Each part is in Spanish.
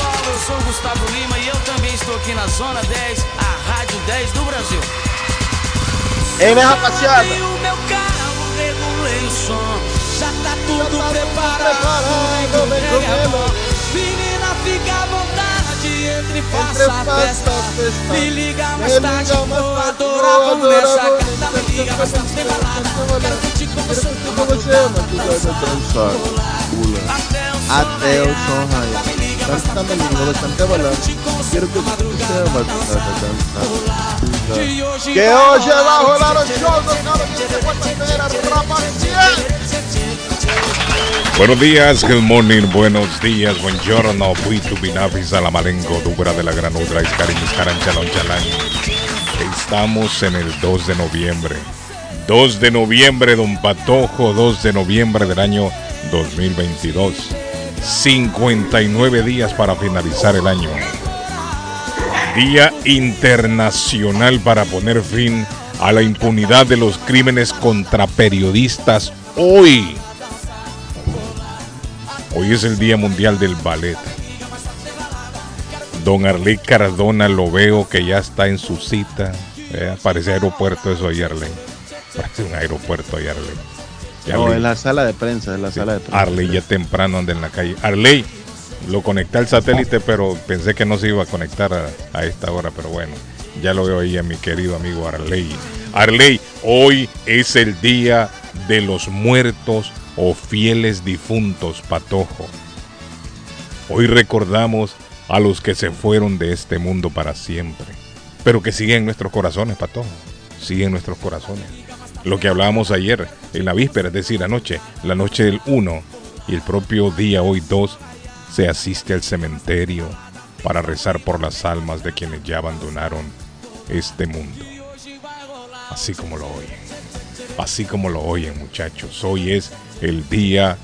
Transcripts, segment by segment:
Olá pessoal, eu sou o Gustavo Lima e eu também estou aqui na Zona 10, a Rádio 10 do Brasil. Ei, né, rapaziada? O meu carro, regulei o som, já tá tudo tá tudo preparado, preparado, vem. Menina, fica à vontade, entre e faça Entre, a festa. a festa. Me liga mais Me tarde, liga mais vou adorar, nessa adorar, carta. Me liga mais tarde, tem balada, quero curtir com você, Com você, madrugada dançar. Pula. Até o som raiar. Quero que. Buenos días, good morning, buenos días, buongiorno, buitu binavi salamalengo, dubra de la iscaran, chalón, chalán. Estamos en el 2 de noviembre. 2 de noviembre, don Patojo, 2 de noviembre del año 2022. 59 días para finalizar el año. Día internacional para poner fin a la impunidad de los crímenes contra periodistas hoy. Hoy es el Día Mundial del Ballet. Don Arley Cardona lo veo que ya está en su cita. Eh, parece aeropuerto eso ahí, Arley. Parece un aeropuerto ahí, Arley. Y No, en la sala de prensa, en la sí, sala de prensa. Arley ya temprano anda en la calle. Arley, lo conecté al satélite, pero pensé que no se iba a conectar a, a esta hora, pero bueno, ya lo veo ahí a mi querido amigo Arley. Arley, hoy es el día de los muertos o fieles difuntos, Patojo. Hoy recordamos a los que se fueron de este mundo para siempre, pero que siguen en nuestros corazones, Patojo. Siguen en nuestros corazones. Lo que hablábamos ayer, en la víspera, es decir, anoche, la noche del 1 y el propio día hoy 2, se asiste al cementerio para rezar por las almas de quienes ya abandonaron este mundo. Así como lo oyen. Así como lo oyen, muchachos. Hoy es el día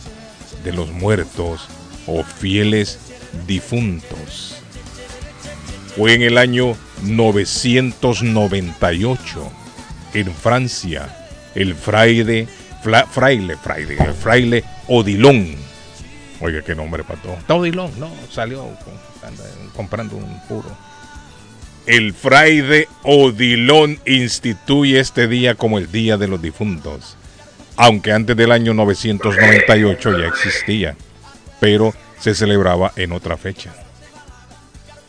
de los muertos o fieles difuntos. Fue en el año 998 en Francia el fraile, fla- fraile, fraile, el fraile Odilon. Oiga, qué nombre pato. Odilon, no, salió con- anda comprando un puro. El fraile Odilon instituye este día como el Día de los Difuntos, aunque antes del año 998 ya existía, pero se celebraba en otra fecha.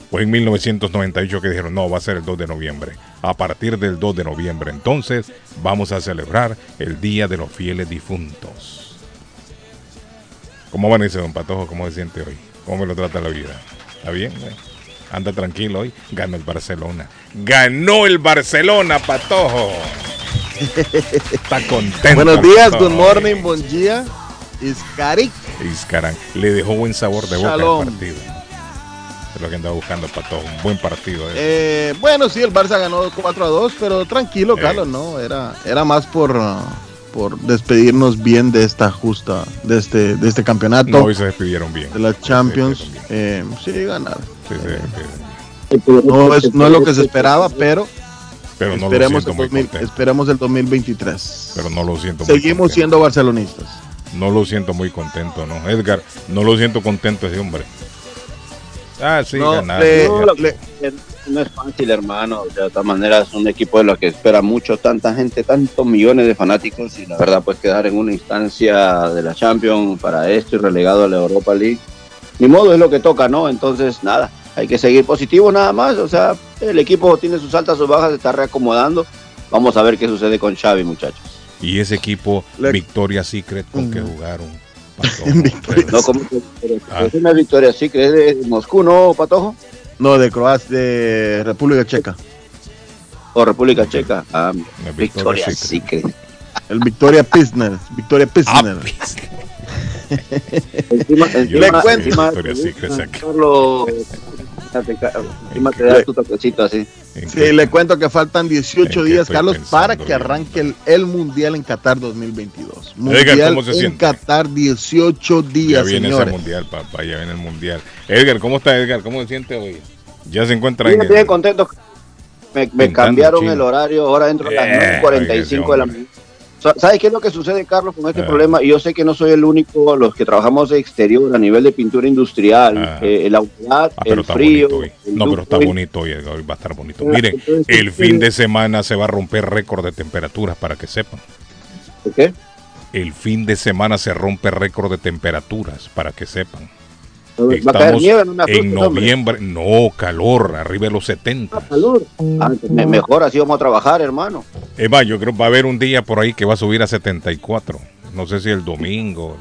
Fue en 1998 que dijeron, no, va a ser el 2 de noviembre. A partir del 2 de noviembre, entonces, vamos a celebrar el Día de los Fieles Difuntos. ¿Cómo amanece, don Patojo? ¿Cómo se siente hoy? ¿Cómo me lo trata la vida? ¿Está bien? Anda tranquilo hoy. Ganó el Barcelona. ¡Ganó el Barcelona, Patojo! Está contento. Buenos días, good morning, buen día. Iscaric. Iscarán. Le dejó buen sabor de boca Shalom. el partido. Es lo que andaba buscando Patojo. Un buen partido. eh. Eh, bueno, sí, el Barça ganó 4 a 2, pero tranquilo, Eh. Carlos, ¿no? Era, era más por, por despedirnos bien de esta justa, de este, de este campeonato, No, hoy se despidieron bien. de la Se Champions. Eh, sí, ganar. Sí, se despidieron. No es, no es lo que se esperaba, pero Pero no esperemos, el muy 2000 contento. esperemos el 2023. Pero no lo siento Seguimos siendo barcelonistas. No lo siento muy contento, ¿no? Edgar, no lo siento contento ese hombre. Ah, sí, No, ganar. le-. No, le- es fácil, hermano. O sea, de todas maneras, es un equipo de lo que espera mucho, tanta gente, tantos millones de fanáticos. Y la verdad, pues quedar en una instancia de la Champions para esto y relegado a la Europa League. Ni modo, es lo que toca, ¿no? Entonces, nada, hay que seguir positivo nada más. O sea, el equipo tiene sus altas, sus bajas, se está reacomodando. Vamos a ver qué sucede con Xavi, muchachos. Y ese equipo, Le- Victoria Secret, con que jugaron. Patojo, Victoria pero- No, como que- pero Ah. es una victoria, sí, que es de Moscú, ¿no, Patojo? No, de Croacia, de República Checa. O República Checa. Ah, Victoria victoria, Secret. sí que. El Victoria Pilsner. Victoria Ah, Encima, encima, Le cuento. encima- Victoria Secret. Encima te da tu toquecito así. Sí, le cuento que faltan 18 días, Carlos, para que arranque el, Mundial en Qatar 2022. Mundial Edgar, ¿cómo se en siente? Qatar 18 días, Ya viene señores. ese mundial, papá, ya viene el mundial. Edgar, ¿cómo está Edgar? ¿Cómo se siente hoy? Ya se encuentra Bien, en el... contento. Me, me cambiaron chino. el horario, ahora entro a las Eh, 9.45 de la mañana. Sa- ¿Sabes qué es lo que sucede, Carlos, con este Ah. problema? Y yo sé que no soy el único, los que trabajamos de exterior a nivel de pintura industrial, Ah. eh, la humedad, Ah, el frío. el No, pero está bonito hoy, hoy va a estar bonito. Miren, entonces, el sí. fin de semana se va a romper récord de temperaturas, para que sepan. ¿Qué? El fin de semana se rompe récord de temperaturas, para que sepan. Va a caer nieve, no me asustes, en hombre. noviembre. No, calor, arriba de los 70. Calor. Ah, me- mejor así vamos a trabajar, hermano. Es más, yo creo que va a haber un día por ahí que va a subir a 74. No sé si el domingo,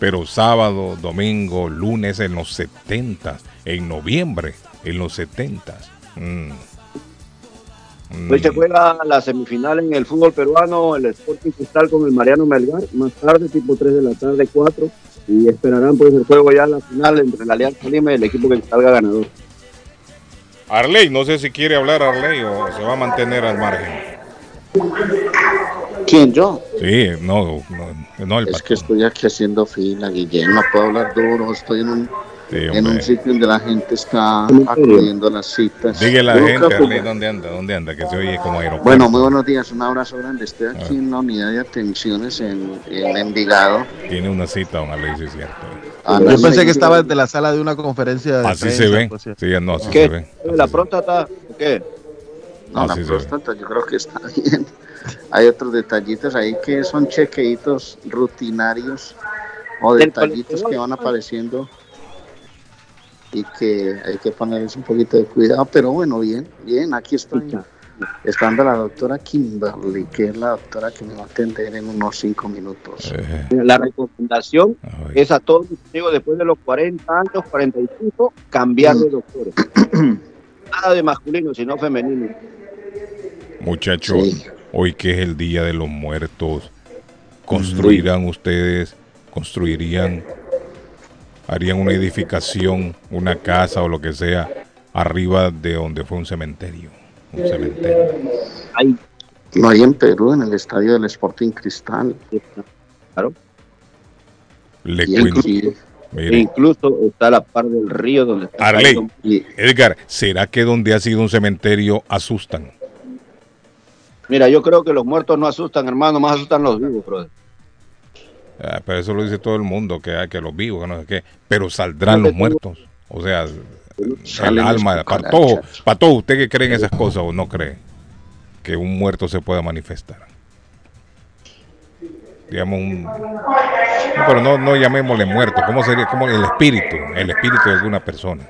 pero sábado, domingo, lunes en los 70. En noviembre, en los 70. Mm. Mm. Hoy se juega la semifinal en el fútbol peruano, el Sporting Cristal con el Mariano Melgar, más tarde, tipo 3 de la tarde, 4, y esperarán pues el juego ya la final entre la Alianza Lima y el equipo que salga ganador. Arley, no sé si quiere hablar Arley o se va a mantener al margen. ¿Quién yo? Sí, no, no, no el Es que patrón. estoy aquí haciendo fila, Guillén, no puedo hablar duro, estoy en un, Sí, en un sitio donde la gente está acudiendo a las citas. Dígale a la gente, Arley, ¿dónde anda? ¿Dónde anda? Que se oye como aeropuerto. Bueno, muy buenos días, un abrazo grande. Estoy aquí Ah. en la unidad de atenciones en, en Envigado. Tiene una cita, don Arley, sí es cierto. A Yo pensé que estaba desde la sala de una conferencia de Así prensa, se ve. pues, sí. No, así se ¿Qué? ve. ¿La Así se- próstata? ¿Qué? No, la Así se ve. próstata yo creo que está bien. Hay otros detallitos ahí que son chequeitos rutinarios o detallitos que van apareciendo y que hay que ponerles un poquito de cuidado, pero bueno, bien, bien, aquí estoy. Estando la doctora Kimberly, que es la doctora que me va a atender en unos cinco minutos. Eh, La recomendación ay. es a todos mis amigos después de los 40 años, 45, cambiar de doctores. Nada de masculino, sino femenino. Muchachos, Sí. hoy que es el Día de los Muertos, ¿construirán ustedes, construirían, harían una edificación, una casa o lo que sea, arriba de donde fue un cementerio? Un cementerio. Ahí Lo hay en Perú, en el estadio del Sporting Cristal. Claro. Le Y cuento, E incluso está a la par del río donde está Arley. y- Edgar, ¿será que donde ha sido un cementerio asustan? Mira, yo creo que los muertos no asustan, hermano, más asustan los vivos, brother. Ah, pero eso lo dice todo el mundo, que hay que los vivos, que no sé qué. Pero saldrán los muertos. O sea, el alma, para cucarachas. todo, para todo, ¿usted que cree en esas cosas o no cree que un muerto se pueda manifestar? Digamos un... no, pero no, no llamémosle muerto, ¿cómo sería? Como el espíritu, el espíritu de alguna persona.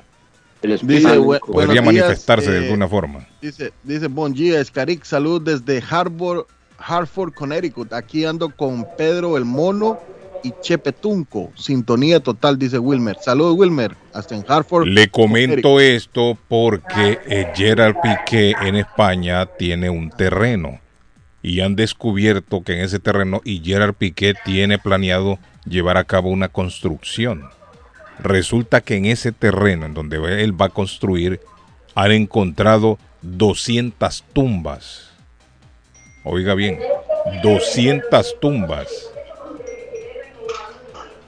El espíritu Dice, del- "Bue- Podría días, manifestarse de eh, alguna forma. Dice, dice Bon Dia, Escaric, salud desde Harvard, Hartford, Connecticut. Aquí ando con Pedro el Mono y Chepe Tunco. Sintonía total, dice Wilmer. Saludos, Wilmer. Hasta en Hartford. Le comento esto porque eh, Gerard Piqué en España tiene un terreno y han descubierto que en ese terreno y Gerard Piqué tiene planeado llevar a cabo una construcción. Resulta que en ese terreno en donde él va a construir han encontrado 200 tumbas. Oiga bien, 200 tumbas.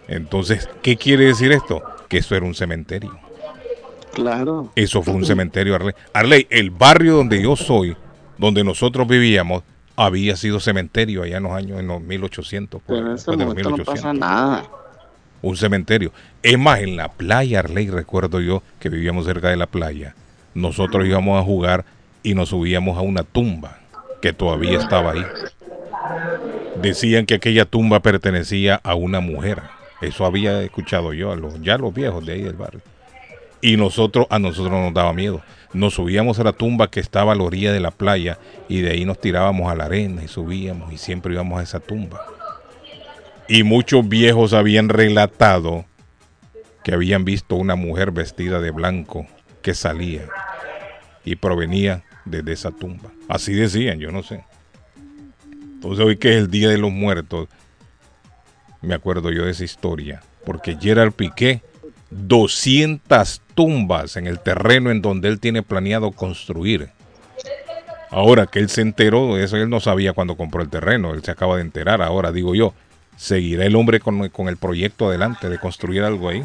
Entonces, ¿qué quiere decir esto? Que eso era un cementerio. Claro. Eso fue un cementerio, Arley. Arley, el barrio donde yo soy, donde nosotros vivíamos, había sido cementerio allá en los años, en los 1800. por- Pero en de los no pasa 1800. nada. Un cementerio. Es más, en la playa, Arley, recuerdo yo que vivíamos cerca de la playa. Nosotros íbamos a jugar y nos subíamos a una tumba que todavía estaba ahí. Decían que aquella tumba pertenecía a una mujer. Eso había escuchado yo, a los, ya los viejos de ahí del barrio. Y nosotros, a nosotros nos daba miedo. Nos subíamos a la tumba que estaba a la orilla de la playa y de ahí nos tirábamos a la arena y subíamos y siempre íbamos a esa tumba. Y muchos viejos habían relatado que habían visto una mujer vestida de blanco que salía y provenía desde esa tumba. Así decían, yo no sé. Entonces hoy que es el Día de los Muertos, me acuerdo yo de esa historia, porque Gerard Piqué 200 tumbas en el terreno en donde él tiene planeado construir. Ahora que él se enteró, eso él no sabía cuando compró el terreno, él se acaba de enterar. Ahora digo yo, ¿seguirá el hombre con, el proyecto adelante de construir algo ahí?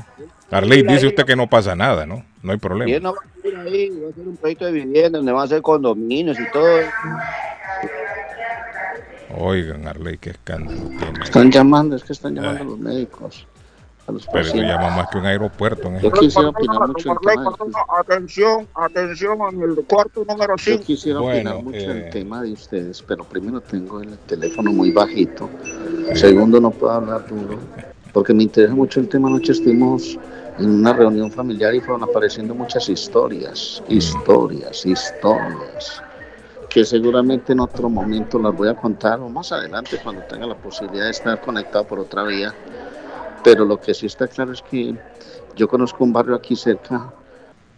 Arley, dice usted que no pasa nada, ¿no? No hay problema. Ahí, va a ser un proyecto de vivienda donde va a ser condominios y todo. Oigan, Arley, qué escándalo tiene. Están llamando, es que están llamando a los médicos. A los Pero eso llama más que un aeropuerto. ¿eh? Yo quisiera opinar mucho del tema. Atención, atención, en el cuarto número 5. Yo quisiera Bueno, opinar mucho eh. del tema de ustedes, pero primero tengo el teléfono muy bajito. Segundo, no puedo hablar duro, porque me interesa mucho el tema. Anoche estuvimos en una reunión familiar y fueron apareciendo muchas historias, historias, historias, que seguramente en otro momento las voy a contar o más adelante cuando tenga la posibilidad de estar conectado por otra vía. Pero lo que sí está claro es que yo conozco un barrio aquí cerca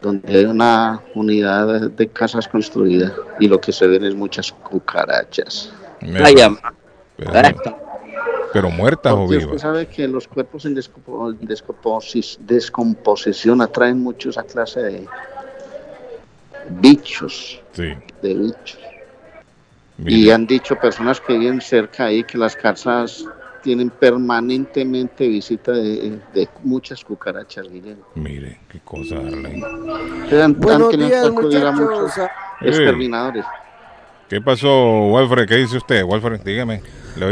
donde hay una unidad de, casas construida y lo que se ven es muchas cucarachas. Me- Ay, pero, muertas o Porque usted vivas. sabe que los cuerpos en descomposición atraen mucho esa clase de bichos, Sí. de bichos. Y han dicho personas que viven cerca ahí que las casas tienen permanentemente visita de, de muchas cucarachas, Guillermo. mire, qué cosa, han Buenos tenido días, que acudir a muchos muchachos. exterminadores. ¿Qué pasó, Walfred? ¿Qué dice usted, Walfred? Dígame.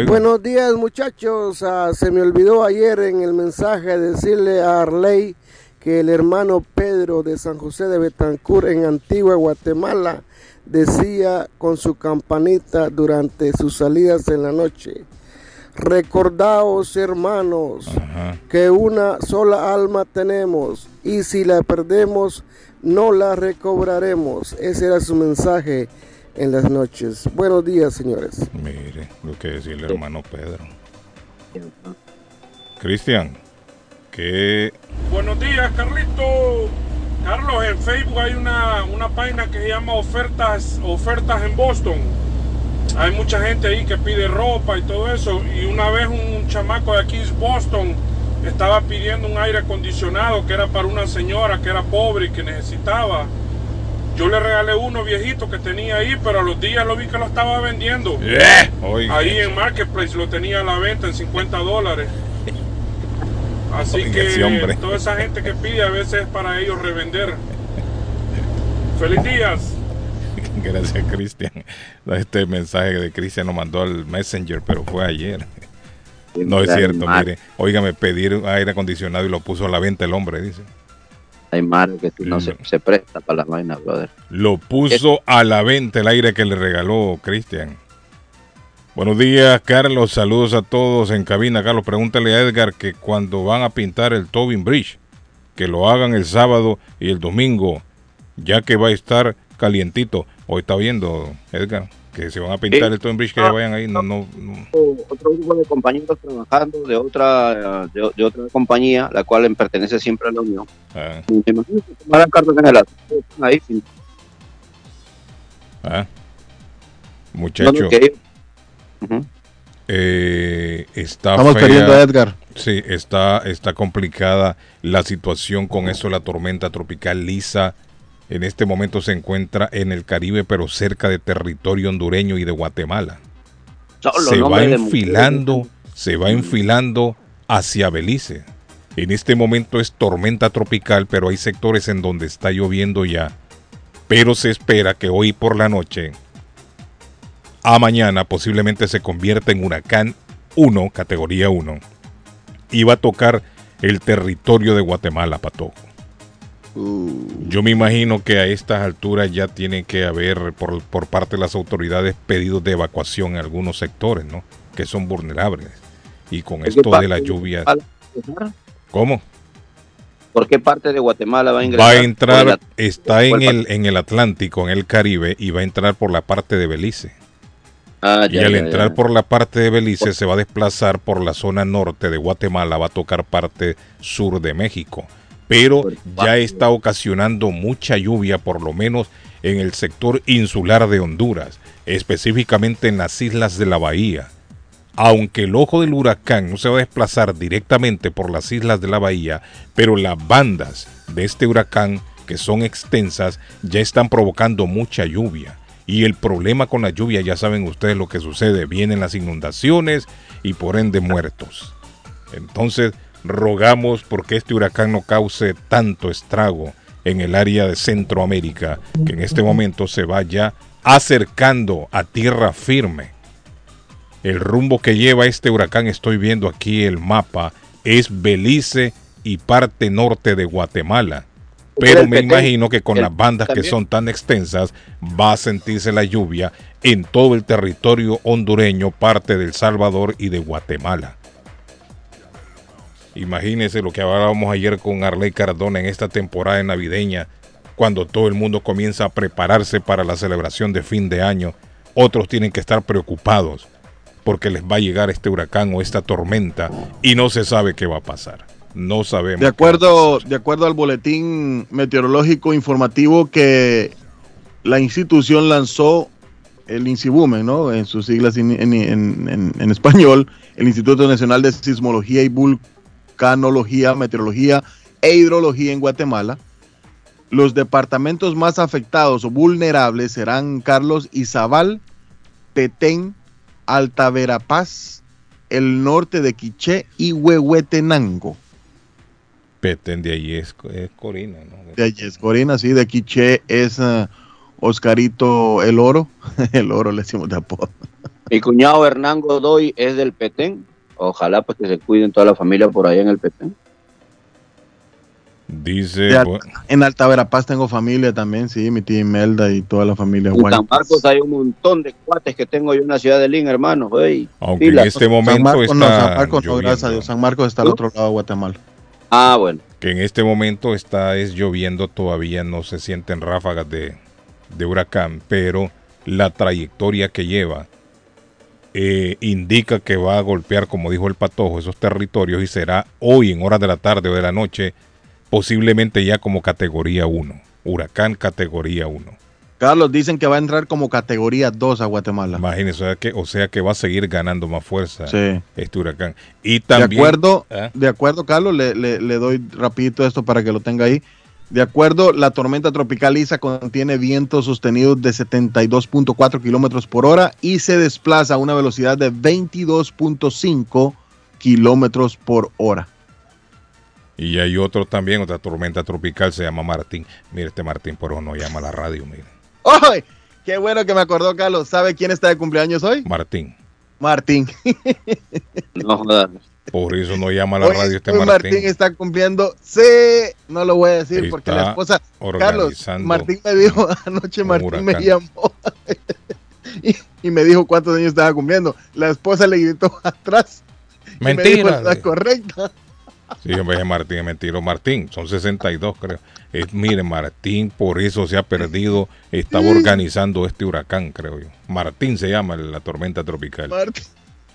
Buenos días, muchachos. Ah, se me olvidó ayer en el mensaje decirle a Arley que el hermano Pedro de San José de Betancur en Antigua Guatemala decía con su campanita durante sus salidas en la noche. Recordaos, hermanos, Ajá. que una sola alma tenemos y si la perdemos no la recobraremos. Ese era su mensaje en las noches. Buenos días, señores. Mire, lo que decía el hermano Pedro. Cristian, que Buenos días, Carlito. Carlos, en Facebook hay una, una página que se llama Ofertas, Ofertas en Boston. Hay mucha gente ahí que pide ropa y todo eso. Y una vez un chamaco de aquí, Boston, estaba pidiendo un aire acondicionado que era para una señora que era pobre y que necesitaba. Yo le regalé uno viejito que tenía ahí, pero a los días lo vi que lo estaba vendiendo. Oiga, Ahí en Marketplace lo tenía a la venta en 50 dólares. Así Oiga, que toda esa gente que pide a veces es para ellos revender. Feliz días. gracias Cristian. Este mensaje de Cristian lo mandó al Messenger, pero fue ayer. No es cierto, mire. Óigame, pedir aire acondicionado y lo puso a la venta el hombre, dice. Hay que no se, Mm. se presta para la vaina, brother. Lo puso a la venta el aire que le regaló Cristian. Buenos días, Carlos. Saludos a todos en cabina. Carlos, pregúntale a Edgar que cuando van a pintar el Tobin Bridge, que lo hagan el sábado y el domingo, ya que va a estar calientito. Hoy está viendo, Edgar, que se van a pintar Sí. el Tobin Bridge, que ya vayan ahí. No, no, no. Otro grupo de compañeros trabajando de otra de, de otra compañía, la cual pertenece siempre a la Unión. Ah, Me imagino que tomarán cartas en el asunto. Ahí, sin- ah. Muchacho, ellos- Ujú. eh, está Estamos fea. perdiendo a Edgar. Sí, está, está complicada la situación con eso, la tormenta tropical Lisa. En este momento se encuentra en el Caribe, pero cerca de territorio hondureño y de Guatemala. Se va enfilando, se va enfilando hacia Belice. En este momento es tormenta tropical, pero hay sectores en donde está lloviendo ya. Pero se espera que hoy por la noche, a mañana, posiblemente se convierta en huracán 1, categoría 1, y va a tocar el territorio de Guatemala, Yo me imagino que a estas alturas ya tiene que haber por, por parte de las autoridades pedidos de evacuación en algunos sectores, ¿no? Que son vulnerables. Y con ¿Por qué esto de parte las de lluvias, Guatemala? ¿cómo? ¿Por qué parte de Guatemala va a ingresar? Va a entrar, está en ¿Cuál el, en el Atlántico, en el Caribe, y va a entrar por la parte de Belice. Ah, Y al ya, entrar ya. por la parte de Belice se va a desplazar por la zona norte de Guatemala, va a tocar parte sur de México. Pero ya está ocasionando mucha lluvia, por lo menos en el sector insular de Honduras, específicamente en las islas de la bahía. aunque el ojo del huracán no se va a desplazar directamente por las islas de la bahía, pero las bandas de este huracán, que son extensas, ya están provocando mucha lluvia. Y el problema con la lluvia, ya saben ustedes lo que sucede, vienen las inundaciones y por ende muertos. Entonces, rogamos porque este huracán no cause tanto estrago en el área de Centroamérica, que en este momento se vaya acercando a tierra firme. El rumbo que lleva este huracán, estoy viendo aquí el mapa, es Belice y parte norte de Guatemala. Pero me imagino que con las bandas que son tan extensas va a sentirse la lluvia en todo el territorio hondureño, parte del Salvador y de Guatemala. Imagínense lo que hablábamos ayer con Arley Cardona en esta temporada navideña, cuando todo el mundo comienza a prepararse para la celebración de fin de año. Otros tienen que estar preocupados porque les va a llegar este huracán o esta tormenta y no se sabe qué va a pasar. No sabemos. De acuerdo, de acuerdo al boletín meteorológico informativo que la institución lanzó, el INSIBUMEN, ¿no? En sus siglas en, en, español, el Instituto Nacional de Sismología y Vulcanología, Meteorología e Hidrología en Guatemala. Los departamentos más afectados o vulnerables serán Carlos Izabal, Petén, Alta Verapaz, el norte de Quiché y Huehuetenango de ahí es, Corina, De allí es Corina, sí, de Quiché es uh, Oscarito el Oro, el Oro le decimos de apodo. Mi cuñado Hernán Godoy es del Petén, ojalá pues que se cuiden toda la familia por ahí en el Petén. Dice. en Alta Verapaz tengo familia también, sí, mi tía Imelda y toda la familia. En San Marcos hay un montón de cuates que tengo yo en la ciudad de Lin, hermano. Aunque en este momento está. San Marcos, no, gracias a Dios. San Marcos está al otro lado de Guatemala. Ah, bueno. Que en este momento está es lloviendo, todavía no se sienten ráfagas de, huracán, pero la trayectoria que lleva eh, indica que va a golpear, como dijo el patojo, esos territorios y será hoy en horas de la tarde o de la noche, posiblemente ya como categoría 1, huracán categoría 1. Carlos, dicen que va a entrar como categoría 2 a Guatemala. Imagínese, o sea, que, o sea que va a seguir ganando más fuerza este huracán. Y también, de acuerdo, ¿ah? de acuerdo, Carlos, le, doy rapidito esto para que lo tenga ahí. De acuerdo, la tormenta tropical Isa contiene vientos sostenidos de 72.4 kilómetros por hora y se desplaza a una velocidad de 22.5 kilómetros por hora. Y hay otro también, otra tormenta tropical, se llama Martín. Mire, este Martín por eso no llama a la radio, mire. ¡Ay! Qué bueno que me acordó, Carlos. ¿Sabe quién está de cumpleaños hoy? Martín. Martín. no Por eso no llama a la radio este Martín. Martín está cumpliendo. Sí, no lo voy a decir porque la esposa. Carlos, Martín me dijo anoche, Martín me llamó y, me dijo cuántos años estaba cumpliendo. La esposa le gritó atrás. Mentira. Está correcta. Sí, hombre, Martín, mentira. Martín, son 62, creo. Es, mire, Martín, por eso se ha perdido. Estaba organizando este huracán, creo yo. Martín se llama la tormenta tropical.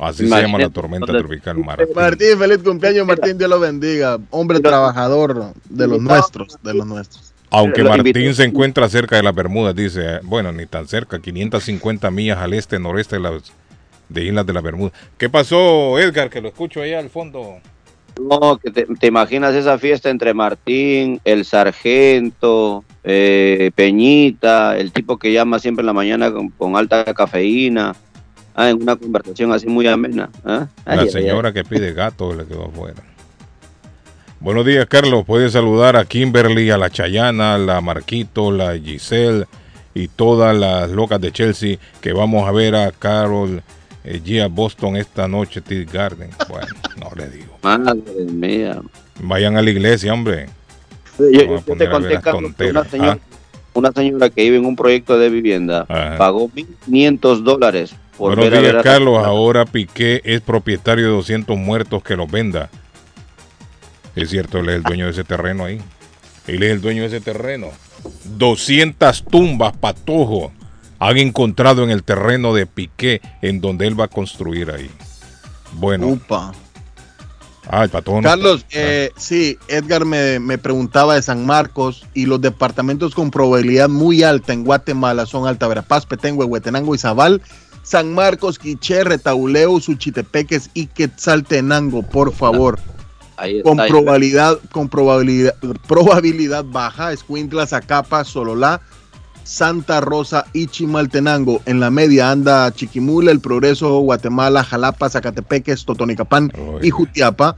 Así se llama la tormenta tropical, Martín. Martín, feliz cumpleaños, Martín, Dios lo bendiga. Hombre trabajador de los nuestros, de los nuestros. Aunque Martín se encuentra cerca de las Bermudas, dice, bueno, ni tan cerca, 550 millas al este, noreste de las de Islas de la Bermuda. ¿Qué pasó, Edgar, que lo escucho allá al fondo? No, que te, imaginas esa fiesta entre Martín, el sargento, eh, Peñita, el tipo que llama siempre en la mañana con, alta cafeína, ah, en una conversación así muy amena. ¿ah? la señora que pide gato le quedó afuera. Buenos días, Carlos. Puedes saludar a Kimberly, a la Chayana, a la Marquito, la Giselle y todas las locas de Chelsea que vamos a ver a Carol eh, Boston esta noche, Tea Garden. Bueno, no le digo. Madre mía. Vayan a la iglesia, hombre. yo, te conté, una, señora, ¿ah? una señora que vive en un proyecto de vivienda pagó 1.500 dólares Buenos días, Carlos. Ahora Piqué es propietario de 200 muertos que los venda. Es cierto, él es el dueño de ese terreno ahí. Él es el dueño de ese terreno. 200 tumbas, patojo han encontrado en el terreno de Piqué en donde él va a construir ahí. Bueno. Upa. Ah, el patón. Carlos, eh, sí, Edgar me, preguntaba de San Marcos y los departamentos con probabilidad muy alta en Guatemala son Alta Verapaz, Petén, Huehuetenango y Zabal. San Marcos, Quiché, Retauleu, Suchitepeques y Quetzaltenango, por favor. con probabilidad, con probabilidad, probabilidad baja, Escuintla, Zacapa, Sololá, Santa Rosa y Chimaltenango. En la media anda Chiquimula, El Progreso, Guatemala, Jalapa, Zacatepeques, Totonicapán y Jutiapa.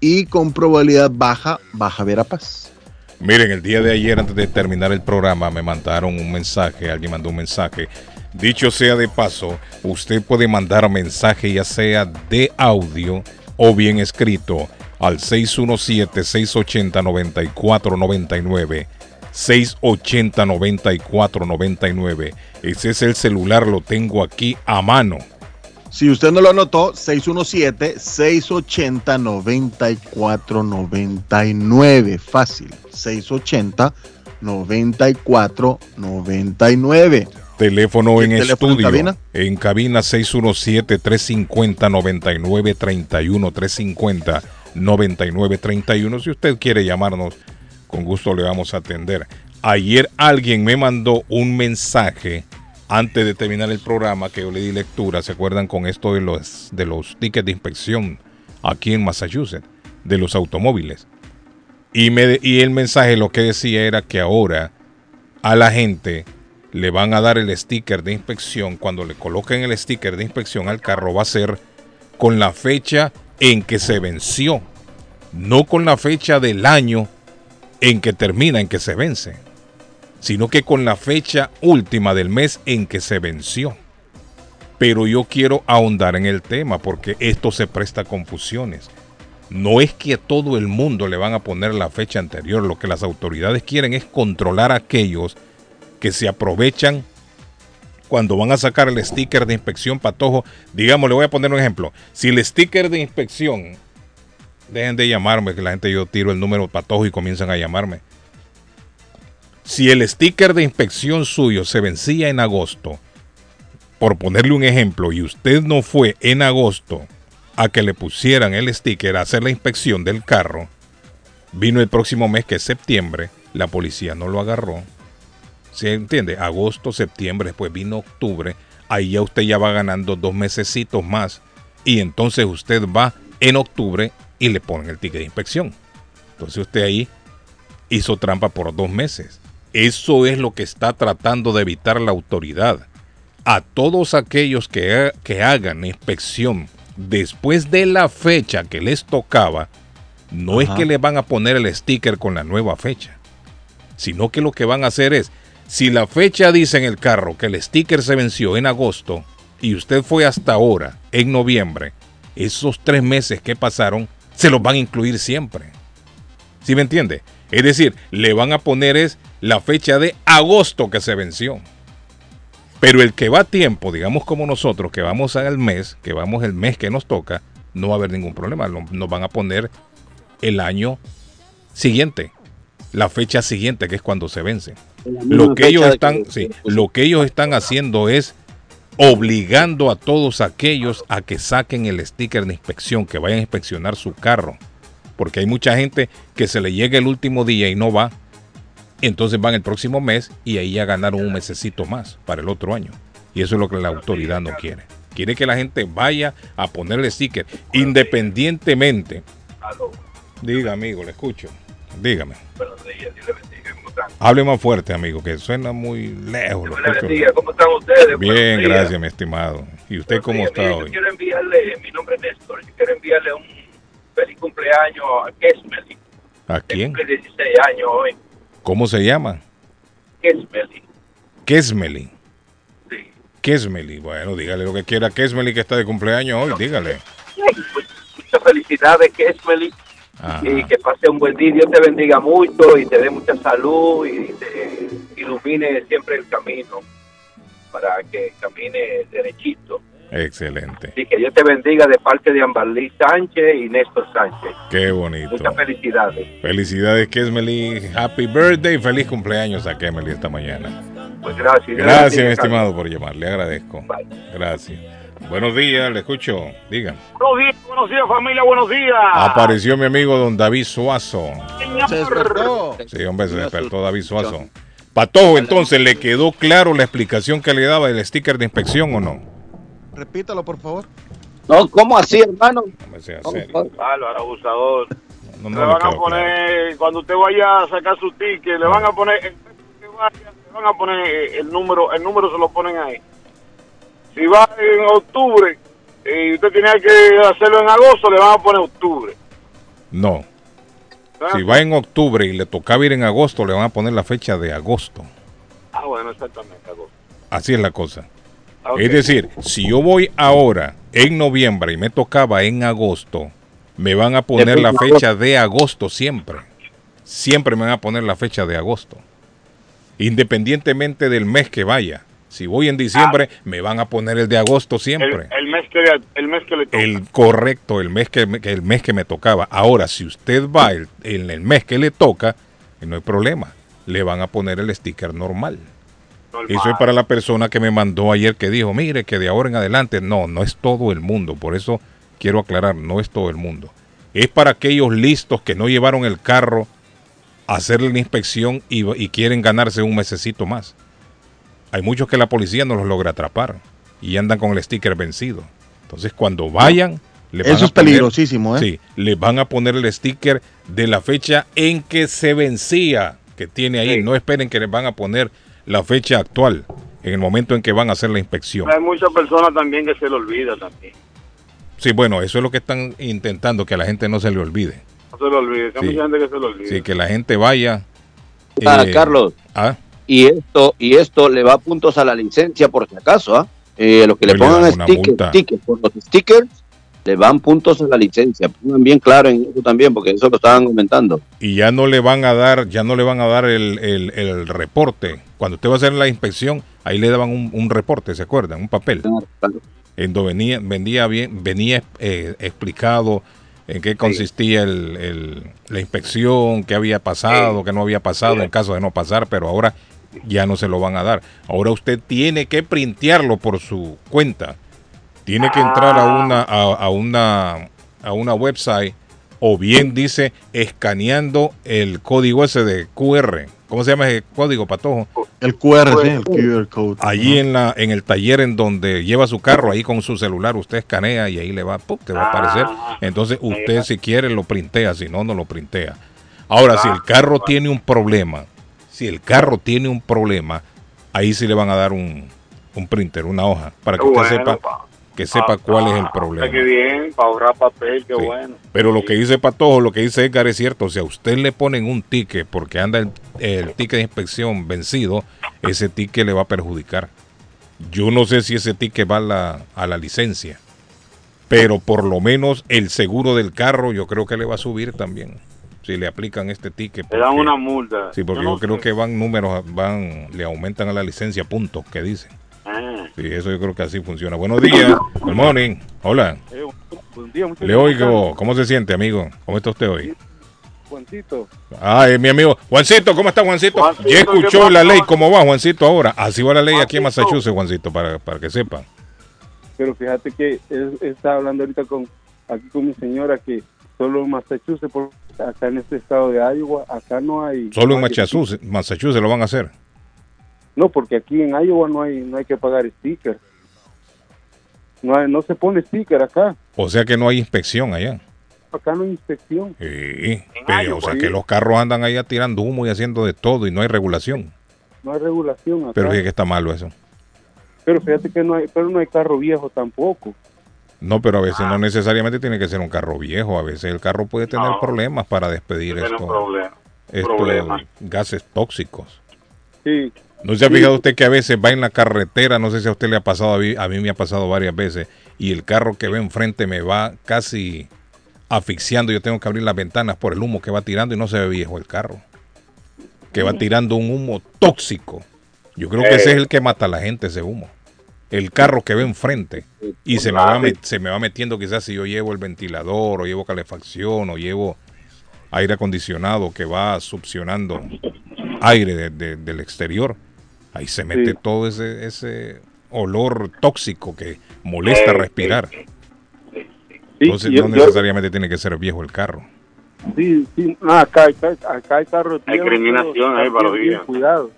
Y con probabilidad baja, Baja Verapaz. Miren, el día de ayer, antes de terminar el programa, me mandaron un mensaje, alguien mandó un mensaje. Dicho sea de paso, usted puede mandar mensaje ya sea de audio o bien escrito al 617-680-9499. 680-9499. Ese es el celular, lo tengo aquí a mano. Si usted no lo anotó, 617-680-9499. Fácil. 680-9499. Teléfono en estudio. En cabina, en cabina 617-350-9931. 350-9931. Si usted quiere llamarnos, con gusto le vamos a atender. Ayer alguien me mandó un mensaje antes de terminar el programa que yo le di lectura, ¿se acuerdan con esto de los, de los tickets de inspección aquí en Massachusetts, de los automóviles? Y, me, y el mensaje lo que decía era que ahora a la gente le van a dar el sticker de inspección, cuando le coloquen el sticker de inspección al carro va a ser con la fecha en que se venció, no con la fecha del año en que termina, en que se vence sino que con la fecha última del mes en que se venció. Pero yo quiero ahondar en el tema porque esto se presta a confusiones. No es que a todo el mundo le van a poner la fecha anterior, lo que las autoridades quieren es controlar a aquellos que se aprovechan cuando van a sacar el sticker de inspección patojo. Digamos, le voy a poner un ejemplo. Si el sticker de inspección, dejen de llamarme, que la gente yo tiro el número patojo y comienzan a llamarme si el sticker de inspección suyo se vencía en agosto, por ponerle un ejemplo, y usted no fue en agosto a que le pusieran el sticker a hacer la inspección del carro, vino el próximo mes que es septiembre, la policía no lo agarró. ¿Se entiende? Agosto, septiembre, después vino octubre, ahí ya usted ya va ganando dos mesecitos más y entonces usted va en octubre y le ponen el ticket de inspección. Entonces usted ahí hizo trampa por dos meses. Eso es lo que está tratando de evitar la autoridad. A todos aquellos que, que hagan inspección después de la fecha que les tocaba, no es que le van a poner el sticker con la nueva fecha, sino que lo que van a hacer es, si la fecha dice en el carro que el sticker se venció en agosto y usted fue hasta ahora, en noviembre, esos tres meses que pasaron se los van a incluir siempre. ¿Sí me entiende? Es decir, le van a poner es la fecha de agosto que se venció. Pero el que va a tiempo, digamos como nosotros, que vamos al mes, que vamos el mes que nos toca, no va a haber ningún problema. Nos van a poner el año siguiente, la fecha siguiente, que es cuando se vence. Lo que ellos están, sí, lo que ellos están haciendo es obligando a todos aquellos a que saquen el sticker de inspección, que vayan a inspeccionar su carro porque hay mucha gente que se le llega el último día y no va, entonces van el próximo mes y ahí ya ganaron un mesecito más para el otro año. Y eso es lo que la autoridad no quiere. Quiere que la gente vaya a ponerle sticker independientemente. Diga, amigo, le escucho. Dígame. Hable más fuerte, amigo, que suena muy lejos. ¿Cómo están ustedes? Bien, gracias, mi estimado. ¿Y usted cómo está hoy? quiero enviarle, mi nombre es Néstor, quiero enviarle un feliz cumpleaños a Kesmeli. ¿A quién? Cumple 16 años hoy. ¿Cómo se llama? Kesmeli. Kesmeli. Sí. Kesmeli. Bueno, dígale lo que quiera Kesmeli que está de cumpleaños hoy, dígale. Muchas felicidades, Kesmeli. Y que pase un buen día. Dios te bendiga mucho y te dé mucha salud y te ilumine siempre el camino para que camine derechito Excelente. Y que Dios te bendiga de parte de Amberly Sánchez y Néstor Sánchez. Qué bonito. Muchas felicidades. Felicidades, Kesmeli. Happy birthday y feliz cumpleaños a Kemeli esta mañana. Pues gracias. Gracias, mi estimado, por llamar. Le agradezco. Gracias. Buenos días, le escucho. Digan. Buenos días, buenos días, familia, buenos días. Apareció mi amigo don David Suazo. Se despertó. Sí, hombre, se despertó David Suazo. Patojo, entonces, ¿le quedó claro la explicación que le daba del sticker de inspección o no? Repítalo, por favor. No, ¿cómo así, hermano? No me sea ¿Cómo serio. Bárbaro, abusador. No, le no le van a poner, cuando usted vaya a sacar su ticket, le van a poner, le van a poner el número, el número se lo ponen ahí. Si va en octubre y usted tenía que hacerlo en agosto, le van a poner octubre. No. ¿verdad? Si va en octubre y le tocaba ir en agosto, le van a poner la fecha de agosto. Ah, bueno, exactamente, agosto. Así es la cosa. Ah. Es decir, si yo voy ahora en noviembre y me tocaba en agosto, me van a poner la fecha de agosto siempre. Siempre me van a poner la fecha de agosto. Independientemente del mes que vaya. Si voy en diciembre, me van a poner el de agosto siempre. el mes que el mes que le toca. El correcto, el mes que, el mes que me tocaba. Ahora, si usted va en el mes que le toca, eh, no hay problema. Le van a poner el sticker normal. normal. Eso es para la persona que me mandó ayer que dijo, mire que de ahora en adelante, no, no es todo el mundo. Por eso quiero aclarar, no es todo el mundo. Es para aquellos listos que no llevaron el carro a hacerle la inspección y, y quieren ganarse un mesecito más. Hay muchos que la policía no los logra atrapar y andan con el sticker vencido. Entonces cuando vayan, le van Eso a es poner- peligrosísimo, ¿eh? Sí, le van a poner el sticker de la fecha en que se vencía, que tiene ahí. Sí. No esperen que les van a poner la fecha actual en el momento en que van a hacer la inspección. Hay muchas personas también que se le olvida también. Sí, bueno, eso es lo que están intentando, que a la gente no se le olvide. No se le olvide. Hay Sí. mucha gente que se le olvida. Sí, que la gente vaya. Ah, eh, Carlos, ah, y esto y esto le va puntos a la licencia por si acaso, ¿ah? Eh, los que le Hoy le pongan stickers, por los stickers le van puntos a la licencia. Pongan bien claro en eso también, porque eso lo estaban comentando. y ya no le van a dar, ya no le van a dar el, el- el reporte. Cuando usted va a hacer la inspección, ahí le daban un, un reporte, ¿se acuerdan? Un papel. Claro, claro. en donde venía, venía bien, venía eh, explicado en qué consistía el, el- la inspección, qué había pasado, qué no había pasado en caso de no pasar, pero ahora ya no se lo van a dar. Ahora usted tiene que printearlo por su cuenta. Tiene que entrar a una a, a una a una website o bien dice escaneando el código ese de QR. ¿Cómo se llama ese código, Patojo? El QR, sí, el QR code. Allí en la en el taller en donde lleva su carro, ahí con su celular, usted escanea y ahí le va, ¡pum! te va a aparecer. Entonces usted si quiere lo printea, si no, no lo printea. Ahora, si el carro tiene un problema, si el carro tiene un problema, ahí sí le van a dar un, un printer, una hoja, para que usted sepa, pa. que sepa cuál es el Ah, problema. Qué bien, para ahorrar papel, qué Sí. bueno. Pero lo que dice Patojo, lo que dice Edgar es cierto. Si a usted le ponen un ticket porque anda el, el ticket de inspección vencido, ese ticket le va a perjudicar. Yo no sé si ese ticket va a la, a la licencia, pero por lo menos el seguro del carro yo creo que le va a subir también. Si le aplican este ticket. Le dan una multa. Sí, porque Yo creo que van números, van, le aumentan a la licencia puntos que dicen. Ah. Sí, eso yo creo que así funciona. Buenos días, good morning, hola. Eh, buen día. Le oigo, ¿cómo se siente, amigo? ¿Cómo está usted hoy? Juancito. Ah, es mi amigo. Juancito, ¿cómo está Juancito? Juancito, ya ¿qué escuchó la ley? ¿cómo va Juancito ahora? Así va la ley aquí en. Massachusetts, Juancito, para, para que sepan. Pero fíjate que él está hablando ahorita con aquí con mi señora que solo en Massachusetts, por, acá en este estado de Iowa, acá no hay. Solo en Massachusetts, Massachusetts lo van a hacer. No, porque aquí en Iowa no hay no hay que pagar sticker. No, hay- no se pone sticker acá. O sea que no hay inspección allá. Acá no hay inspección. Sí, pero, o sea que los carros andan allá tirando humo y haciendo de todo y no hay regulación. No hay regulación acá. Pero fíjate que está malo eso. Pero fíjate que no hay, pero no hay carro viejo tampoco. No, pero a veces no necesariamente tiene que ser un carro viejo. A veces el carro puede tener No. problemas para despedir Tiene un estos, problema. estos problema. gases tóxicos. Sí. ¿No se ha Sí. fijado usted que a veces va en la carretera? No sé si a usted le ha pasado, a mí, a mí me ha pasado varias veces, y el carro que ve enfrente me va casi asfixiando. Yo tengo que abrir las ventanas por el humo que va tirando y no se ve viejo el carro. Que va tirando un humo tóxico. Yo creo que ese es el que mata a la gente, ese humo. El carro que ve enfrente. Y se me, va se me va metiendo quizás si yo llevo el ventilador o llevo calefacción o llevo aire acondicionado que va succionando aire de- de- del exterior. Ahí se mete Sí. todo ese, ese olor tóxico que molesta respirar. Sí, Entonces yo- no yo- necesariamente tiene que ser viejo el carro. Sí, sí, no, acá, acá, acá hay carros Hay discriminación bien. Cuidado.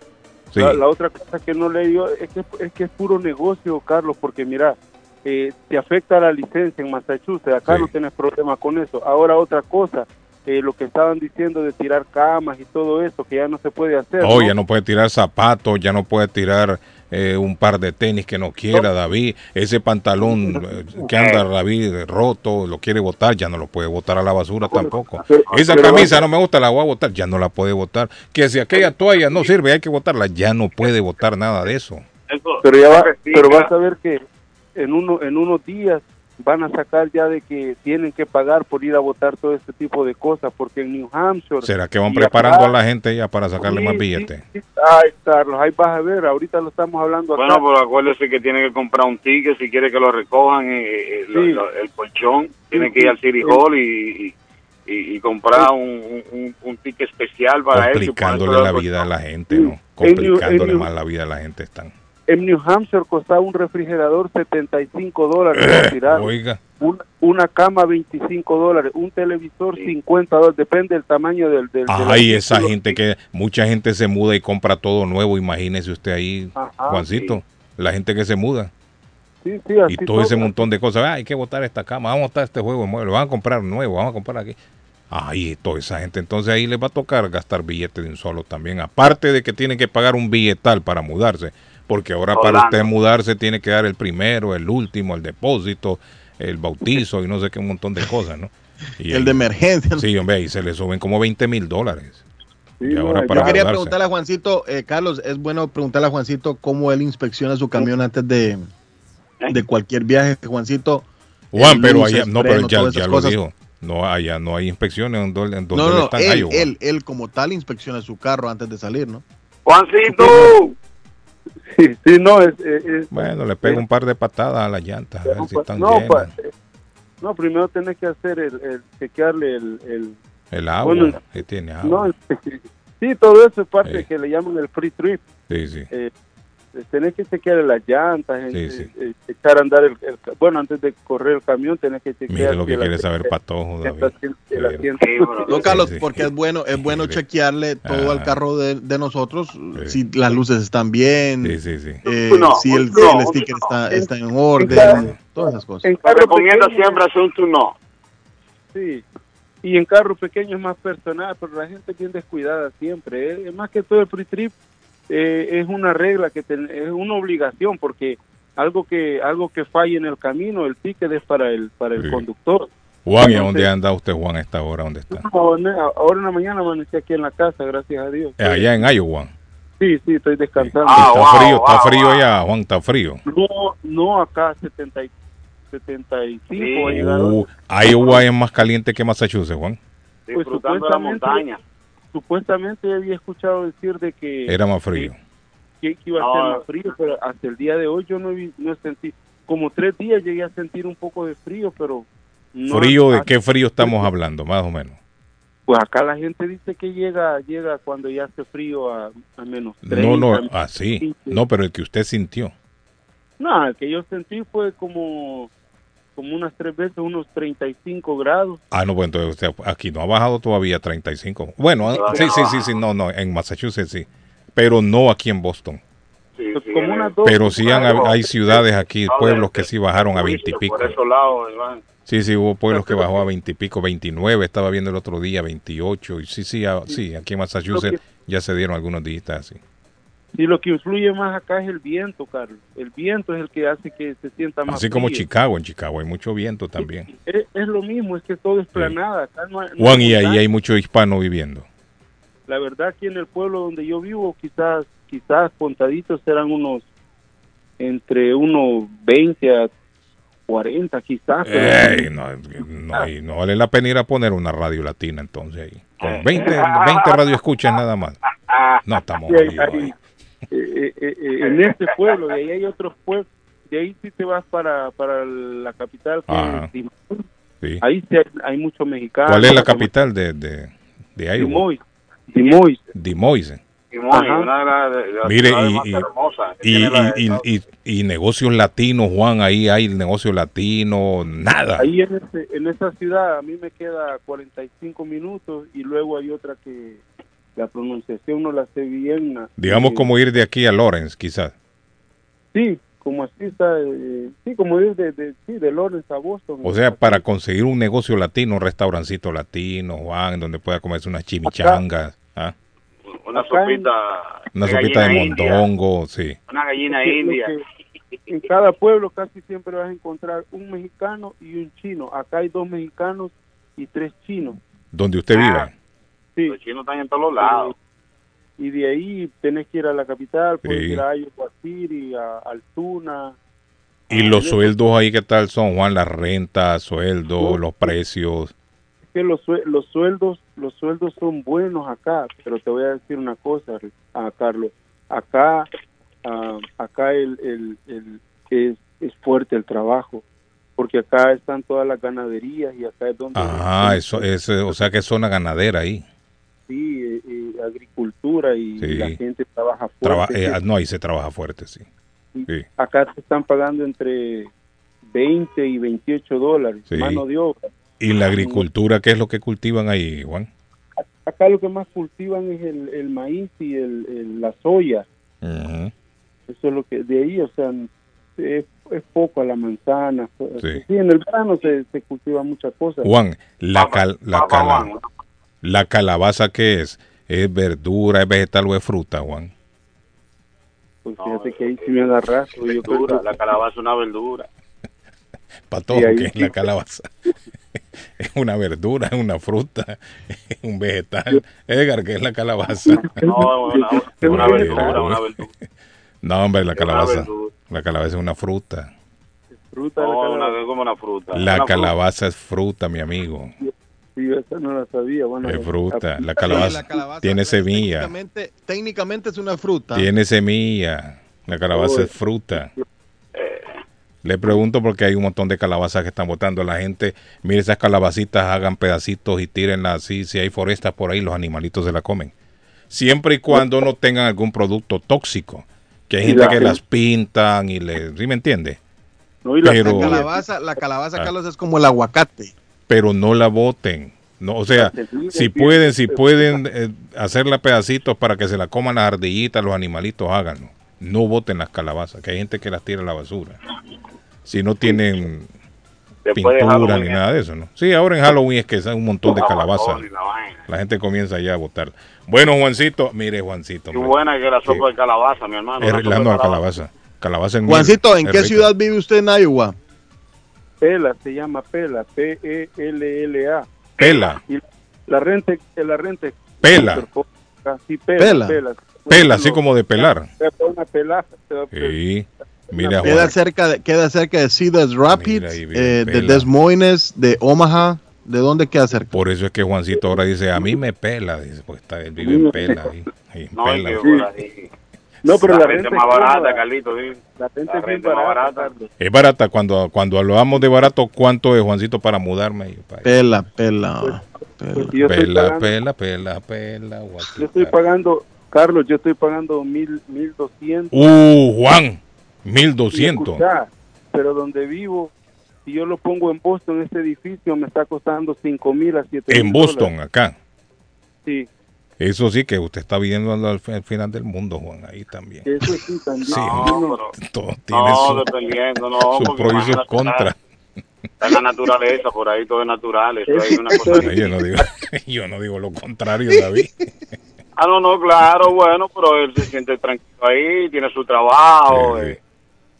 Sí. La, la otra cosa que no le digo es que, es que es puro negocio, Carlos, porque mira, eh, te afecta la licencia en Massachusetts. Acá no tienes problema con eso. Ahora otra cosa, eh, lo que estaban diciendo de tirar camas y todo eso, que ya no se puede hacer. Oh, ya no puede tirar zapatos, ya no puede tirar eh, un par de tenis que no quiera David, ese pantalón eh, que anda David roto, lo quiere botar, ya no lo puede botar a la basura tampoco. Esa camisa no me gusta, la voy a botar, ya no la puede botar. Que si aquella toalla no sirve, hay que botarla, ya no puede botar nada de eso. Pero ya va, pero vas a ver que en uno en unos días van a sacar ya de que tienen que pagar por ir a votar todo este tipo de cosas, porque en New Hampshire... ¿Será que van preparando a la gente ya para sacarle más billetes? Ay, Carlos, ahí vas a ver, ahorita lo estamos hablando Bueno, pero acuérdese que tiene que comprar un ticket si quiere que lo recojan, eh, eh, el colchón, tiene que ir al City Hall y, y, comprar un, un, ticket especial para eso. Complicándole la vida a la gente, ¿no? Complicándole más la vida a la gente están en New Hampshire costaba un refrigerador 75 dólares. oiga. una cama 25 dólares, un televisor 50 dólares, depende del tamaño del... del Ay, esa gente que mucha gente se muda y compra todo nuevo, imagínese usted ahí, Juancito, la gente que se muda. Sí, sí, y todo, ese montón de cosas, hay que botar esta cama, vamos a botar este juego, lo van a comprar nuevo, vamos a comprar aquí. Ay, toda esa gente, entonces ahí les va a tocar gastar billetes de un solo también, aparte de que tienen que pagar un billetal para mudarse porque ahora para usted mudarse tiene que dar el primero, el último, el depósito, el bautizo y no sé qué, un montón de cosas, ¿no? Y el, de emergencia. Sí, hombre, y se le suben como 20 mil dólares. yo quería preguntarle a Juancito, eh, Carlos, es bueno preguntarle a Juancito cómo él inspecciona su camión antes de, de cualquier viaje. Juancito. Juan, pero allá, no, pero ya, ya lo dijo. No, allá no hay inspecciones en donde, en donde no, no, él, él, él, como tal inspecciona su carro antes de salir, ¿no? Juancito. Sí, no, es, bueno, le pego un par de patadas a las llantas, a ver si están no, llenas. no, primero tenés que hacer el, el chequearle el, el, el agua, que tiene agua. No, sí, todo eso es parte que le llaman el free trip. Sí, sí. Eh, tenés que chequear las llantas, sí, eh, echar a andar el, bueno, antes de correr el camión tenés que chequear. Mira lo que, quiere saber Patojo, No, Carlos, porque es bueno, es bueno chequearle todo al carro de, de nosotros, si las luces están bien, eh, si el, el sticker está, está, en orden, todas esas cosas. En recomienda siempre hacer un turno. Sí, y en carro pequeño es más personal, pero la gente es bien descuidada siempre. ¿eh? Es más que todo el free trip eh, es una regla que es una obligación porque algo que algo que falle en el camino el ticket es para el para el conductor. Juan ¿y a dónde anda usted Juan a esta hora dónde está ahora en la mañana amanecí aquí en la casa gracias a Dios. Eh, allá en Iowa sí sí estoy descansando. Ah, está frío está frío allá Juan está frío. No no acá 70 75 uh, Iowa es más caliente que Massachusetts Juan. Disfrutando pues, la montaña supuestamente había escuchado decir de que era más frío. Que, iba a ser más frío, pero hasta el día de hoy yo no, no sentí, como tres días llegué a sentir un poco de frío, pero... ¿Frío de qué frío estamos hablando, más o menos? Pues acá la gente dice que llega llega cuando ya hace frío a, menos 30. No, no, así. no, pero el que usted sintió. No, el que yo sentí fue como como unas tres veces, unos 35 grados. Ah, no, pues entonces aquí no ha bajado todavía 35. Bueno, sí, sí, sí, sí, no, no, en Massachusetts sí, pero no aquí en Boston. Pues pero sí hay ciudades aquí, pueblos que sí bajaron a 20 y pico. Sí, sí, hubo pueblos que bajó a 20 y pico, 29, estaba viendo el otro día, 28, y sí, sí, sí, aquí en Massachusetts ya se dieron algunos días así. Y lo que influye más acá es el viento, Carlos. El viento es el que hace que se sienta más Así como Chicago, en Chicago hay mucho viento también. Es, lo mismo, es que todo es planada. Juan, y ahí hay mucho hispano viviendo. La verdad, aquí en el pueblo donde yo vivo, quizás, quizás contaditos serán unos, entre unos 20 a 40 quizás. no, no, vale la pena ir a poner una radio latina entonces ahí. Con 20, 20 radio escuchas nada más. No estamos eh, eh, eh, en este pueblo, de ahí hay otros pueblos, de ahí si te vas para, para la capital, que sí. ahí sí hay, muchos mexicanos. ¿Cuál es la capital de, de, de Iowa? Dimois. Dimois. Mire, y, negocios latinos, Juan, ahí hay negocio latino, nada. Ahí en, en esa ciudad a mí me queda 45 minutos y luego hay otra que la pronunciación no la sé bien. Digamos como ir de aquí a Lawrence, quizás. Sí, como así está, eh, sí, como es de, de, sí, de Lawrence a Boston. O sea, para conseguir un negocio latino, un restaurancito latino, Juan, donde pueda comerse unas chimichangas. ¿ah? Una sopita. Una sopita de mondongo, sí. Una gallina india. En cada pueblo casi siempre vas a encontrar un mexicano y un chino. Acá hay dos mexicanos y tres chinos. ¿Donde usted vive? Sí. Los chinos están en todos lados. Y de ahí tenés que ir a la capital, puedes ir a Iowa City, a Altuna. ¿Y los sueldos ahí qué tal son, Juan? Las rentas, sueldos, los precios. que los, los sueldos los sueldos son buenos acá, pero te voy a decir una cosa, a Carlos. Acá ah, acá el, el, el es, es fuerte el trabajo porque acá están todas las ganaderías y acá es donde... Ah, eso es, o sea que es zona ganadera ahí. Sí, eh, eh, agricultura y, la gente trabaja fuerte. Eh, no, ahí se trabaja fuerte, sí. sí. Acá te están pagando entre 20 y 28 dólares, mano de obra. ¿Y la agricultura qué es lo que cultivan ahí, Juan? Acá lo que más cultivan es el, el maíz y el, la soya. Eso es lo que, de ahí, o sea, es, es poco a la manzana. Sí. en el verano se, se cultiva muchas cosas. Juan, la, cal, la, cala, la calabaza, ¿qué es? ¿Es verdura, es vegetal o es fruta, Juan? Pues fíjate que ahí sí me agarras. Verdura, la calabaza es una verdura. Para todo, que es la calabaza? es una verdura, es una fruta, es un vegetal. Edgar, ¿qué es la calabaza? No, es una, verdura, una verdura. No, hombre, la calabaza. La calabaza es una fruta. Fruta no, la una, como una fruta. La calabaza es fruta, mi amigo. Sí, esa no la sabía. Bueno, es fruta. La calabaza, la calabaza tiene semilla. Técnicamente, técnicamente, es una fruta. Tiene semilla. La calabaza es fruta. Le pregunto porque hay un montón de calabazas que están botando. La gente, mire esas calabacitas, hagan pedacitos y tírenlas así. Si hay forestas por ahí, los animalitos se la comen. Siempre y cuando no tengan algún producto tóxico. Que hay gente que las pintan y le... ¿Sí me entiende? No, y la, pero, la calabaza, la calabaza, ah. Carlos, es como el aguacate. Pero no la boten. No, o sea, si pueden, si pueden eh, hacerla pedacitos para que se la coman las ardillitas, los animalitos, háganlo. No boten las calabazas, que hay gente que las tira a la basura si no tienen pintura ni nada de eso, ¿no? Sí, ahora en Halloween es que es un montón de calabazas. La gente comienza ya a votar. Bueno, Juancito, mire, Juancito. Qué buena que la sopa de calabaza, mi hermano. Es la calabaza. Calabaza en Juancito, ¿en qué ciudad vive usted en Iowa? Pela, se llama Pela, P-E-L-L-A. Pela. la rente, la rente. Pela. Sí, pela, pela. Pela, así como de pelar. Una pelaza. Sí. Mira, queda cerca de, queda cerca de Cedars Rapids, eh, de Des Moines, de Omaha. ¿De dónde queda cerca? Por eso es que Juancito ahora dice, a mí me pela, dice, porque está, él vive en Pela. Ahí, no, pela. No, pero la, renta es más barata, Carlito. ¿sí? La renta, es más barata. Es barata. Cuando, cuando hablamos de barato, ¿cuánto es, Juancito, para mudarme? Pela, pela. Pues, pela, pela, pela, pela, pela, Yo estoy pagando, Carlos, yo estoy pagando mil, mil doscientos. Uh, Juan. 1200. Pero donde vivo, si yo lo pongo en Boston, este edificio me está costando 5 mil a 7 En Boston, acá. Sí. Eso sí, que usted está viviendo al, final del mundo, Juan, ahí también. Eso sí, también. Sí, no, todo tiene no, su, dependiendo, no, su pro y sus contra. Está en la naturaleza, por ahí todo es natural. Eso es una cosa yo, no digo, yo no digo lo contrario, David. ah, no, no, claro, bueno, pero él se siente tranquilo ahí, tiene su trabajo. Sí, sí.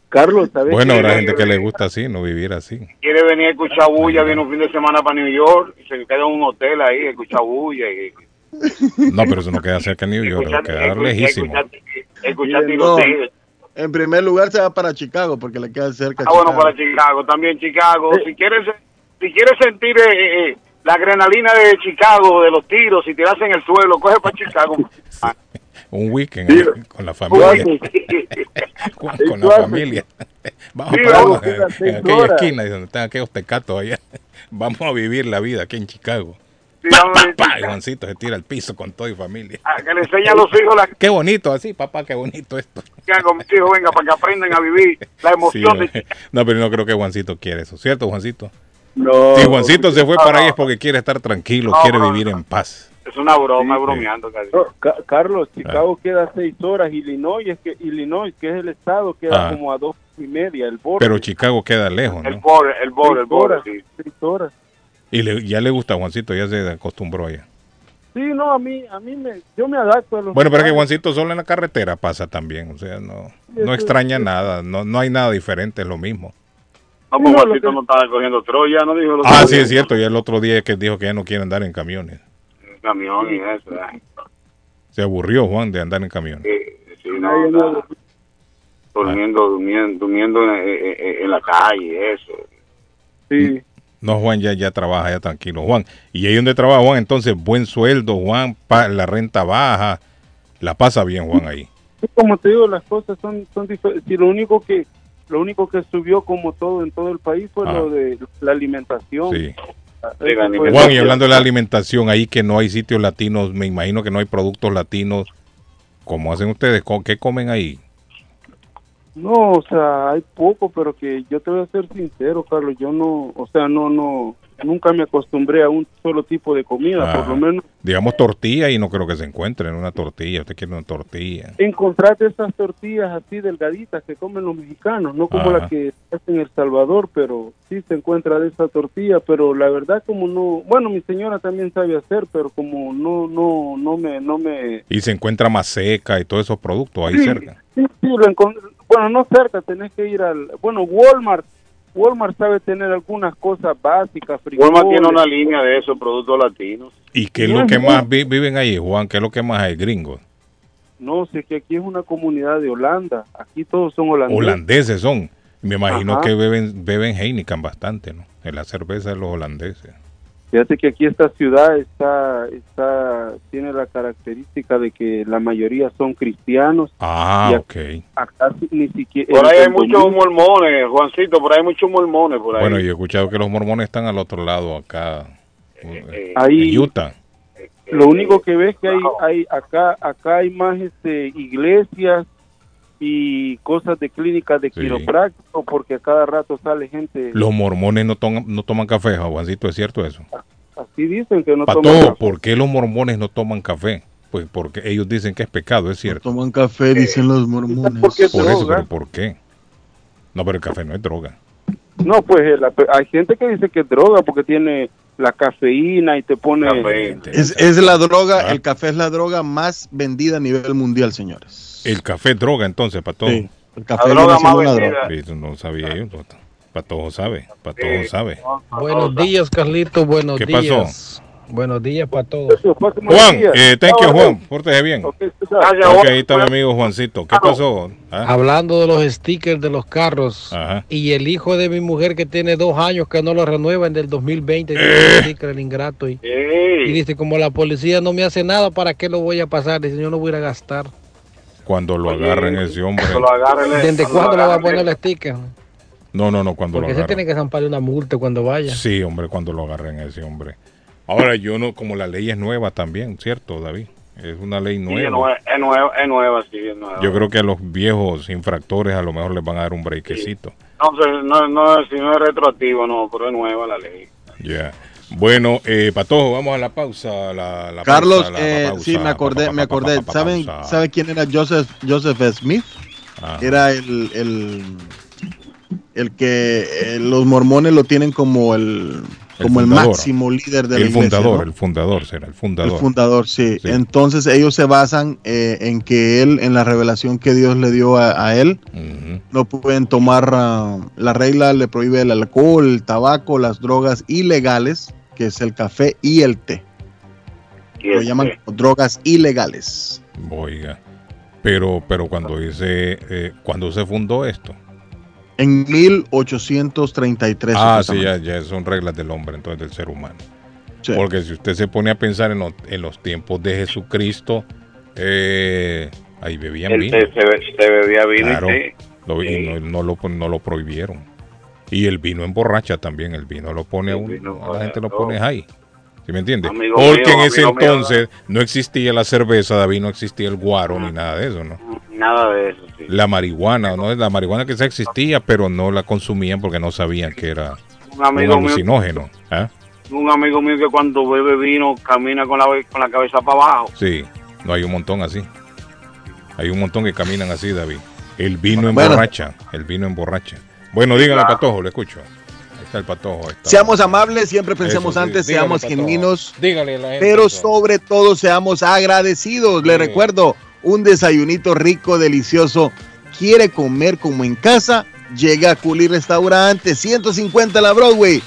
Carlos, ¿sabes Bueno, habrá gente que le gusta así, no vivir así. Quiere venir a escuchar bulla, viene un fin de semana para New York y se queda en un hotel ahí, escucha bulla. Y... No, pero eso no queda cerca de New York, queda lejísimo. Escuchar, en primer lugar se va para Chicago porque le queda cerca. Ah, bueno, para Chicago, también Chicago. Si quieres, si quieres sentir eh, eh, la adrenalina de Chicago, de los tiros, si tiras en el suelo, coge para Chicago. un weekend con la familia. con, la familia. Vamos a en, aquella esquina donde están aquellos tecatos allá. Vamos a vivir la vida aquí en Chicago. Sí, pa, Juancito se tira al piso con toda y familia. Ah, que le enseña a los hijos la... Qué bonito, así, papá, qué bonito esto. Que hago mis hijos, venga, para que aprendan a vivir la emoción de... No, pero no creo que Juancito quiera eso, ¿cierto, Juancito? No. Si Juancito se fue para ahí es porque quiere estar tranquilo, quiere vivir en paz. es una broma, bromeando. Carlos, Chicago ah. queda a seis horas, Illinois, es que Illinois, que es el estado, queda ah. como a dos y media, el borde. Pero Chicago queda lejos, ¿no? El borde, el borde, el borde, sí. Seis horas. Y le, ya le gusta Juancito, ya se acostumbró allá. Sí, no, a mí, a mí me, yo me adapto a los. Bueno, pero es que Juancito solo en la carretera pasa también, o sea, no, no extraña nada, no, no hay nada diferente, es lo mismo. No, pues Juancito no estaba cogiendo Troya, no dijo. Ah, sí, es cierto, y el otro día que dijo que ya no quiere andar en camiones. En camión y eso, Se aburrió Juan de andar en camiones. Sí, sí no, durmiendo, durmiendo, durmiendo en, en, la calle, eso. Sí. No, Juan ya, ya trabaja ya tranquilo, Juan. Y ahí donde trabaja Juan, entonces buen sueldo, Juan, la renta baja, la pasa bien Juan ahí. Como te digo, las cosas son, son diferentes. lo único que lo único que subió como todo en todo el país fue lo de la alimentación. Sí. Juan, y hablando de la alimentación, ahí que no hay sitios latinos, me imagino que no hay productos latinos. ¿Cómo hacen ustedes? ¿Qué comen ahí? No, o sea, hay poco, pero que yo te voy a ser sincero, Carlos, yo no, o sea, no, no, nunca me acostumbré a un solo tipo de comida, por lo menos. Digamos tortilla y no creo que se encuentre en una tortilla, usted quiere una tortilla. Encontrate esas tortillas así delgaditas que comen los mexicanos, no como la que hacen en El Salvador, pero sí se encuentra de esa tortilla, pero la verdad como no, bueno, mi señora también sabe hacer, pero como no, no, no me, no me. Y se encuentra más seca y todos esos productos ahí cerca. Sí, sí, lo encontré bueno, no cerca, tenés que ir al... Bueno, Walmart. Walmart sabe tener algunas cosas básicas. Walmart tiene una línea de esos productos latinos. ¿Y qué es lo que más viven ahí, Juan? ¿Qué es lo que más hay, gringos? No, sé que aquí es una comunidad de Holanda. Aquí todos son holandeses. Holandeses son. Me imagino que beben, beben Heineken bastante, ¿no? En la cerveza de los holandeses. Fíjate que aquí esta ciudad está, está, tiene la característica de que la mayoría son cristianos. Ah, ok. ni siquiera, por ahí hay muchos mormones, Juancito, por ahí hay muchos mormones. Por ahí. Bueno, yo he escuchado que los mormones están al otro lado, acá, eh, en Utah. Lo único que ves que hay, hay acá, acá hay más este, iglesias y cosas de clínicas de quiropráctico porque a cada rato sale gente. Los mormones no, toman no toman café, Juancito, ¿es cierto eso? Así dicen que no toman café. ¿Por qué los mormones no toman café? Pues porque ellos dicen que es pecado, es cierto. toman café, dicen los mormones. Por eso, pero ¿por qué? No, pero el café no es droga. No, pues eh, hay gente que dice que es droga porque tiene la cafeína y te pone... Es, es la droga, ah. el café es la droga más vendida a nivel mundial, señores. El café droga entonces, para todo. el café droga más droga. No sabía yo. Para todo sabe, para todo sabe. Buenos días, Carlito, buenos días. ¿Qué pasó? Buenos días para todos. Juan, eh, thank you, Juan. Pórtese bien. Ok, ahí está mi amigo Juancito. ¿Qué pasó? ¿Ah? Hablando de los stickers de los carros. Y el hijo de mi mujer que tiene dos años que no lo renueva en del 2020. Eh. sticker, el ingrato. Y, y, dice, como la policía no me hace nada, ¿para qué lo voy a pasar? Dice, yo no voy a gastar. Cuando lo agarren ese hombre. ¿Desde cuándo le va a poner el sticker? No, no, no, cuando Porque lo agarren. se tiene que zamparle una multa cuando vaya. Sí, hombre, cuando lo agarren ese hombre. Ahora, yo no, como la ley es nueva también, ¿cierto, David? Es una ley nueva. Sí, es, nueva, es nueva, sí, es nueva. Yo creo que a los viejos infractores a lo mejor les van a dar un brequecito. No, no, no, si no es retroactivo, no, pero es nueva la ley. Ya. Bueno, eh, Patojo, vamos a la pausa. La, Carlos, eh, sí, me acordé, me acordé. ¿Saben, ¿Sabe quién era Joseph, Joseph Smith? Era el, el, el que eh, los mormones lo tienen como el como el, máximo líder de el la fundador, El fundador, será el fundador. El fundador, sí. Entonces ellos se basan eh, en que él, en la revelación que Dios le dio a, él, no pueden tomar, ah, la regla le prohíbe el alcohol, el tabaco, las drogas ilegales, que es el café y el té. lo llaman drogas ilegales. Oiga, pero, pero cuando dice, eh, cuando se fundó esto. En 1833. Ah, sí, ya, ya, son reglas del hombre, entonces del ser humano. Porque si usted se pone a pensar en, en los tiempos de Jesucristo, eh, ahí bebían vino. Se, bebía vino claro, y no, lo, no lo prohibieron. Y el vino emborracha también, el vino lo pone a, uno, a la gente lo pone ahí. ¿Sí me entiende? Porque en ese entonces no existía la cerveza, David, no existía el guaro ni nada de eso, ¿no? Nada de eso, sí. La marihuana, ¿no? La marihuana que se existía, pero no la consumían porque no sabían que era un, alucinógeno. ¿ah? un amigo mío que cuando bebe vino camina con la, con la cabeza para abajo. Sí, no hay un montón así. Hay un montón que caminan así, David. El vino emborracha, el vino emborracha. Bueno, dígale, Patojo, le escucho. Está el Patojo. Seamos amables, siempre pensemos antes, seamos genuinos. Dígale la gente, pero sobre todo seamos agradecidos. Le recuerdo, un desayunito rico, delicioso. Quiere comer como en casa, llega a Culi Restaurante, 150 la Broadway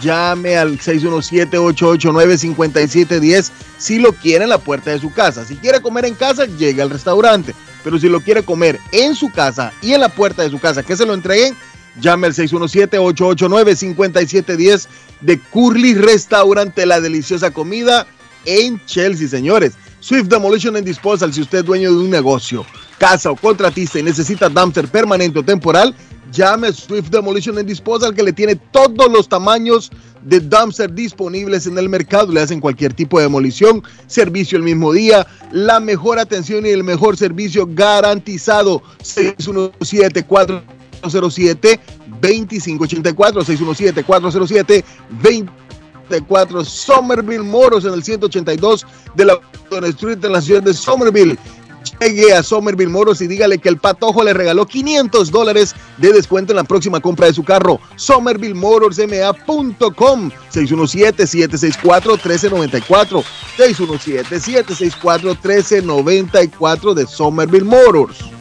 llame al 617-889-5710 si lo quiere en la puerta de su casa. Si quiere comer en casa, llega al restaurante. Pero si lo quiere comer en su casa y en la puerta de su casa, que se lo entreguen, llame al 617-889-5710 de Curly Restaurante, la deliciosa comida en Chelsea, señores. Swift Demolition and Disposal, si usted es dueño de un negocio, casa o contratista y necesita dumpster permanente o temporal, llame a Swift Demolition and Disposal que le tiene todos los tamaños de dumpster disponibles en el mercado. Le hacen cualquier tipo de demolición, servicio el mismo día, la mejor atención y el mejor servicio garantizado. 617 407 2584 617 407 24 Somerville Moros en el 182 de la Street en la ciudad de Somerville Llegue a Somerville Moros y dígale que el patojo le regaló 500 dólares de descuento en la próxima compra de su carro. SomervilleMotorsMA.com 617-764-1394 617-764-1394 de Somerville Motors.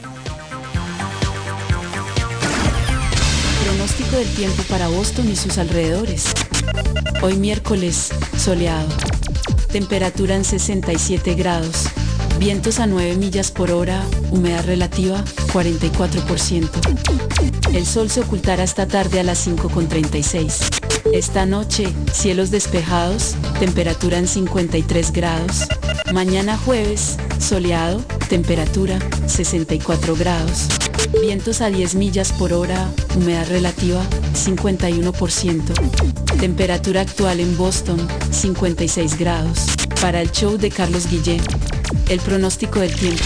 Del tiempo para Boston y sus alrededores. Hoy miércoles, soleado. Temperatura en 67 grados. Vientos a 9 millas por hora, humedad relativa 44%. El sol se ocultará esta tarde a las 5.36. Esta noche, cielos despejados, temperatura en 53 grados. Mañana jueves, soleado, temperatura 64 grados. Vientos a 10 millas por hora, humedad relativa 51%. Temperatura actual en Boston 56 grados. Para el show de Carlos Guillén. El pronóstico del tiempo.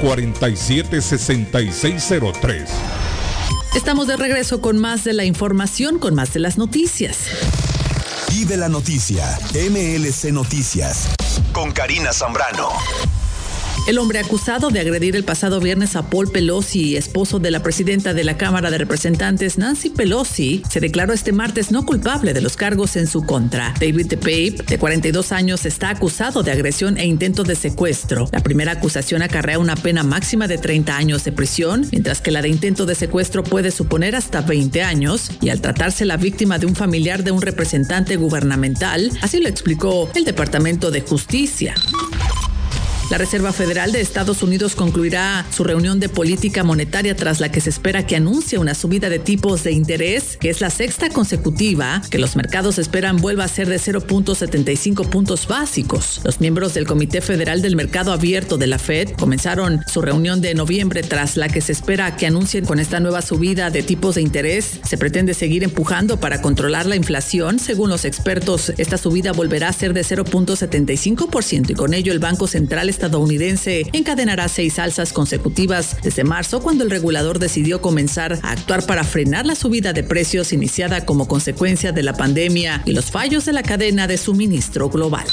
476603 Estamos de regreso con más de la información, con más de las noticias. Y de la noticia, MLC Noticias, con Karina Zambrano. El hombre acusado de agredir el pasado viernes a Paul Pelosi, esposo de la presidenta de la Cámara de Representantes, Nancy Pelosi, se declaró este martes no culpable de los cargos en su contra. David DePape, de 42 años, está acusado de agresión e intento de secuestro. La primera acusación acarrea una pena máxima de 30 años de prisión, mientras que la de intento de secuestro puede suponer hasta 20 años, y al tratarse la víctima de un familiar de un representante gubernamental, así lo explicó el Departamento de Justicia. La Reserva Federal de Estados Unidos concluirá su reunión de política monetaria tras la que se espera que anuncie una subida de tipos de interés, que es la sexta consecutiva que los mercados esperan vuelva a ser de 0.75 puntos básicos. Los miembros del Comité Federal del Mercado Abierto de la Fed comenzaron su reunión de noviembre tras la que se espera que anuncien con esta nueva subida de tipos de interés. Se pretende seguir empujando para controlar la inflación. Según los expertos, esta subida volverá a ser de 0.75% y con ello el Banco Central estadounidense encadenará seis alzas consecutivas desde marzo cuando el regulador decidió comenzar a actuar para frenar la subida de precios iniciada como consecuencia de la pandemia y los fallos de la cadena de suministro global.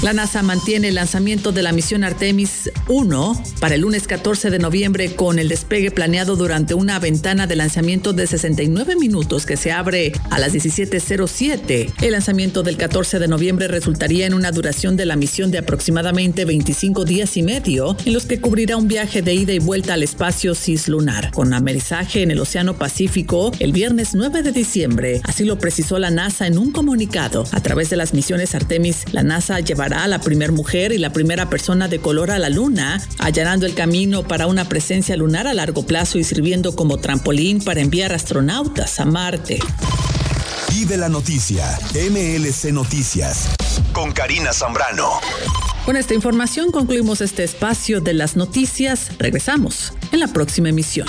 La NASA mantiene el lanzamiento de la misión Artemis 1 para el lunes 14 de noviembre con el despegue planeado durante una ventana de lanzamiento de 69 minutos que se abre a las 17.07. El lanzamiento del 14 de noviembre resultaría en una duración de la misión de aproximadamente 25 días y medio, en los que cubrirá un viaje de ida y vuelta al espacio cislunar, con amerizaje en el Océano Pacífico el viernes 9 de diciembre. Así lo precisó la NASA en un comunicado. A través de las misiones Artemis, la NASA llevará la primera mujer y la primera persona de color a la Luna, allanando el camino para una presencia lunar a largo plazo y sirviendo como trampolín para enviar astronautas a Marte. Vive la noticia. MLC Noticias. Con Karina Zambrano. Con esta información concluimos este espacio de las noticias. Regresamos en la próxima emisión.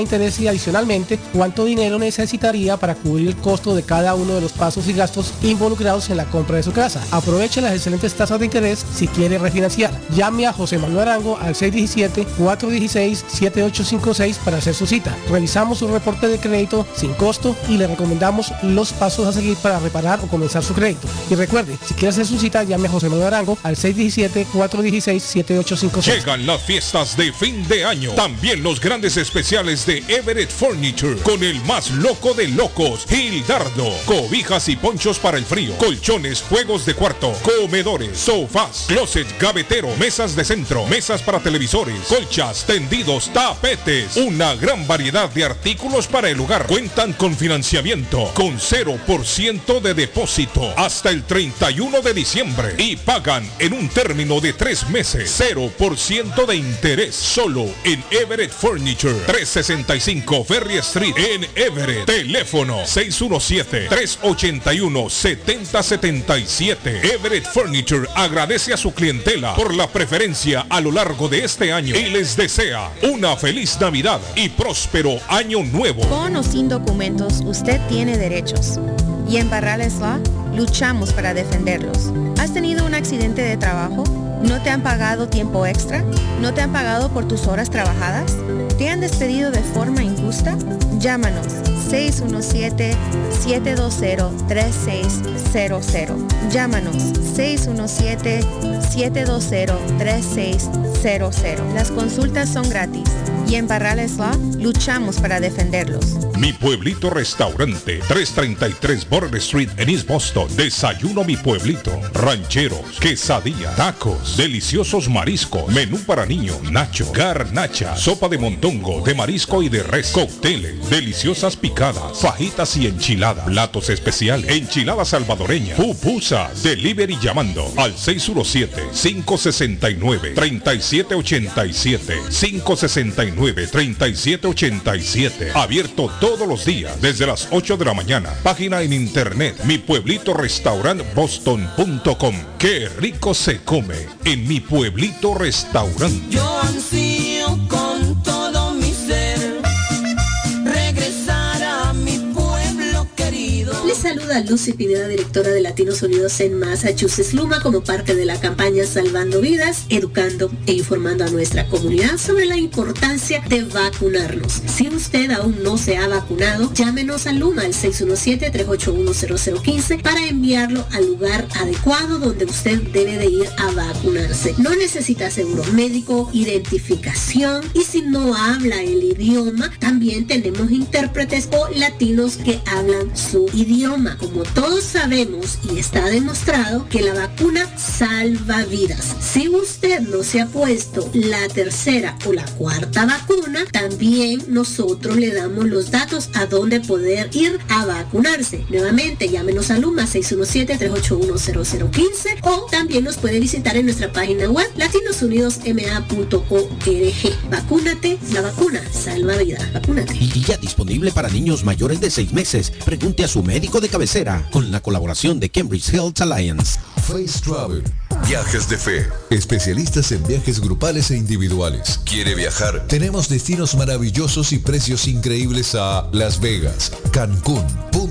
interés y adicionalmente cuánto dinero necesitaría para cubrir el costo de cada uno de los pasos y gastos involucrados en la compra de su casa. Aproveche las excelentes tasas de interés si quiere refinanciar. Llame a José Manuel Arango al 617-416-7856 para hacer su cita. Revisamos su reporte de crédito sin costo y le recomendamos los pasos a seguir para reparar o comenzar su crédito. Y recuerde, si quiere hacer su cita, llame a José Manuel Arango al 617-416-7856. Llegan las fiestas de fin de año. También los grandes especiales de Everett Furniture con el más loco de locos, Gildardo. Cobijas y ponchos para el frío, colchones, juegos de cuarto, comedores, sofás, closet, gavetero, mesas de centro, mesas para televisores, colchas, tendidos, tapetes. Una gran variedad de artículos para el hogar. Cuentan con financiamiento con 0% de depósito hasta el 31 de diciembre y pagan en un término de tres meses 0% de interés solo en Everett Furniture 365 Ferry Street en Everett. Teléfono 617-381-7077. Everett Furniture agradece a su clientela por la preferencia a lo largo de este año y les desea una feliz Navidad y próspero año nuevo. Con o sin documentos, usted tiene derechos. Y en Barrales Law luchamos para defenderlos. ¿Has tenido un accidente de trabajo? ¿No te han pagado tiempo extra? ¿No te han pagado por tus horas trabajadas? ¿Te han despedido de forma injusta? Llámanos 617-720-3600. Llámanos 617-720-3600. Las consultas son gratis y en Barrales Law luchamos para defenderlos. Mi pueblito restaurante, 333 Border Street en East Boston. Desayuno mi pueblito. Rancheros, quesadilla, tacos, deliciosos mariscos, menú para niños, nacho, garnacha, sopa de montongo, de marisco y de res, cócteles, deliciosas picadas, fajitas y enchiladas, platos especiales, enchiladas salvadoreñas, pupusas, delivery llamando al 617-569-3787, 569-3787, abierto todos los días desde las 8 de la mañana, página en internet, mi pueblito restaurant boston.com, qué rico se come en mi pueblito restaurante. Saluda Lucy Pineda, directora de Latinos Unidos en Massachusetts Luma, como parte de la campaña Salvando Vidas, educando e informando a nuestra comunidad sobre la importancia de vacunarnos. Si usted aún no se ha vacunado, llámenos a Luma al 617-381-0015 para enviarlo al lugar adecuado donde usted debe de ir a vacunarse. No necesita seguro médico, identificación y si no habla el idioma, también tenemos intérpretes o latinos que hablan su idioma. Como todos sabemos y está demostrado que la vacuna salva vidas. Si usted no se ha puesto la tercera o la cuarta vacuna, también nosotros le damos los datos a donde poder ir a vacunarse. Nuevamente, llámenos a Luma 617-381-0015 o también nos puede visitar en nuestra página web latinosunidosma.org. Vacúnate, la vacuna salva vidas. Vacúnate. Y ya disponible para niños mayores de 6 meses. Pregunte a su médico de cabecera con la colaboración de Cambridge Health Alliance. Face Travel. Viajes de fe. Especialistas en viajes grupales e individuales. ¿Quiere viajar? Tenemos destinos maravillosos y precios increíbles a Las Vegas, Cancún, Punta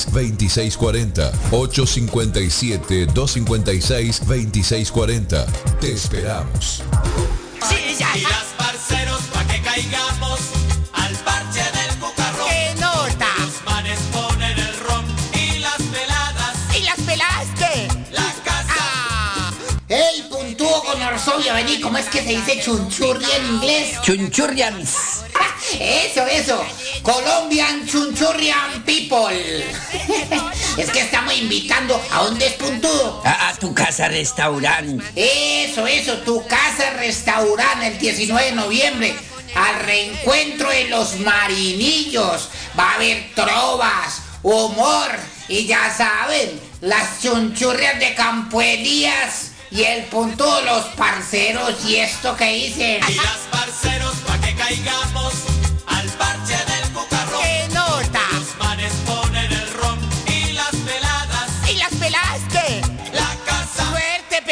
857-256-2640. 857-256-2640. Te esperamos. Sí, ya. Y las parceros pa' que caigamos al parche del cocarro. ¡Qué nota! Los manes ponen el ron y las peladas. ¿Y las peladas qué? La casa. Ah. ¡Ey, puntúo con Orsovia! Vení, ¿cómo es que se dice chunchurria en inglés? Chunchurrians. Eso, eso. Colombian Chunchurrian People. es que estamos invitando a un despuntudo. A, a tu casa restaurante. Eso, eso, tu casa restaurante el 19 de noviembre. Al reencuentro de los marinillos. Va a haber trovas, humor y ya saben, las chunchurrias de Campo Elías y el punto de los parceros y esto que dicen. Y las parceros pa' que caigamos al parche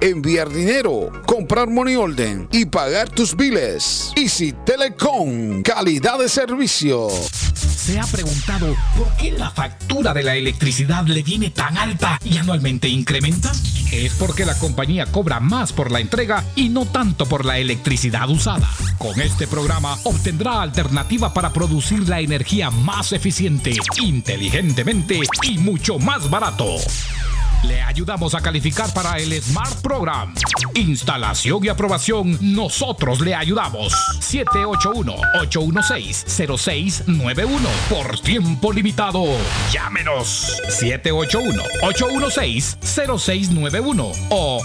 enviar dinero, comprar money order y pagar tus biles. Easy Telecom, calidad de servicio. ¿Se ha preguntado por qué la factura de la electricidad le viene tan alta y anualmente incrementa? Es porque la compañía cobra más por la entrega y no tanto por la electricidad usada. Con este programa obtendrá alternativa para producir la energía más eficiente, inteligentemente y mucho más barato. Le ayudamos a calificar para el Smart Program. Instalación y aprobación, nosotros le ayudamos. 781-816-0691. Por tiempo limitado. Llámenos. 781-816-0691 o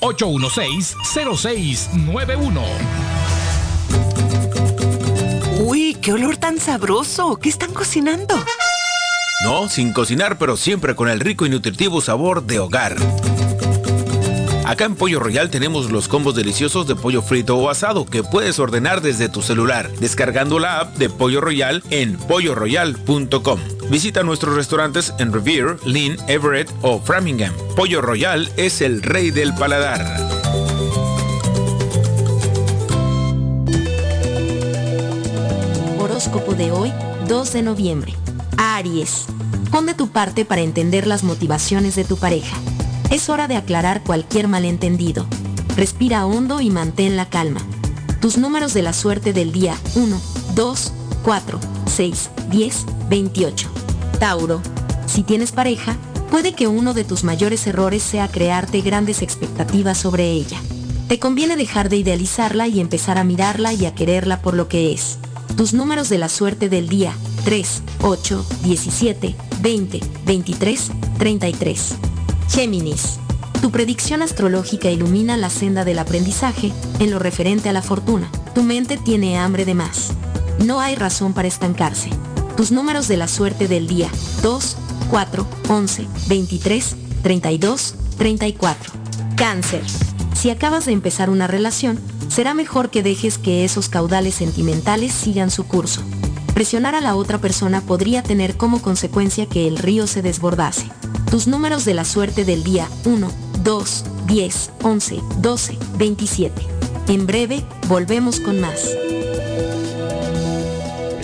781-816-0691. Uy, qué olor tan sabroso. ¿Qué están cocinando? No, sin cocinar, pero siempre con el rico y nutritivo sabor de hogar. Acá en Pollo Royal tenemos los combos deliciosos de pollo frito o asado que puedes ordenar desde tu celular, descargando la app de Pollo Royal en polloroyal.com. Visita nuestros restaurantes en Revere, Lynn, Everett o Framingham. Pollo Royal es el rey del paladar. Horóscopo de hoy, 2 de noviembre. Aries. Pon de tu parte para entender las motivaciones de tu pareja. Es hora de aclarar cualquier malentendido. Respira hondo y mantén la calma. Tus números de la suerte del día 1, 2, 4, 6, 10, 28. Tauro. Si tienes pareja, puede que uno de tus mayores errores sea crearte grandes expectativas sobre ella. Te conviene dejar de idealizarla y empezar a mirarla y a quererla por lo que es. Tus números de la suerte del día 3, 8, 17, 20, 23, 33. Géminis. Tu predicción astrológica ilumina la senda del aprendizaje en lo referente a la fortuna. Tu mente tiene hambre de más. No hay razón para estancarse. Tus números de la suerte del día 2, 4, 11, 23, 32, 34. Cáncer. Si acabas de empezar una relación, será mejor que dejes que esos caudales sentimentales sigan su curso. Presionar a la otra persona podría tener como consecuencia que el río se desbordase. Tus números de la suerte del día 1, 2, 10, 11, 12, 27. En breve, volvemos con más.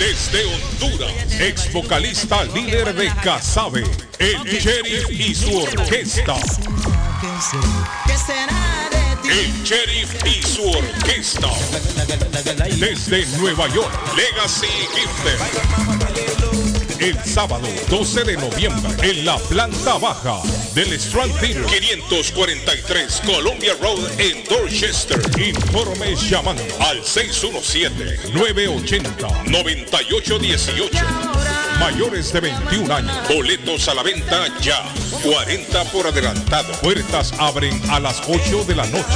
desde Honduras, ex vocalista líder de Casabe, el Sheriff y su orquesta. El Sheriff y su orquesta. Desde Nueva York, Legacy Gifted el sábado 12 de noviembre en la planta baja del Strand Theater 543 Columbia Road en Dorchester. Informes llamando al 617-980-9818. Mayores de 21 años. Boletos a la venta ya. 40 por adelantado. Puertas abren a las 8 de la noche.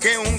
que un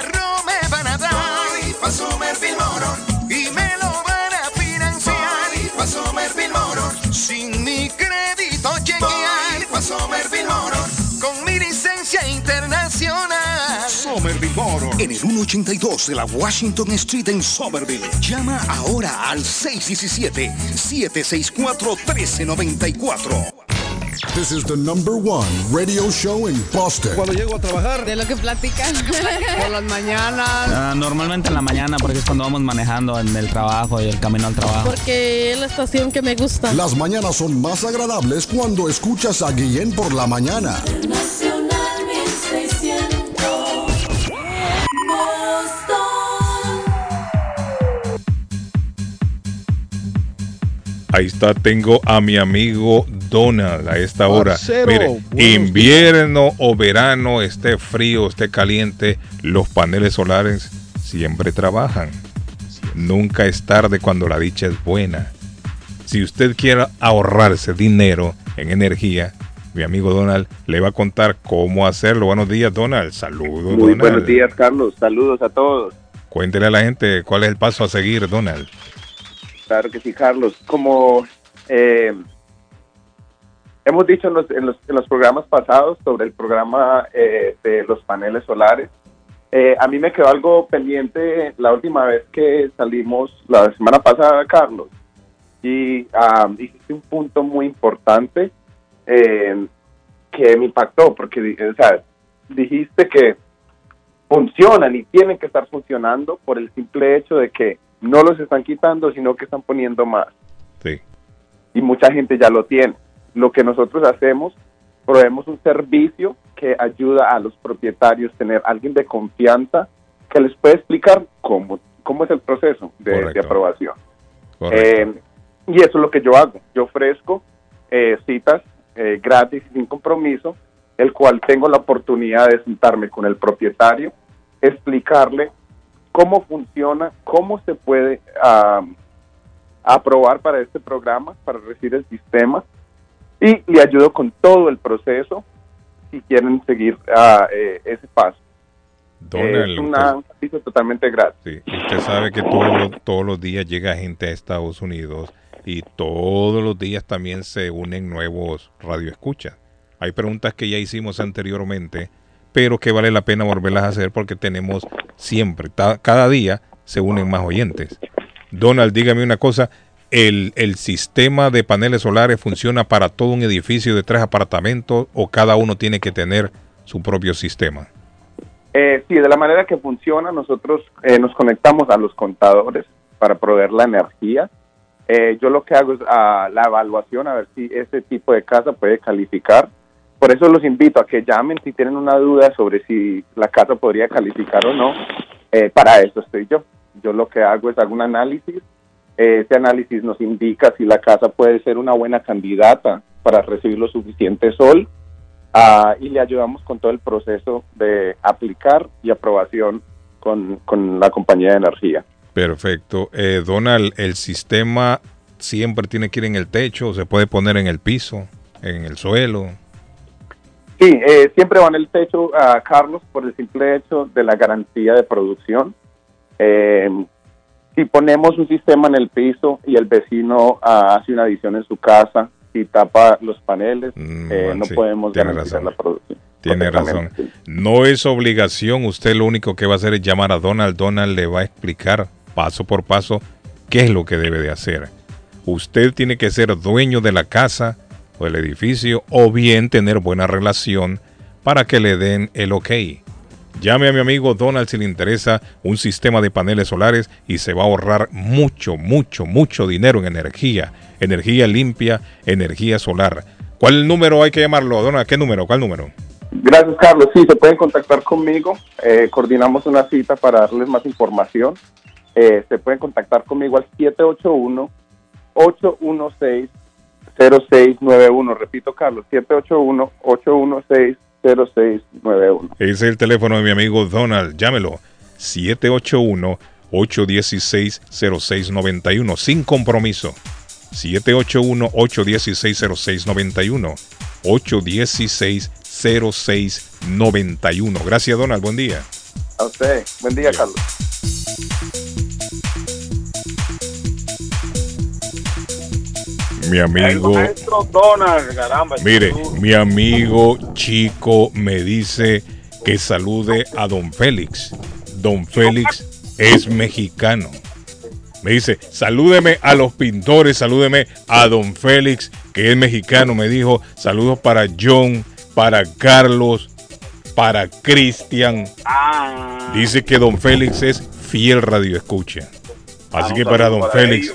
En el 182 de la Washington Street en Somerville. Llama ahora al 617-764-1394. This is the number one radio show in Boston. Cuando llego a trabajar. De lo que platican. Por las mañanas. Ah, normalmente en la mañana, porque es cuando vamos manejando en el trabajo y el camino al trabajo. Porque es la estación que me gusta. Las mañanas son más agradables cuando escuchas a Guillén por la mañana. Ahí está, tengo a mi amigo Donald a esta hora. Parcero, Mire, invierno o verano, esté frío, esté caliente, los paneles solares siempre trabajan. Nunca es tarde cuando la dicha es buena. Si usted quiere ahorrarse dinero en energía, mi amigo Donald le va a contar cómo hacerlo. Buenos días, Donald. Saludos, Muy Donald. buenos días, Carlos. Saludos a todos. Cuéntele a la gente cuál es el paso a seguir, Donald. Claro que sí, Carlos. Como eh, hemos dicho en los, en, los, programas pasados sobre el programa eh, de los paneles solares, eh, a mí me quedó algo pendiente la última vez que salimos la semana pasada, Carlos. Y ah, dijiste un punto muy importante que me impactó, porque dijiste que funcionan y tienen que estar funcionando por el simple hecho de que no los están quitando, sino que están poniendo más. Sí. Y mucha gente ya lo tiene. Lo que nosotros hacemos, proveemos un servicio que ayuda a los propietarios a tener alguien de confianza que les puede explicar cómo cómo es el proceso de, aprobación. Eh, y eso es lo que yo hago. Yo ofrezco eh, citas eh, gratis y sin compromiso, el cual tengo la oportunidad de sentarme con el propietario, explicarle cómo funciona, cómo se puede ah, aprobar para este programa, para recibir el sistema, y le ayudo con todo el proceso si quieren seguir ah, eh, ese paso. Donald, es una- un servicio totalmente gratis. Sí, usted sabe que todos los, todos los días llega gente a Estados Unidos y todos los días también se unen nuevos radioescuchas. Hay preguntas que ya hicimos anteriormente, pero que vale la pena volverlas a hacer porque tenemos siempre, cada día se unen más oyentes. Donald, dígame una cosa, ¿el, el sistema de paneles solares funciona para todo un edificio de tres apartamentos o cada uno tiene que tener su propio sistema? Eh, sí, de la manera que funciona, nosotros eh, nos conectamos a los contadores para proveer la energía. Eh, yo lo que hago es ah, la evaluación a ver si ese tipo de casa puede calificar. Por eso los invito a que llamen si tienen una duda sobre si la casa podría calificar o no. Eh, para eso estoy yo. Yo lo que hago es hago un análisis. Eh, ese análisis nos indica si la casa puede ser una buena candidata para recibir lo suficiente sol Ah, y le ayudamos con todo el proceso de aplicar y aprobación con, con la compañía de energía. Perfecto. Eh, Donald, ¿el sistema siempre tiene que ir en el techo se puede poner en el piso, en el suelo? Sí, eh, siempre va en el techo, a Carlos, por el simple hecho de la garantía de producción. Eh, si ponemos un sistema en el piso y el vecino ah, hace una adición en su casa y tapa los paneles, eh, no sí, podemos garantizar razón. la producción. Tiene razón. No es obligación, usted lo único que va a hacer es llamar a Donald. Donald le va a explicar paso por paso qué es lo que debe de hacer. Usted tiene que ser dueño de la casa o del edificio o bien tener buena relación para que le den el ok. Llame a mi amigo Donald si le interesa un sistema de paneles solares y se va a ahorrar mucho, mucho, mucho dinero en energía. Energía limpia, energía solar. ¿Cuál número hay que llamarlo, Donald? ¿Qué número? ¿Cuál número? Gracias, Carlos. Sí, se pueden contactar conmigo. Eh, coordinamos una cita para darles más información. Eh, se pueden contactar conmigo al 781-816-0691. Repito, Carlos, 781-816-0691. Ese es el teléfono de mi amigo Donald. Llámelo. 781-816-0691. Sin compromiso. 781-816-0691. 816-0691. Gracias, Donald. Buen día. A usted. Buen día, Carlos. Mi amigo. Maestro Donald, caramba. Mire, mi amigo Chico me dice que salude a don Félix. Don Félix es mexicano. Me dice, salúdeme a los pintores, salúdeme a don Félix, que es mexicano. Me dijo, saludos para John, para Carlos, para Cristian. Ah, Dice que don Félix es fiel radio escucha. Así un que para don Félix.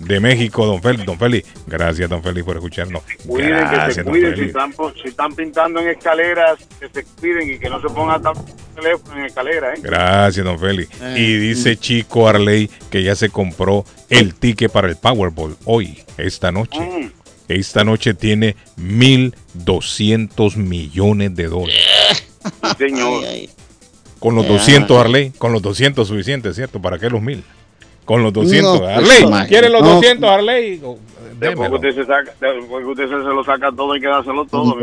De México, don Félix, don Félix, gracias don Félix por escucharnos. cuiden, que se cuiden. Si están, po- si están pintando en escaleras, que se cuiden y que no se pongan tan teléfono en escalera, ¿eh? Gracias, don Félix. Eh. Y dice Chico Arley que ya se compró el ticket para el Powerball hoy, esta noche. Mm. Esta noche tiene 1.200 millones de dólares. Sí, señor. Con los Eh, 200, ah. Arley, con los 200 suficiente, ¿cierto? ¿Para qué los 1.000? Con los 200. No, pues, Arley, imagínate. ¿quiere los No. 200, Arley? O- Después usted, se saca, usted se, se lo saca todo, hay que dárselo todo.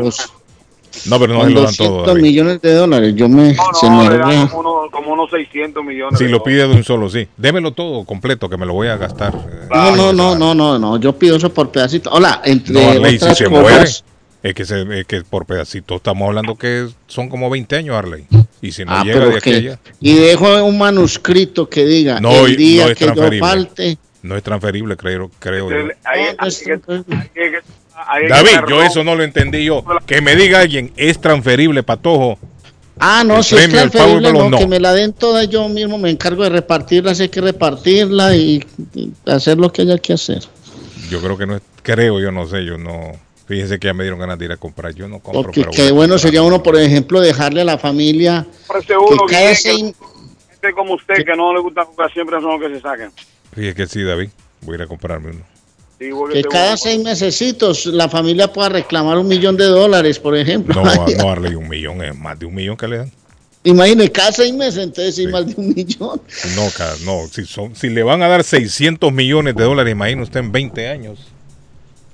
No, pero no se lo dan todo, 200 Arley. millones de dólares, yo me, se No, me le dan como, unos, como unos 600 millones. Si de lo dólares. pide de un solo, sí. Démelo todo completo, que me lo voy a gastar. eh, No, no, no, no, no, no, yo pido eso por pedacito. Hola, entre No, Arley, si otras se muere, cosas. Es que, se, es que por pedacitos estamos hablando que son como 20 años, Arley. Y si no Ah, llega de que- aquella, Y dejo un manuscrito que diga no, el día no es que yo transferible. falte. No es transferible, creo, creo yo. Hay hay que- hay David, yo eso no lo entendí yo. Que me diga alguien, ¿es transferible, Patojo? Ah, no, El si es premio, transferible, no. que me la den toda yo mismo, me encargo de repartirla, si hay que repartirla y, y hacer lo que haya que hacer. Yo creo que no es, creo, yo no sé, yo no. Fíjense que ya me dieron ganas de ir a comprar. Yo no compro, Porque pero qué bueno. sería uno, por ejemplo, dejarle a la familia Ofrece que uno cada seis, gente como usted que no le gusta jugar siempre son los que se sacan. Fíjese que sí, David. Voy a ir a comprarme uno. Sí, Que cada seis mesecitos la familia pueda reclamar un millón de dólares, por ejemplo. No, no darle un millón, es más de un millón que le dan. Imagine, cada seis meses, entonces sí, más de un millón. No, cada- no si, son, si le van a dar 600 millones de dólares, imagine usted en 20 años.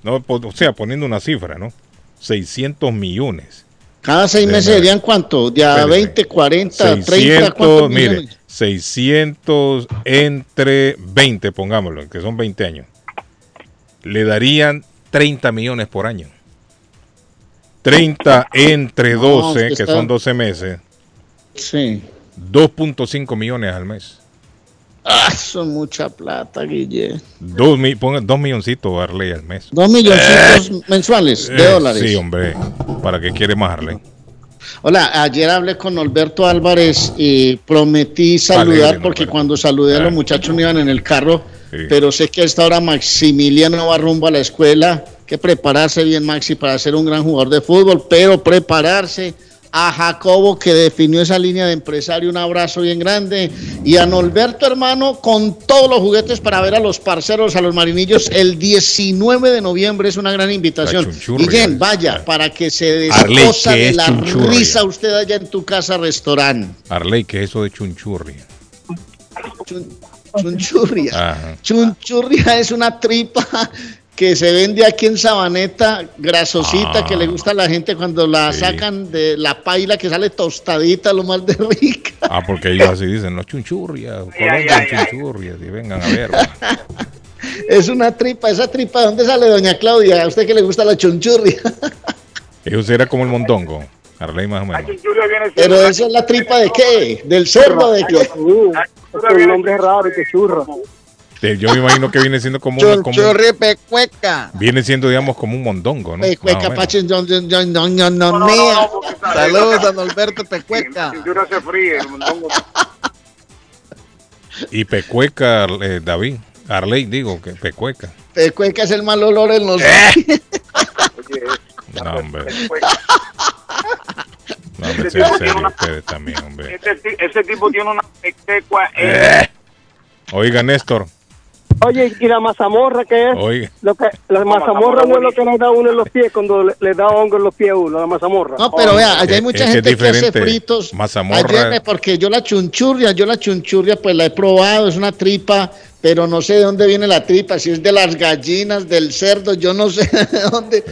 No, o sea, poniendo una cifra, ¿no? 600 millones. Cada seis meses ver. serían cuánto? Ya Espérese. 20, 40, 30, 600, ¿cuántos mire, millones? 600 entre 20, pongámoslo, que son 20 años. Le darían 30 millones por año. 30 entre No, 12, usted que está- son 12 meses, Sí. 2.5 millones al mes. Ah, son mucha plata, Guille. Dos, mi- ponga dos milloncitos Arley al mes. Dos milloncitos mensuales de Eh, dólares. Sí, hombre. ¿Para qué quiere más Arley? Hola, ayer hablé con Alberto Álvarez y prometí saludar Alegre, ¿no? porque cuando saludé a los muchachos me iban en el carro, Sí. pero sé que a esta hora Maximiliano va rumbo a la escuela, que prepararse bien Maxi para ser un gran jugador de fútbol, pero prepararse a Jacobo que definió esa línea de empresario, un abrazo bien grande, y a Norberto hermano con todos los juguetes para ver a los parceros, a los marinillos, el 19 de noviembre es una gran invitación. chunchurria. Guillén, vaya, para que se ¿qué de la chunchurria? risa usted allá en tu casa restaurante. Arley, ¿qué es eso de chunchurri? Chunchurria. Ajá. Chunchurria es una tripa que se vende aquí en Sabaneta, grasosita, Ah. que le gusta a la gente cuando la Sí. sacan de la paila que sale tostadita, lo más de rica. Ah, porque ellos así dicen, no chunchurria, Colombia chunchurria, y vengan a ver. Es una tripa, esa tripa, ¿de dónde sale doña Claudia? A usted que le gusta la chunchurria. Eso será como el mondongo, Arley más o menos. Pero esa es la tripa de qué? ¿Del cerdo de qué? el nombre es raro que churro. Eh, Yo me imagino que viene siendo como, una- como pecueca. viene siendo digamos como un mondongo, ¿no? Pecueca, Más o menos. pachen, don- don- don- don- don- don- mea. Saludos, don Alberto Pecueca. Chunchurria se fríe. el mondongo- Y pecueca, eh, David, Arley digo que pecueca. Pecueca es el mal olor en los... No, hombre. No, hombre, sean serios ustedes también, hombre. Ese, ti- ese tipo tiene una pecua. Eh. Oiga, Néstor, Oye, ¿y la mazamorra qué es? oiga. Lo que, la mazamorra no es lo que le da uno en los pies cuando le, le da hongo en los pies a uno, la mazamorra. No, pero vea, allá hay mucha es que es gente que hace fritos. Mazamorra. Porque yo la chunchurria, yo la chunchurria pues la he probado, es una tripa, pero no sé de dónde viene la tripa, si es de las gallinas, del cerdo, yo no sé de dónde.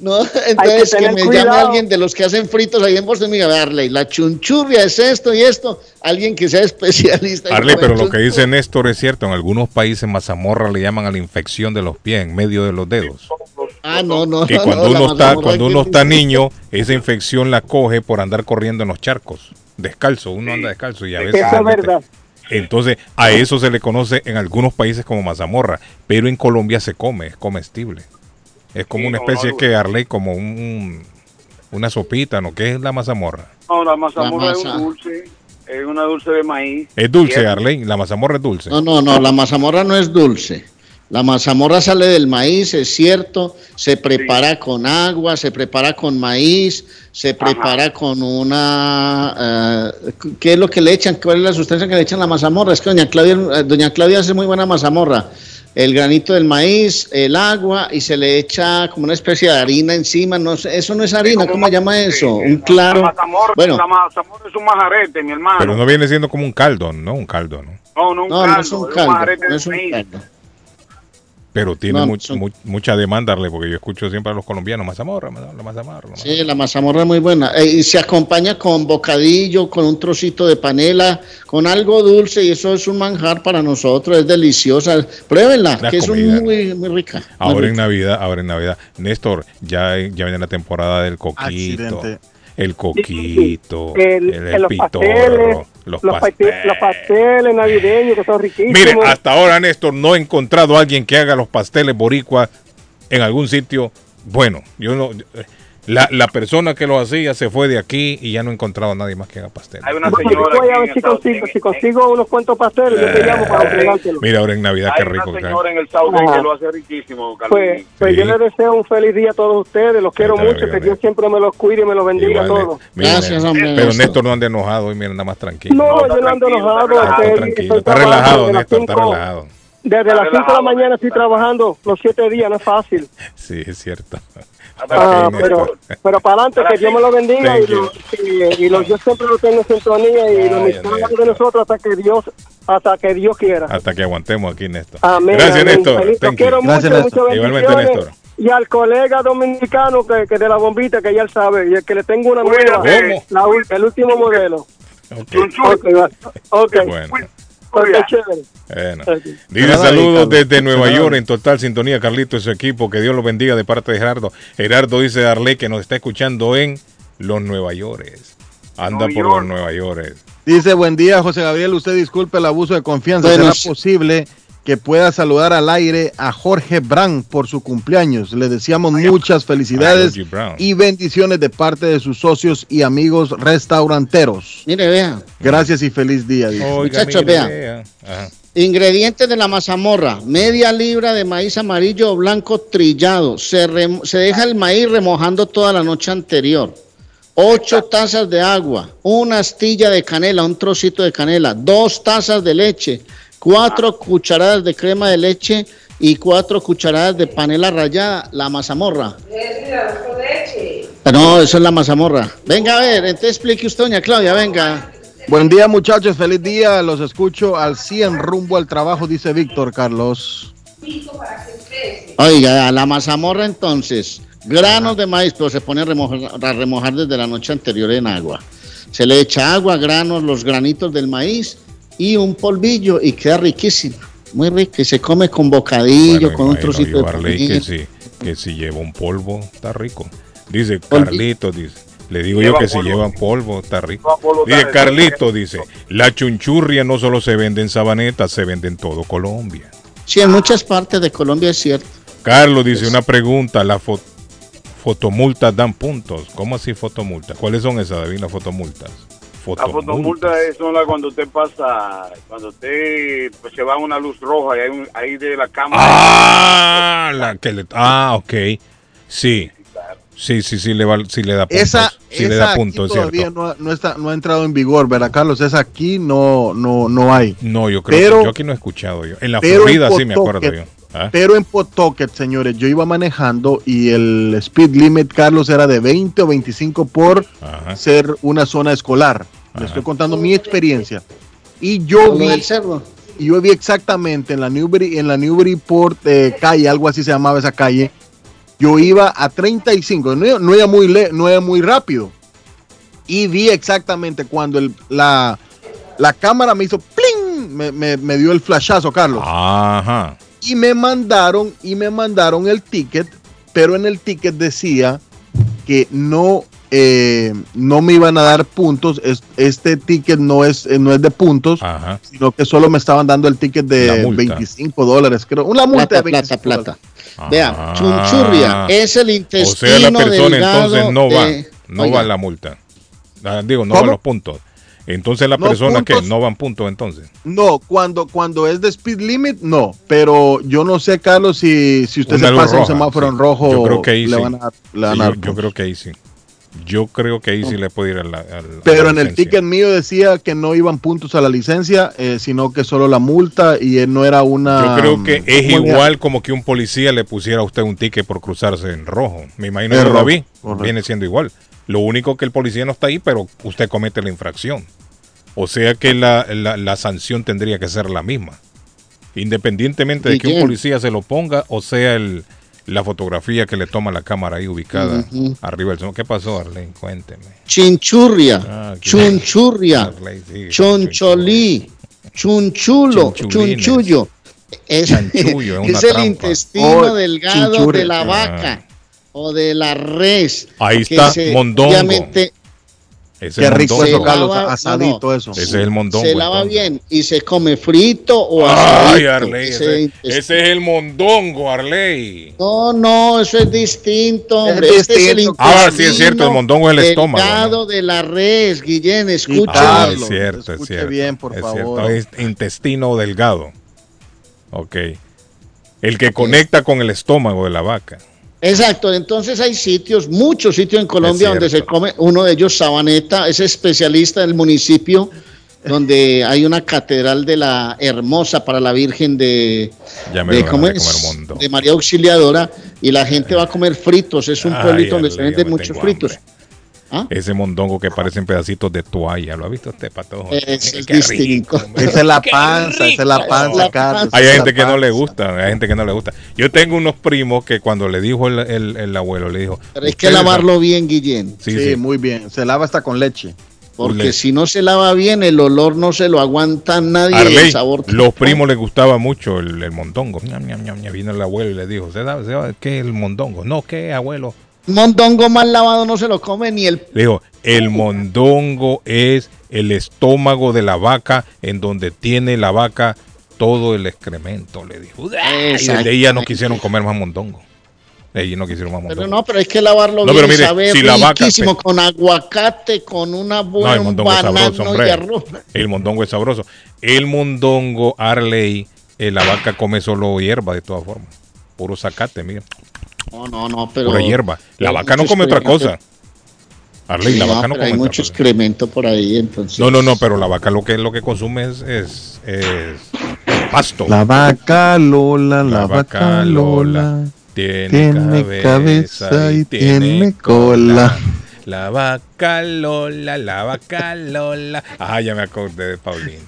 No, entonces que, me cuidado. llame alguien de los que hacen fritos ahí en Boston y me diga, Arley, la chunchurria es esto y esto, alguien que sea especialista. pero lo que dice Néstor es cierto. En algunos países mazamorra le llaman a la infección de los pies en medio de los dedos. Ah, no, no, Que no, cuando no, uno está, cuando uno es está niño, esa infección la coge por andar corriendo en los charcos, descalzo. Uno anda descalzo y a veces. Eso es mete. verdad. Entonces, a eso se le conoce en algunos países como mazamorra, pero en Colombia se come, es comestible. Es como Sí, una no, especie no, que Arley, como un, una sopita, ¿no? ¿Qué es la mazamorra? No, la mazamorra La es un dulce. Es una dulce de maíz. Es dulce. Arley. La mazamorra es dulce. No, no, no, la mazamorra no es dulce. La mazamorra sale del maíz, es cierto, se prepara con agua, se prepara con maíz, se prepara con una... eh, ¿Qué es lo que le echan? ¿Cuál es la sustancia que le echan a la mazamorra? Es que doña Claudia, eh, doña Claudia hace muy buena mazamorra. El granito del maíz, el agua y se le echa como una especie de harina encima. No sé, eso no es harina, ¿cómo se llama eso? Un claro. La mazamorra, Bueno, la mazamorra es un majarete, mi hermano. Pero no viene siendo como un caldo, ¿no? Un caldo, ¿no? no, no, un no, caldo, no es un un caldo, majarete no es un maíz. caldo. Pero tiene No, much- son- mu- mucha demanda, porque yo escucho siempre a los colombianos, mazamorra, mazamorra. la Sí, la mazamorra es muy buena. Eh, y se acompaña con bocadillo, con un trocito de panela, con algo dulce y eso es un manjar para nosotros, es deliciosa. Pruébenla, La que es muy, muy rica. muy Ahora en. Navidad, ahora en Navidad. Néstor, ya, ya viene la temporada del coquito. Accidente. El coquito, El- el, el- los pitorro, pasteles, los Los, pasteles. paste- los pasteles navideños que son riquísimos. Mire, hasta ahora, Néstor, no he encontrado a alguien que haga los pasteles boricua en algún sitio. Bueno, yo no. La, la persona que lo hacía se fue de aquí y ya no he encontrado a nadie más que haga pastel. Hay una señora voy a ver si consigo, si consigo unos cuantos pasteles, yo te llamo para entregártelo. Mira, ahora en Navidad qué Hay rico. una que- señora en el Ajá. que lo hace riquísimo, Pues, Carlos. pues yo les deseo un feliz día a todos ustedes, los quiero Está mucho, bien, que. Dios siempre me los cuide y me los bendiga a todos. mira, Gracias, hombre, Pero Néstor. Néstor no anda enojado hoy, mira, anda más tranquilo. No, yo no ando enojado, está Está Está trabajando relajado, Néstor, está relajado. Desde las 5 de la mañana estoy trabajando los 7 días, no es fácil. Sí, es cierto. Ah, Ok, pero, Néstor. pero para adelante, que Dios me lo bendiga Thank y, lo, y, y lo- yo siempre lo tengo en sintonía y lo Néstor. de nosotros hasta que Dios hasta que Dios quiera. Hasta que aguantemos aquí, Néstor. Amén. Gracias, amén. Néstor. Quiero Gracias, mucho, Néstor. muchas Igualmente, bendiciones. Néstor. Y al colega dominicano que, que de la bombita, que ya él sabe, y el que le tengo una nueva, ¿Cómo? la el último modelo. Ok, Ok, va. ok. Bueno. Ok, chévere. Bueno. Dice saludos desde Nueva. York en total sintonía, Carlito y su equipo. Que Dios los bendiga de parte de Gerardo. Gerardo dice Darley que nos está escuchando en los Nueva York. Anda Nueva por York. los Nueva York. Dice, buen día, José Gabriel. Usted disculpe el abuso de confianza. Bueno, ¿Será posible que pueda saludar al aire a Jorge Brand por su cumpleaños? Le deseamos muchas felicidades Brown. y bendiciones de parte de sus socios y amigos restauranteros. Mire, vea. Gracias y feliz día. dice. Oiga, Muchachos, mire, vea. vea. Ajá. Ingredientes de la mazamorra: media libra de maíz amarillo o blanco trillado. Se, rem- se deja el maíz remojando toda la noche anterior. Ocho tazas de agua, una astilla de canela, un trocito de canela, dos tazas de leche, cuatro cucharadas de crema de leche y cuatro cucharadas de panela rallada, la mazamorra. No, eso es la mazamorra. Venga a ver, entonces explique usted, doña Claudia, venga. Buen día, muchachos. Feliz día. Los escucho al 100 rumbo al trabajo, dice Víctor Carlos. Oiga, la mazamorra entonces, granos de maíz, pero se pone a remojar, a remojar desde la noche anterior en agua. Se le echa agua, granos, los granitos del maíz y un polvillo y queda riquísimo. Muy rico. Y se come con bocadillo, Bueno, con un trocito yo, de que si, que si lleva un polvo, está rico. Dice Carlito, dice. Le digo yo que si polvo. llevan polvo, está rico. Lleva polvo, Dice Carlito, dice, la chunchurria no solo se vende en Sabaneta, se vende en todo Colombia. Sí, en muchas partes de Colombia es cierto. Carlos dice una pregunta, las fo- fotomultas dan puntos. ¿Cómo así fotomultas? ¿Cuáles son esas, David, las fotomultas? La fotomulta es son la cuando usted pasa, cuando usted pues, se va a una luz roja y hay un, ahí de la cámara. Ah, la que le, ah, ok. Sí. Sí, sí, sí le, va, sí le da puntos. Esa, sí le da aquí puntos, es todavía cierto. no, ha- no está, no ha entrado en vigor, ¿verdad, Carlos? Esa aquí no, no, no hay. No, yo creo Pero- que yo aquí no he escuchado yo. En la Florida en sí me acuerdo yo. ¿Ah? Pero en Pawtucket, señores, yo iba manejando y el speed limit, Carlos, era de 20 o 25 por Ajá. ser una zona escolar. Le estoy contando mi experiencia. Y yo vi, del cerro. y yo vi exactamente en la Newbury, en la Newburyport eh, calle, algo así se llamaba esa calle. Yo iba a 35, no, no iba muy le- no iba muy rápido. Y vi exactamente cuando el- la, la cámara me hizo ¡pling! Me, me- me dio el flashazo, Carlos. Ajá. Y me mandaron, y me mandaron el ticket, pero en el ticket decía que no, eh, no me iban a dar puntos. Es- este ticket no es, eh, no es de puntos, Ajá. sino que solo me estaban dando el ticket de multa. 25 dólares, creo. Una multa Plata, de plata, 25 plata. dólares. Vea, Ah. chunchurria es el O intestino sea, la persona entonces no va, de- no Oiga, va la multa. Ah, digo, no ¿Cómo? van los puntos. Entonces la No, persona que no van puntos entonces. No, cuando, cuando es de speed limit, no. Pero yo no sé, Carlos, si, si usted Una se pasa un roja, semáforo sí. en rojo, Yo creo que ahí le sí. van a, le van Sí, a yo, creo que ahí sí. Yo creo que ahí sí le puede ir a la. a la- a Pero la en el ticket mío decía que no iban puntos a la licencia, eh, sino que solo la multa y eh, no era una... Yo creo que es ¿cómo le- igual como que un policía le pusiera a usted un ticket por cruzarse en rojo. Me imagino Es que lo vi. correcto. Viene siendo igual. Lo único que el policía no está ahí, pero usted comete la infracción. O sea que la, la- la sanción tendría que ser la misma. Independientemente de ¿Y que un policía se lo ponga o sea el, la fotografía que le toma la cámara ahí ubicada arriba del ¿Qué pasó, Arlene? Cuénteme. Chinchurria, Ah, chunchurria, Arlene, choncholí, chunchulo, chunchullo. Es, Chanchullo, es el trampa. intestino Oh, delgado chinchurria. de la Ah. vaca o de la res. Ahí que está se- Mondongo. Obviamente, Ese Qué es rico eso, Carlos, lava- asadito no, no. eso. Ese es el mondongo. se lava entonces. bien y se come frito o Ay. Arley, Ese- ese, ese es el mondongo, Arley. No, no, eso es distinto. Es hombre. Este es el distinto. Ah, sí, es cierto, el mondongo es el estómago, delgado de la res, Guillén, escucha. Ah, es cierto, es escuche cierto. bien, por es favor. cierto, es intestino delgado. Ok. El que conecta con el estómago de la vaca. Exacto, entonces hay sitios, muchos sitios en Colombia donde se come, uno de ellos Sabaneta, es especialista del municipio donde hay una catedral de la Hermosa para la Virgen de, de, María Auxiliadora y la gente va a comer fritos, es un Ay, pueblito donde se venden muchos fritos. hambre. ¿Ah? Ese mondongo que parecen pedacitos de toalla. ¿Lo ha visto usted, patojo? Es, Qué es rico, distinto. hombre. Esa es la panza, esa es la panza, La Carlos. Hay es gente que no le gusta, hay gente que no le gusta. Yo tengo unos primos que cuando le dijo el, el- el abuelo, le dijo... Pero hay que "Ustedes lavarlo bien, Guillén, Sí, Sí, sí. muy bien. Se lava hasta con leche. porque si no se lava bien, el olor no se lo aguanta nadie, Arley, el sabor. los primos les gustaba mucho el, el mondongo. Vino el abuelo y le dijo, ¿se sabe, se sabe qué es el mondongo? No, ¿qué, abuelo? Mondongo mal lavado no se lo come ni el Le dijo, el mondongo es el estómago de la vaca en donde tiene la vaca todo el excremento, le dijo. Y ahí ya no quisieron comer más mondongo. De ahí no quisieron más Pero mondongo. no, pero hay que lavarlo No, bien, pero mire, sabe si la vaca- con aguacate, con una No, buena el mondongo es sabroso, y arroz. El mondongo es sabroso. El mondongo, Arley, eh, la vaca come solo hierba de todas formas. Puro zacate, mira. No, no, no, pero... Pura hierba. La vaca no come otra cosa. Arley, la No, vaca no pero come hay otra mucho cosa. excremento por ahí, entonces... No, no, no, pero la vaca lo que lo que consume es, es, es pasto. La vaca Lola, la, vaca Lola. tiene, Tiene cabeza y tiene cola. La vaca Lola, la vaca Lola. Ah, ya me acordé de Paulina.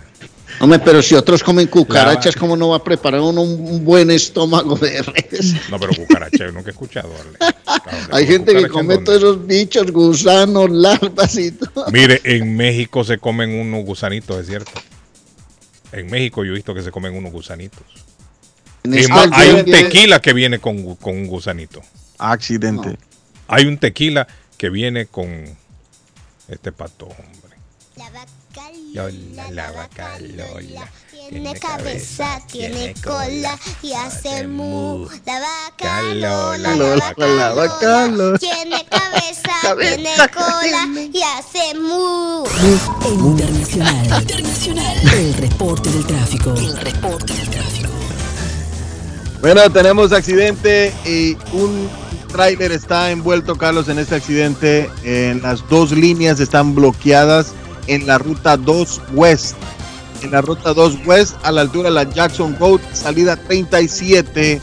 Hombre, pero si otros comen cucarachas, ¿cómo no va a preparar uno un, buen estómago de res? No, pero cucaracha, yo nunca he escuchado. Arley. Hay gente que come todos esos bichos, gusanos, larvas y todo. Mire, en México se comen unos gusanitos, es cierto. En México yo he visto que se comen unos gusanitos. Más, hay un tequila que viene con, con un gusanito. Accidente. Hay un tequila que viene con este pato, hombre. Lola, la vaca Lola. Tiene cabeza, tiene cola y hace mu. La vaca Lola, la vaca la vaca Lola. Tiene cabeza, tiene cola y hace mu. Internacional. Internacional. El reporte del tráfico. El reporte del tráfico. Bueno, tenemos accidente y un tráiler está envuelto, Carlos, en este accidente. En las dos líneas están bloqueadas en la ruta 2 West. En la ruta 2 West, a la altura de la Jackson Road, salida 37.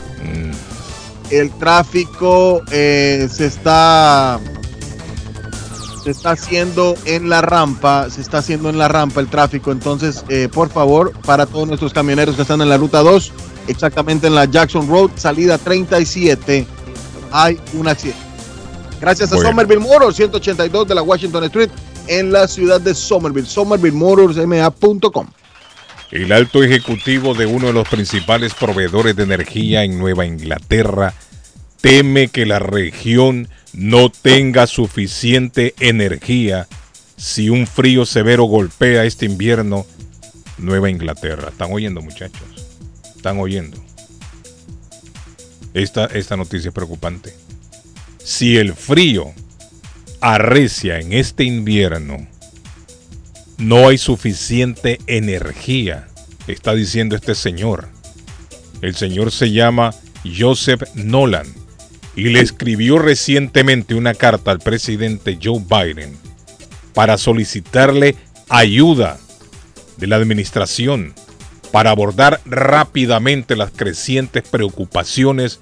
El tráfico eh, se está se está haciendo en la rampa, se está haciendo en la rampa el tráfico. Entonces, eh, por favor, para todos nuestros camioneros que están en la ruta 2, exactamente en la Jackson Road, salida 37, hay un accidente. Gracias a. Somerville Motors, 182 de la Washington Street, en la ciudad de Somerville. SomervilleMotorsMA.com. El alto ejecutivo de uno de los principales proveedores de energía en Nueva Inglaterra teme que la región no tenga suficiente energía si un frío severo golpea este invierno Nueva Inglaterra. ¿Están oyendo muchachos? ¿Están oyendo? Esta, esta noticia es preocupante. Si el frío arrecia en este invierno, no hay suficiente energía, está diciendo este señor. El señor se llama Joseph Nolan y le escribió recientemente una carta al presidente Joe Biden para solicitarle ayuda de la administración para abordar rápidamente las crecientes preocupaciones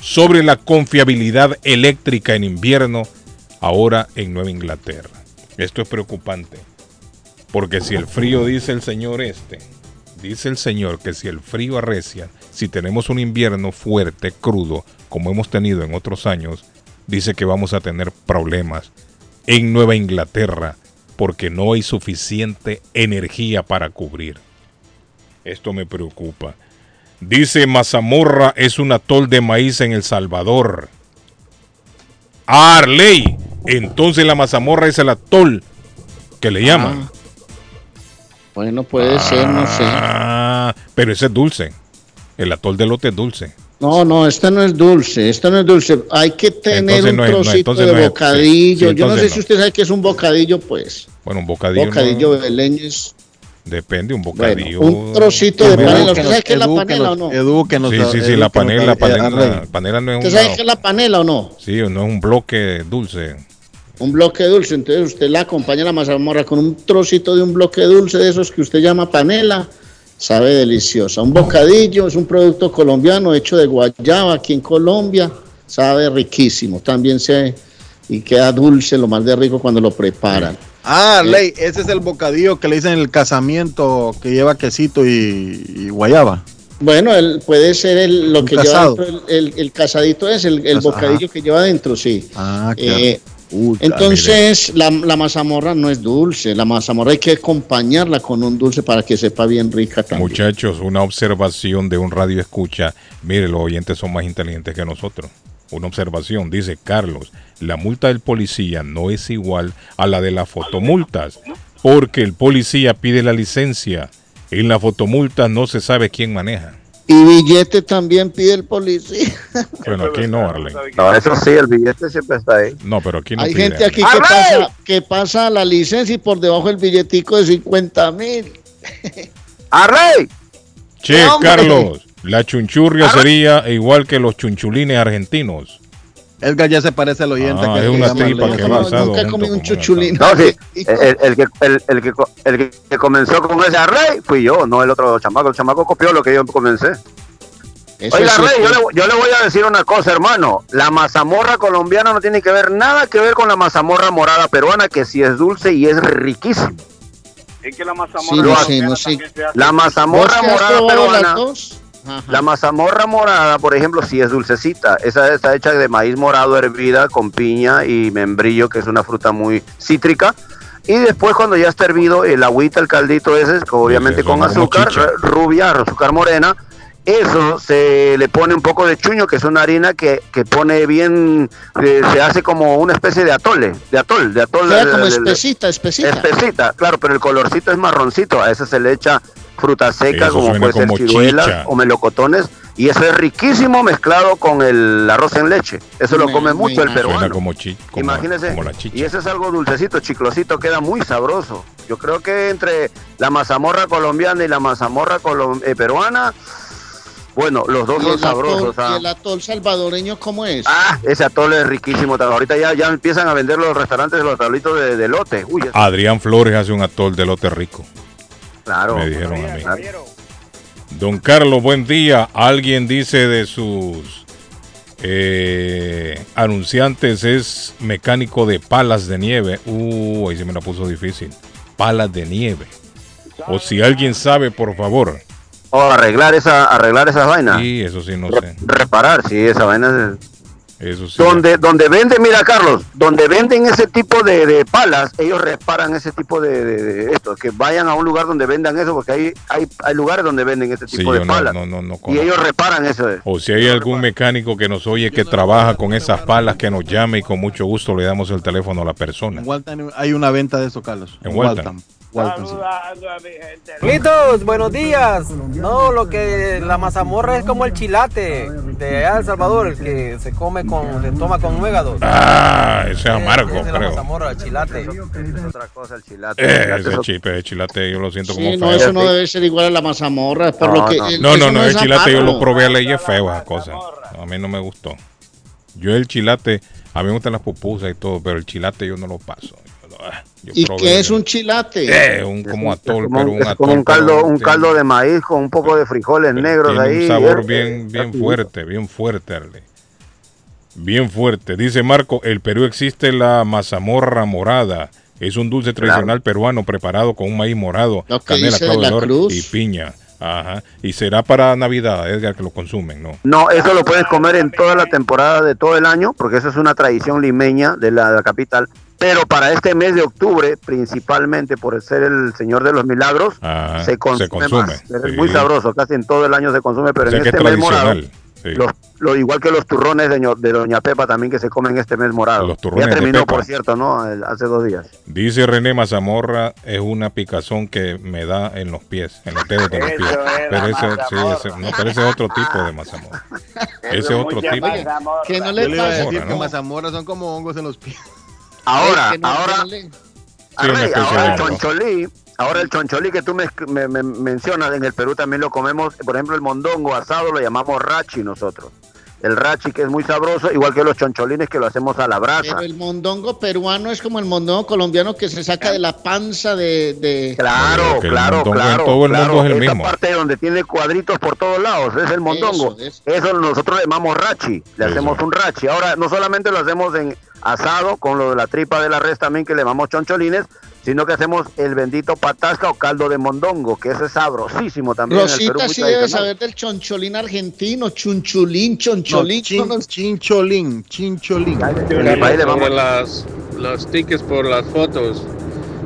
sobre la confiabilidad eléctrica en invierno ahora en Nueva Inglaterra. Esto es preocupante. Porque si el frío, dice el señor este, dice el señor que si el frío arrecia, si tenemos un invierno fuerte, crudo, como hemos tenido en otros años, dice que vamos a tener problemas en Nueva Inglaterra porque no hay suficiente energía para cubrir. Esto me preocupa. Dice Mazamorra es un atol de maíz en El Salvador. Arley. Entonces la mazamorra es el atol que le llaman. Bueno, puede ser, no sé. Ah, pero ese es dulce. El atol de lote es dulce. No, no, esta no es dulce, esta no es dulce. Hay que tener Entonces un no es- no, trocito de no es- sí, bocadillo. sí, Yo no sé si usted sabe que es un bocadillo, pues. Bueno, un bocadillo. Bocadillo beleño es depende, un bocadillo. un trocito de panela. ¿Usted sabe qué es la panela o no? edúquenos, Sí, sí, sí, la panela, eh, panela, no es ¿Usted una, sabe qué es la panela o no? sí, no es un bloque dulce. Un bloque dulce. Entonces usted la acompaña a la mazamorra con un trocito de un bloque dulce de esos que usted llama panela. Sabe deliciosa. Un bocadillo es un producto colombiano hecho de guayaba aquí en Colombia. Sabe riquísimo. También se y queda dulce, lo más de rico cuando lo preparan. Ah, Ley, ese es el bocadillo que le dicen el casamiento que lleva quesito y, y guayaba. Bueno, el, puede ser el, lo que casado. lleva dentro, el, el- el casadito es el, bocadillo ajá. que lleva dentro, sí. Ah, Eh, Uy, Entonces, la, la mazamorra no es dulce. La mazamorra hay que acompañarla con un dulce para que sepa bien rica también. Muchachos, una observación de un radio escucha. Mire, los oyentes son más inteligentes que nosotros. Una observación, dice Carlos, la multa del policía no es igual a la de las fotomultas, porque el policía pide la licencia. En la fotomulta no se sabe quién maneja. Y billete también pide el policía. Bueno, aquí no, Arlen. No, eso sí, el billete siempre está ahí. No, pero aquí no Hay pide. gente aquí que pasa, que pasa la licencia y por debajo el billetico de 50 mil. ¡Arrey! Che, hombre! Carlos, la chunchurria sería igual que los chunchulines argentinos. Edgar ya se parece al oyente. Ah, que es una tripa que va asado Nunca un chuchulín. No, sí, el, el que, el, el que, el que comenzó con ese arrey fui yo, no el otro chamaco. El chamaco copió lo que yo comencé. Eso Oiga, Rey, yo le, yo le voy a decir una cosa, hermano. La mazamorra colombiana no tiene que ver nada que ver con la mazamorra morada peruana, que sí es dulce y es riquísimo. Es que la Sí, mazamorra no sé, colombiana no hace La mazamorra ¿Vos que has morada las peruana, dos? Ajá. la mazamorra morada, por ejemplo, sí es dulcecita. Esa está hecha de maíz morado hervida con piña y membrillo, que es una fruta muy cítrica. Y después cuando ya está hervido el agüita, el caldito ese, obviamente con azúcar, r- rubia, azúcar morena, eso se le pone un poco de chuño, que es una harina que, que pone bien, eh, se hace como una especie de atole, de atol, de atol. Queda de- como espesita, espesita. Espesita, claro, pero el colorcito es marroncito, a ese se le echa fruta seca, como puede ser ciruelas o melocotones, y eso es riquísimo mezclado con el arroz en leche. Eso lo Me- come me mucho el peruano. Suena como, chi, como, Imagínese. como la chicha. Y ese es algo dulcecito, chiclosito, queda muy sabroso. Yo creo que entre la mazamorra colombiana y la mazamorra eh, peruana, bueno, los dos ¿Y son atol, sabrosos. y ah. el atol salvadoreño cómo es? Ah, ese atole es riquísimo. Ahorita ya, ya empiezan a vender los restaurantes los tablitos de, de lote. Uy, Adrián Flores hace un atol de lote rico. Claro. Me dijeron a mí. Don Carlos, buen día. Alguien dice de sus eh, anunciantes es mecánico de palas de nieve. Uh, ahí se me la puso difícil. Palas de nieve. O si alguien sabe, por favor. O arreglar esa, arreglar esas vainas. Sí, eso sí, no sé. Reparar, sí, esa vaina es... Eso sí. Donde, donde venden, mira Carlos, donde venden ese tipo de, de palas, ellos reparan ese tipo de, de- de esto, que vayan a un lugar donde vendan eso, porque hay, hay, hay lugares donde venden ese tipo de no, palas. no, no, no y ellos reparan eso. O si hay algún mecánico que nos oye que trabaja con esas palas, que nos llame y con mucho gusto le damos el teléfono a la persona. En Waltham hay una venta de eso, Carlos. En Waltham. Waltham, sí. Carlitos, buenos días. No, lo que la mazamorra es como el chilate de El Salvador, el que se come con, se toma con nuegados. Ah, ese es amargo, Esa es la creo. mazamorra, el chilate. Es otra cosa el chilate. Eh, El chilate ese es chip, ese chilate, yo lo siento Sí, como no, feo. eso no debe ser igual a la mazamorra. Por No, lo que, no. el- No, no, no, el chilate yo amargo. lo probé a la y es feo esa cosa. A mí no me gustó. Yo el chilate, a mí me gustan las pupusas y todo, pero el chilate yo no lo paso. Yo, ah, yo ¿Y probé- qué es un chilate? Eh, un como atol, como, pero un, atol. como caldo, un caldo de maíz con un poco de frijoles negros tiene ahí. un sabor eh, bien, eh, bien fuerte, bien fuerte, Arle. Bien fuerte. Dice Marco, el Perú existe la mazamorra morada. Es un dulce tradicional peruano preparado con un maíz morado, canela, clavo de la olor Cruz. y piña. Ajá. Y será para Navidad, Edgar, que lo consumen, ¿no? No, eso lo puedes comer en toda la temporada de todo el año, porque eso es una tradición limeña de la, de la capital. Pero para este mes de octubre, principalmente por ser el Señor de los Milagros, Ajá, se consume, se consume, más. Es sí. muy sabroso, casi en todo el año se consume, pero O sea en que es este mes morado. Sí. Los, lo, igual que los turrones de, de Doña Pepa también que se comen este mes morado. Los turrones ya de terminó, Pepa. por cierto, ¿no? El- hace dos días. Dice René Mazamorra, es una picazón que me da en los pies, en los dedos de los pies. es Pero ese, sí, mazamorra. ese- no, pero ese es otro tipo de mazamorra. Ese es otro tipo. Que no le le iba a pasa. decir que ¿no? mazamorras son como hongos en los pies. Ahora, Que no- ahora, Sí, ahora el choncholí, ahora el choncholí que tú me, me- me mencionas, en el Perú también lo comemos, por ejemplo el mondongo asado lo llamamos rachi nosotros. El rachi que es muy sabroso, igual que los choncholines que lo hacemos a la brasa. Pero el mondongo peruano es como el mondongo colombiano que se saca de la panza de... de- Claro, claro, claro. todo el claro. mundo es el Esa mismo. parte donde tiene cuadritos por todos lados, es el mondongo. Eso, Eso, eso. nosotros le llamamos rachi, le Eso. hacemos un rachi. Ahora, no solamente lo hacemos en asado, con lo de la tripa de la res también que le llamamos choncholines, sino que hacemos el bendito patasca o caldo de mondongo, que ese es sabrosísimo también. Rosita sí debe saber del choncholín argentino, chunchulín, choncholín. No, chin- chincholín, chincholín. En el país le vamos- las, los tickets por las fotos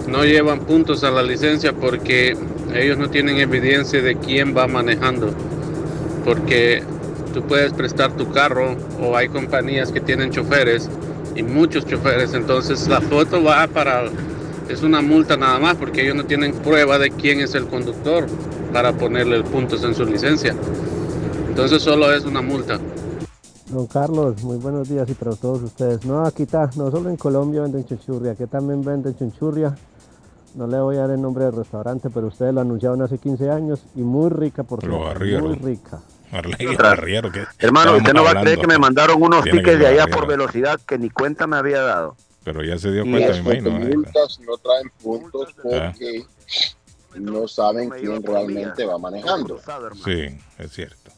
no llevan puntos a la licencia porque ellos no tienen evidencia de quién va manejando. Porque tú puedes prestar tu carro o hay compañías que tienen choferes y muchos choferes, entonces la foto va para es una multa nada más porque ellos no tienen prueba de quién es el conductor para ponerle puntos en su licencia. Entonces solo es una multa. Don Carlos, muy buenos días y para todos ustedes. No, aquí está, no solo en Colombia venden chunchurria, aquí también venden chunchurria. No le voy a dar el nombre del restaurante, pero ustedes lo anunciaron hace 15 años y muy rica por arrieros. muy rica. Arley, Otra. arriero, Hermano, usted no va a creer que me mandaron unos Tiene tickets de allá por velocidad que ni cuenta me había dado. Pero ya se dio Y cuenta, me imagino. multas no traen puntos Ah. porque no saben quién realmente va manejando. Sí, es cierto.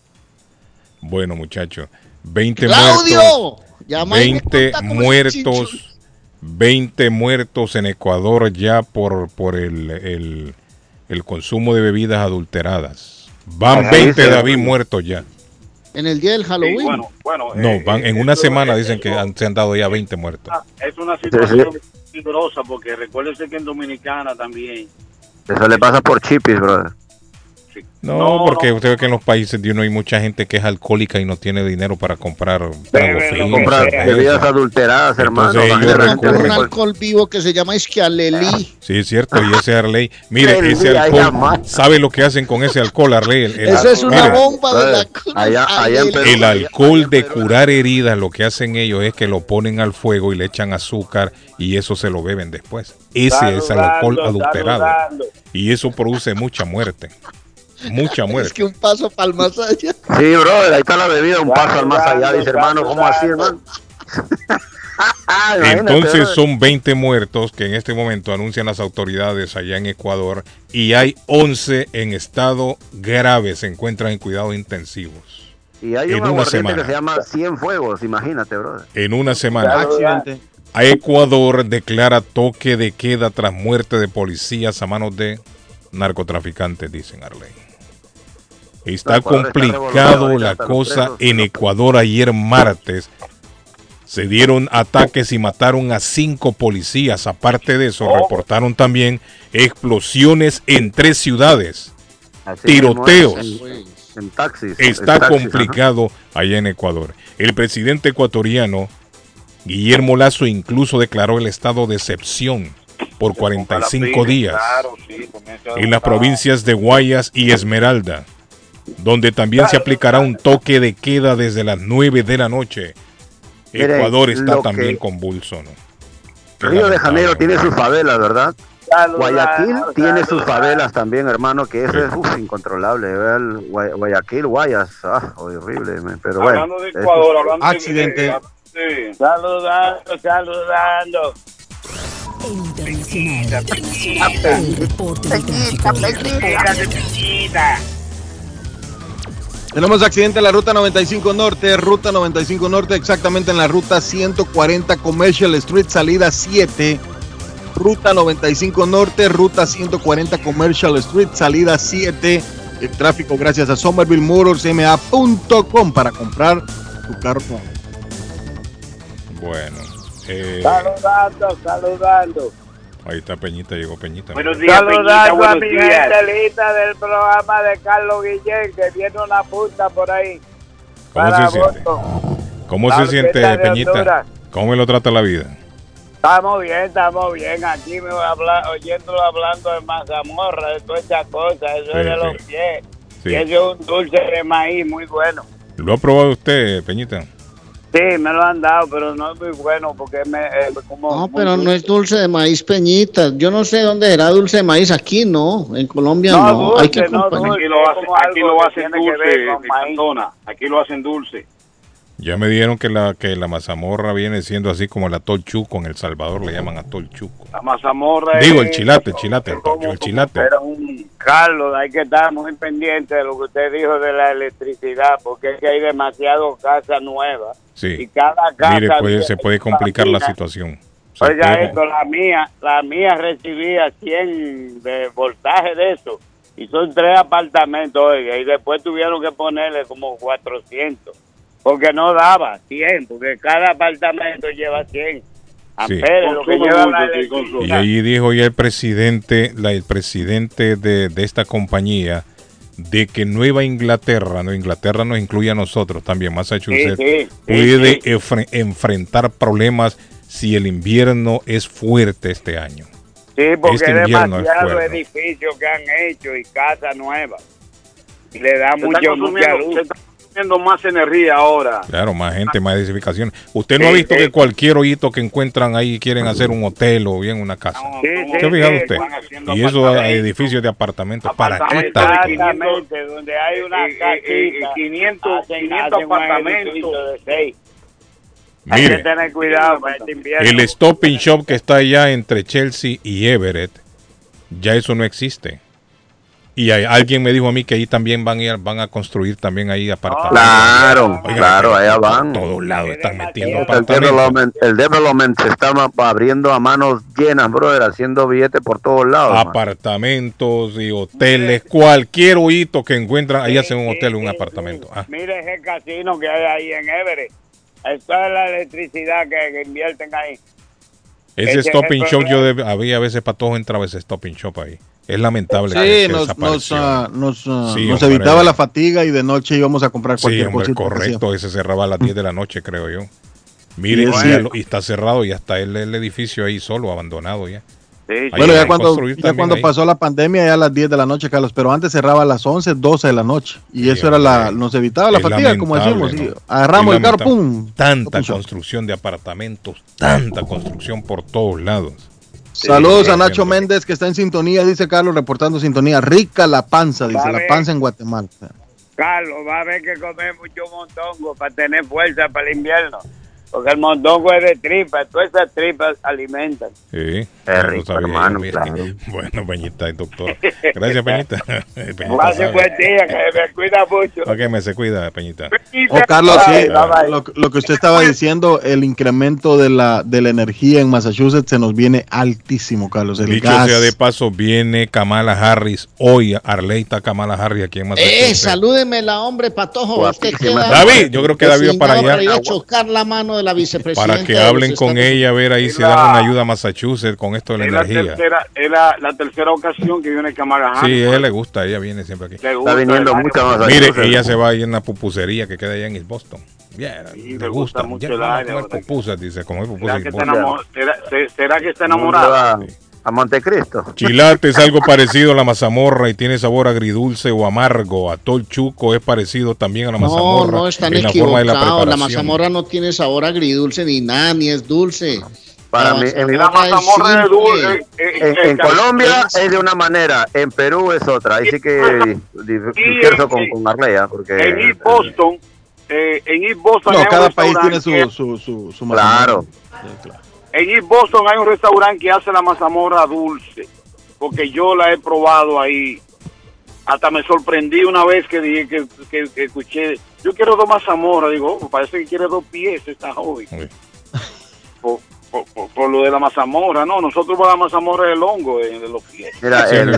Bueno, muchachos, 20 ¡Claudio! muertos. Llama y me 20 cuenta cómo es el muertos. 20 muertos en Ecuador ya por, por el, el, el consumo de bebidas adulteradas. Van Ajá, 20 dice- David muertos ya. En el día del Halloween. Sí, bueno, bueno. No, eh, van en eh, una eso- semana dicen que han- se han dado ya 20 muertos. Es una situación peligrosa porque recuérdense que en Dominicana también. Eso le pasa por chipis, brother. No, No, porque no. usted ve que en los países de uno hay mucha gente que es alcohólica y no tiene dinero para comprar bebidas adulteradas, hermano. Un alcohol vivo que se llama isquialelí. Sí, es cierto, y ese Arley, mire, El ese alcohol, ¿sabe lo que hacen con ese alcohol, Arley? El, el- Esa es una mire, bomba de la cruz. Allá- allá en Perú- El alcohol de curar heridas, lo que hacen ellos es que lo ponen al fuego y le echan azúcar y eso se lo beben después. Ese es el alcohol adulterado. Y eso produce mucha muerte. Mucha Es muerte. que un paso para el más allá. Sí, brother, ahí está la bebida, un paso al más allá, dice hermano, ¿cómo así, hermano? Entonces son 20 muertos que en este momento anuncian las autoridades allá en Ecuador y hay 11 en estado grave, se encuentran en cuidados intensivos. Y hay en un una aguardiente semana. que se llama 100 Fuegos, imagínate, brother. En una semana. Accidente. A Ecuador declara toque de queda tras muerte de policías a manos de narcotraficantes, dicen Arley. Está complicado la cosa en Ecuador ayer martes. Se dieron ataques y mataron a cinco policías. Aparte de eso, reportaron también explosiones en tres ciudades. Así Tiroteos. En, en taxis. Está en taxis, complicado allá en Ecuador. El presidente ecuatoriano, Guillermo Lazo, incluso declaró el estado de excepción por 45 días en las provincias de Guayas y Esmeralda, donde también se aplicará un toque de queda desde las 9 de la noche. Mire, Ecuador está también que- convulso, ¿no? Río de. Janeiro tiene sus favelas, ¿verdad? Guayaquil tiene sus favelas también, hermano, que eso es uf, incontrolable. ¿verdad? El Guay- Guayaquil, Guayas, ah, horrible, pero bueno. Hablando de eso- Ecuador, hablando de- Accidente. de- sí. Saludando, saludando. El del tráfico. Tenemos accidente en la ruta 95 Norte, ruta 95 Norte, exactamente en la ruta 140 Commercial Street, salida 7. Ruta 95 Norte, ruta 140 Commercial Street, salida 7. El tráfico gracias a Somerville Motors, ma.com para comprar tu carro. Bueno, eh, Saludando, saludando. Ahí está Peñita, llegó Peñita. Buenos días, Peñita, Saludando a buenos mi días. gente linda del programa de Carlos Guillén, que viene una punta por ahí. ¿Cómo se siente? ¿Cómo La se siente, Peñita? Honduras. ¿Cómo me lo trata la vida? Estamos bien, estamos bien. Aquí me voy a hablar, oyéndolo hablando de mazamorra, de todas esas cosas, eso Sí, es de sí. los pies. Sí. Y eso es un dulce de maíz muy bueno. ¿Lo ha probado usted, Peñita? Sí, me lo han dado, pero no es muy bueno porque me, eh, como... No, pero no dulce. es dulce de maíz peñita. Yo no sé dónde será dulce de maíz. Aquí no, en Colombia no. No, Hay que dulce, no, comprar. Aquí lo hacen, aquí lo hacen dulce, ver con de maíz. Cantona. Aquí lo hacen dulce. Ya me dijeron que la que la mazamorra viene siendo así como el atol chuco en El Salvador le llaman atol chuco. La mazamorra Digo, el chilate, el chilate, el chilate. Pero un Carlos, hay que estar muy pendiente de lo que usted dijo de la electricidad, porque es que hay demasiado casa nueva. Y Sí. cada casa... Mire, puede, se puede complicar la situación. Se Oiga puede- esto, la mía, la mía recibía 100 de voltaje de eso. Y son tres apartamentos, oiga, y después tuvieron que ponerle como 400. Porque no daba 100, porque cada apartamento lleva 100. Amperes, lo que Consume lleva mucho, la sí. Y ahí dijo ya el presidente, la, el presidente de, de esta compañía, de que Nueva Inglaterra, Nueva Inglaterra nos incluye a nosotros también, Massachusetts, Sí, sí, puede enfrentar problemas si el invierno es fuerte este año. Sí, porque Este es invierno es demasiado edificios que han hecho y casas nuevas. Y le da mucho, mucha luz. se está consumiendo más energía ahora. Claro, más gente, más edificación. ¿Usted no Sí, ha visto sí. que cualquier hoyito que encuentran ahí quieren hacer un hotel o bien una casa? Sí, ¿Se ha sí, fijado sí, usted? Y esos apartamentos. edificios de apartamentos, ¿para qué Apartamentos tal? de 500, Exactamente, donde hay una eh, casita. eh, 500, hacen- 500 hacen un apartamentos. de seis. Hay Mire. que tener cuidado para este invierno. El Stop and Shop que está allá entre Chelsea y Everett, ya eso no existe. Y hay- alguien me dijo a mí que ahí también van a, ir- van a construir también ahí apartamentos. Claro, Oiga, claro, allá por van. todos lados están metiendo El apartamentos. development, el development se está abriendo a manos llenas, brother, haciendo billetes por todos lados. man. Apartamentos y hoteles, cualquier hoyito que encuentran, ahí hacen un hotel o un apartamento. Ah, Mire ese casino que hay ahí en Everett. Esa es la electricidad que, que invierten ahí. ese Ese es Stop el and Shop, yo había a veces para todos entraba ese Stop and Shop ahí. Es lamentable Sí, que nos, nos, ah, nos, ah, Sí, nos hombre. evitaba la fatiga y de noche íbamos a comprar Sí, cualquier hombre, cosita. que correcto. Ese cerraba a las 10 de la noche, creo yo. Mire, Y y, y está cerrado y hasta el, el edificio ahí solo, abandonado ya. Ahí Bueno, ya cuando, ya cuando ahí. pasó la pandemia, ya a las 10 de la noche, Carlos, pero antes cerraba a las 11, 12 de la noche. Y eso era la, nos evitaba la fatiga, como decimos. ¿no? sí. Agarramos el carro. ¡pum! Tanta construcción de apartamentos, tanta construcción por todos lados. Saludos a Nacho. Méndez, que está en sintonía, dice Carlos, reportando sintonía. Rica la panza, dice, la panza en Guatemala. Carlos, va a haber que comer mucho montongo para tener fuerza para el invierno. Porque el mondongo es de tripas, todas esas tripas alimentan. Sí, rico, hermano, claro. Bueno, Peñita, doctor. Gracias, Peñita. Peñita sabe. buen día, que me cuida mucho. Ok, me se cuida, Peñita. Oh, Carlos, sí, Bye, bye. lo, lo que usted estaba diciendo, el incremento de la, de la energía en Massachusetts se nos viene altísimo, Carlos. El Dicho gas. sea de paso, viene Kamala Harris. Hoy, Arleita Kamala Harris aquí en Eh, Massachusetts. salúdeme la hombre, patojo. Usted queda David, yo creo que David va para allá. ir a chocar la mano de la vicepresidenta. para que hablen con Estados ella, a ver ahí si dan una ayuda a Massachusetts con esto de la Es la, energía. tercera, es la, la tercera ocasión que viene Kamala Sí, a ella le gusta, ella viene siempre aquí. Le gusta, Está viniendo mucho a Mire, ella se va a ir a una pupusería que queda allá en East Boston. Bien, Sí, le gusta. mucho Ya el aire, comer pupusas, dice, comer ¿Será pupusas. será- se- será que está enamorada? A Montecristo. Chilate es algo parecido a la mazamorra y tiene sabor agridulce o amargo. Atol chuco es parecido también a la No, mazamorra. no, están en la forma de la equivocados. La, preparación. mazamorra no tiene sabor agridulce ni nada, ni es dulce. Para La mí, en, mazamorra es simple. en, en Colombia es de una manera, en Perú es otra. Ahí sí que discurso con, con Arlea, porque En East Boston, eh, en East Boston No, cada país tiene su, su, su, su Claro. mazamorra. En East Boston hay un restaurante que hace la mazamorra dulce, porque yo la he probado ahí. Hasta me sorprendí una vez que dije que, que- que escuché, yo quiero dos mazamorras. Digo, oh, parece que quiere dos pies esta joven. Por, por- por- por lo de la mazamorra, no, nosotros para la mazamorra es el hongo eh, de los pies. Mira, Sí, el-.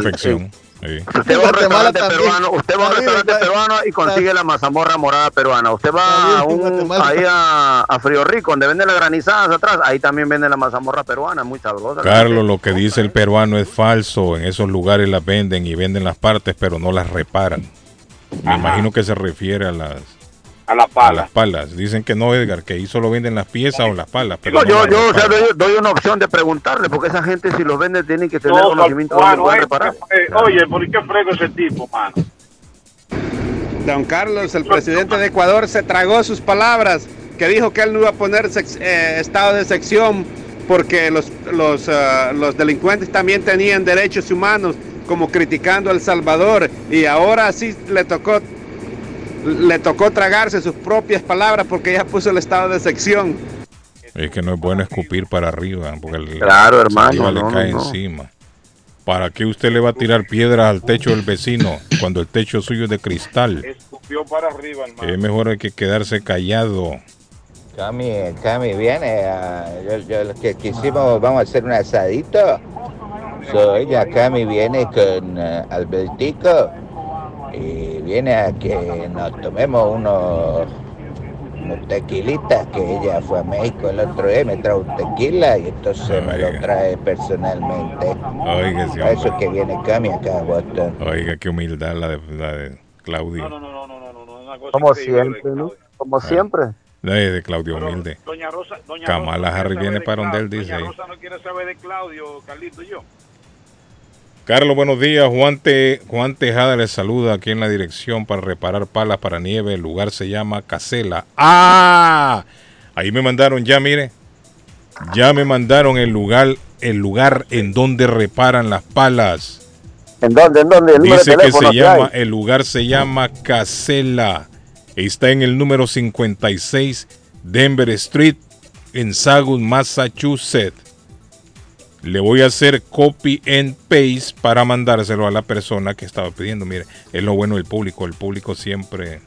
Sí. Usted va a un Guatemala restaurante también. peruano, usted va a un restaurante peruano y consigue la mazamorra morada peruana. Usted va a un, ahí a, a Frío Rico, donde venden las granizadas atrás, ahí también venden la mazamorra peruana, muy sabrosa. Carlos, lo que dice el peruano es falso. En esos lugares las venden y venden las partes, pero no las reparan. Me imagino que se refiere a las A las A palas. las palas. Dicen que no, Edgar, que ahí solo venden las piezas o las palas. Pero No, no yo, yo o sea, doy, doy una opción de preguntarle, porque esa gente si los vende tienen que tener No, conocimiento de dónde reparar. eh, Oye, ¿por qué frego ese tipo, mano? Don Carlos, el presidente de Ecuador se tragó sus palabras, que dijo que él no iba a poner sex- eh, estado de sección porque los, los, ah, los delincuentes también tenían derechos humanos, como criticando a El Salvador, y ahora sí le tocó, le tocó tragarse sus propias palabras porque ya puso el estado de sección. Es que no es bueno escupir para arriba, porque el Claro, hermano, saliva le no, cae no, no. encima. ¿Para qué usted le va a tirar piedras al techo del vecino cuando el techo suyo es de cristal? Escupió para arriba, hermano. Es mejor hay que quedarse callado. Cami, Cami, viene. yo, yo lo que quisimos, vamos a hacer un asadito. So, ella, Cami, viene con eh, Albertico y viene a que nos tomemos unos, unos tequilitas, que ella fue a México el otro día, me trajo un tequila y entonces me lo trae personalmente. Oiga, sí, A eso hombre. que viene Cami acá a Boston. Oiga, qué humildad la de, la de Claudio. Como siempre, ¿no? Como siempre. La de, de Claudio Humilde. Doña Rosa, Doña Kamala Rosa no Harris viene para de donde él dice Doña. Rosa no quiere saber de Claudio, Carlito y yo. Carlos, buenos días. Juan, Te- Juan Tejada les saluda aquí en la dirección para reparar palas para nieve. El lugar se llama Casela. ¡Ah! Ahí me mandaron ya, mire. Ya me mandaron el lugar, el lugar en donde reparan las palas. ¿En dónde? ¿En dónde? El Dice de que se que llama, el lugar se llama Casela. Está en el número 56 Denver Street en Sagun, Massachusetts. Le voy a hacer copy and paste para mandárselo a la persona que estaba pidiendo. Mire, es lo bueno del público. El público siempre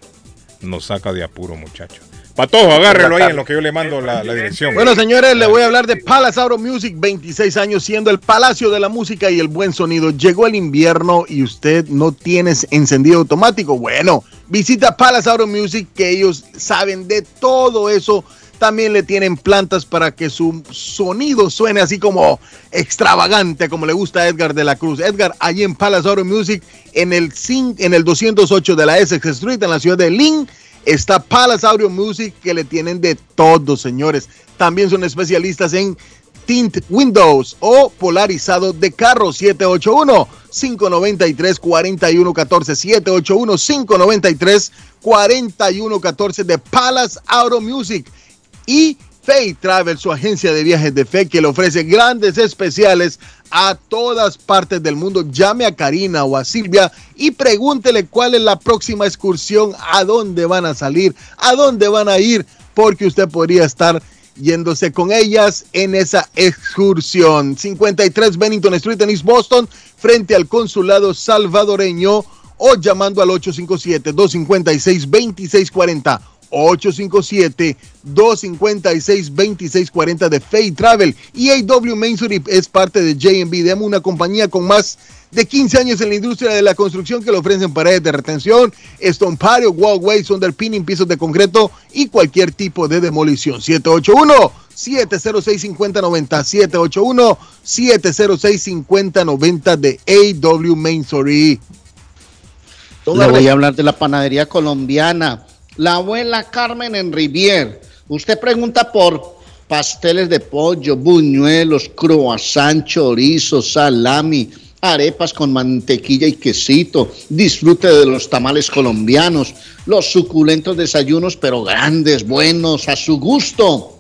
nos saca de apuro, muchachos. Patojo, agárrelo ahí en lo que yo le mando la, dirección. Bueno, señores, le voy a hablar de Palace Auto Music, 26 años siendo el palacio de la música y el buen sonido. Llegó el invierno y usted no tiene encendido automático. Bueno, visita Palace Auto Music, que ellos saben de todo eso. También le tienen plantas para que su sonido suene así como extravagante, como le gusta a Edgar de la Cruz. Edgar, allí en Palace Auto Music, en el, en el 208 de la Essex Street, en la ciudad de Lynn, está Palace Audio Music, que le tienen de todo, señores. También son especialistas en tint windows o polarizado de carro 781 593 4114 781 593 4114 de Palace Auto Music y Fay Travel, su agencia de viajes de fe que le ofrece grandes especiales a todas partes del mundo. Llame a Karina o a Silvia y pregúntele cuál es la próxima excursión, a dónde van a salir, a dónde van a ir, porque usted podría estar yéndose con ellas en esa excursión. 53 Bennington Street en Boston, frente al consulado salvadoreño o llamando al 857-256-2640. 857-256-2640 de Fay Travel. Y AW Mainstreet es parte de JB Demo, una compañía con más de 15 años en la industria de la construcción que le ofrecen paredes de retención, stone patio, walkways, underpinning, pisos de concreto y cualquier tipo de demolición. 781 706-5090 781-706-5090 de AW Mainstreet. Le voy a hablar de la panadería colombiana. La abuela Carmen en Rivier. Usted pregunta por pasteles de pollo, buñuelos, croissant, chorizo, salami, arepas con mantequilla y quesito. Disfrute de los tamales colombianos, los suculentos desayunos, pero grandes, buenos, a su gusto.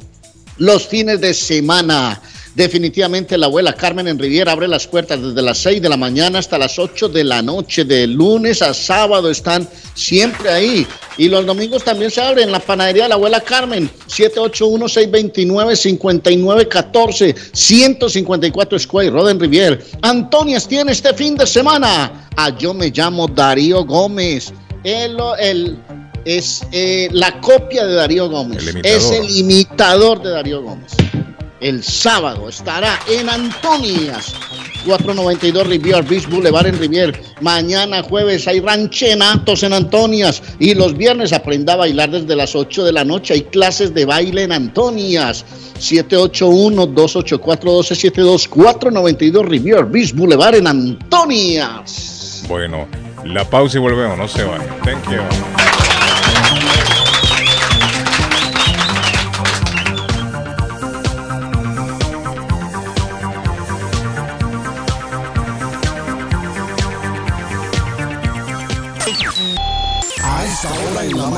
Los fines de semana. Definitivamente la abuela Carmen en Riviera abre las puertas desde las 6 de la mañana hasta las 8 de la noche. De lunes a sábado están siempre ahí. Y los domingos también se abren la panadería de la abuela Carmen. 781-629-5914. 154 Square, Roden Rivier. Antonias tiene este fin de semana. Ah, yo me llamo Darío Gómez. El, el, es eh, la copia de Darío Gómez. El es el imitador de Darío Gómez. El sábado estará en Antonias, 492 Rivier Beach Boulevard en Rivier. Mañana jueves hay ranchenatos en Antonias y los viernes aprenda a bailar desde las 8 de la noche. Hay clases de baile en Antonias. 781-284-1272, 492 Rivier Beach Boulevard en Antonias. Bueno, la pausa y volvemos, no se vayan. Thank you.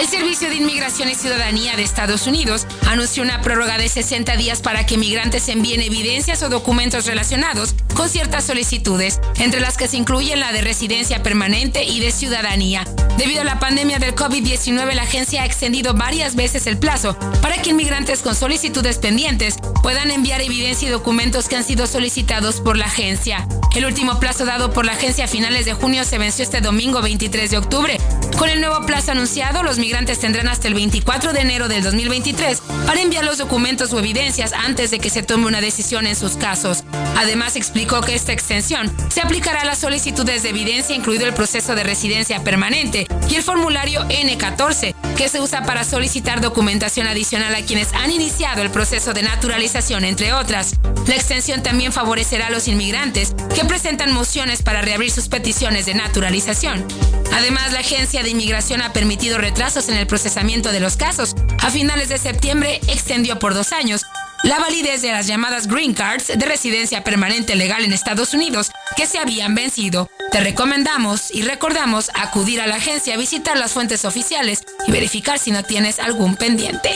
El Servicio de Inmigración y Ciudadanía de Estados Unidos anunció una prórroga de 60 días para que migrantes envíen evidencias o documentos relacionados con ciertas solicitudes, entre las que se incluyen la de residencia permanente y de ciudadanía. Debido a la pandemia del COVID-19, la agencia ha extendido varias veces el plazo para que inmigrantes con solicitudes pendientes puedan enviar evidencia y documentos que han sido solicitados por la agencia. El último plazo dado por la agencia a finales de junio se venció este domingo 23 de octubre. Con el nuevo plazo anunciado, los migrantes tendrán hasta el 24 de enero del 2023 para enviar los documentos o evidencias antes de que se tome una decisión en sus casos. Además, explicó que esta extensión se aplicará a las solicitudes de evidencia, incluido el proceso de residencia permanente y el formulario N14, que se usa para solicitar documentación adicional a quienes han iniciado el proceso de naturalización, entre otras. La extensión también favorecerá a los inmigrantes que presentan mociones para reabrir sus peticiones de naturalización. Además, la Agencia de Inmigración ha permitido retrasos en el procesamiento de los casos. A finales de septiembre extendió por dos años la validez de las llamadas green cards de residencia permanente legal en Estados Unidos que se habían vencido. Te recomendamos y recordamos acudir a la agencia, visitar las fuentes oficiales y verificar si no tienes algún pendiente.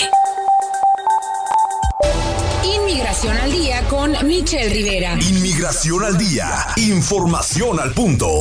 Inmigración al día con Michelle Rivera. Inmigración al día. Información al punto.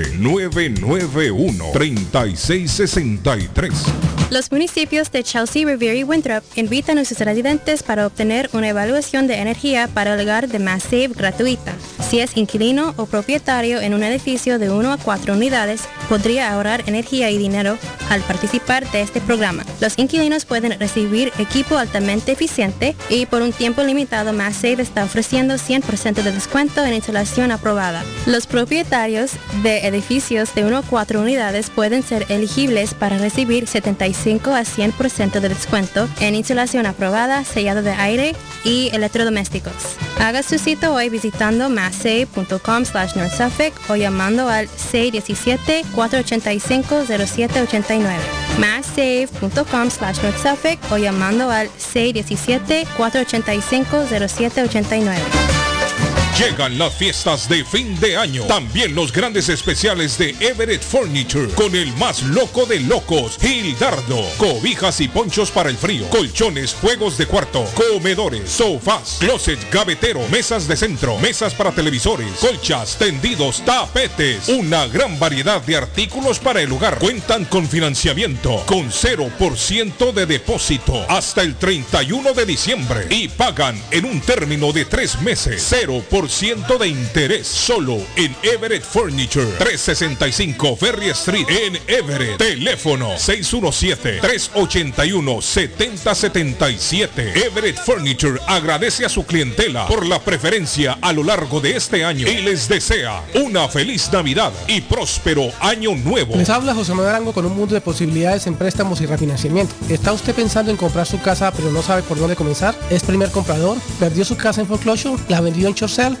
991-3663. Los municipios de Chelsea, Revere y Winthrop invitan a sus residentes para obtener una evaluación de energía para el hogar de Mass Save gratuita. Si es inquilino o propietario en un edificio de 1 a 4 unidades, podría ahorrar energía y dinero al participar de este programa. Los inquilinos pueden recibir equipo altamente eficiente y por un tiempo limitado Mass Save está ofreciendo 100% de descuento en instalación aprobada. Los propietarios de edificios de 1 a 4 unidades pueden ser elegibles para recibir 75 a 100% de descuento en insulación aprobada, sellado de aire y electrodomésticos. Haga su cita hoy visitando masssave.com slash Suffolk o llamando al 617-485-0789. masssave.com slash Suffolk o llamando al 617-485-0789. Llegan las fiestas de fin de año. También los grandes especiales de Everett Furniture con el más loco de locos, Gildardo. Cobijas y ponchos para el frío, colchones, juegos de cuarto, comedores, sofás, closet, gavetero, mesas de centro, mesas para televisores, colchas, tendidos, tapetes. Una gran variedad de artículos para el hogar. Cuentan con financiamiento con 0% de depósito hasta el 31 de diciembre y pagan en un término de tres meses 0% 0% de interés solo en Everett Furniture 365 Ferry Street en Everett. Teléfono 617-381-7077. Everett Furniture agradece a su clientela por la preferencia a lo largo de este año y les desea una feliz Navidad y próspero año nuevo. Les habla José Manuel Arango con un mundo de posibilidades en préstamos y refinanciamiento. ¿Está usted pensando en comprar su casa pero no sabe por dónde comenzar? ¿Es primer comprador? ¿Perdió su casa en foreclosure? ¿La vendió en Chorcel?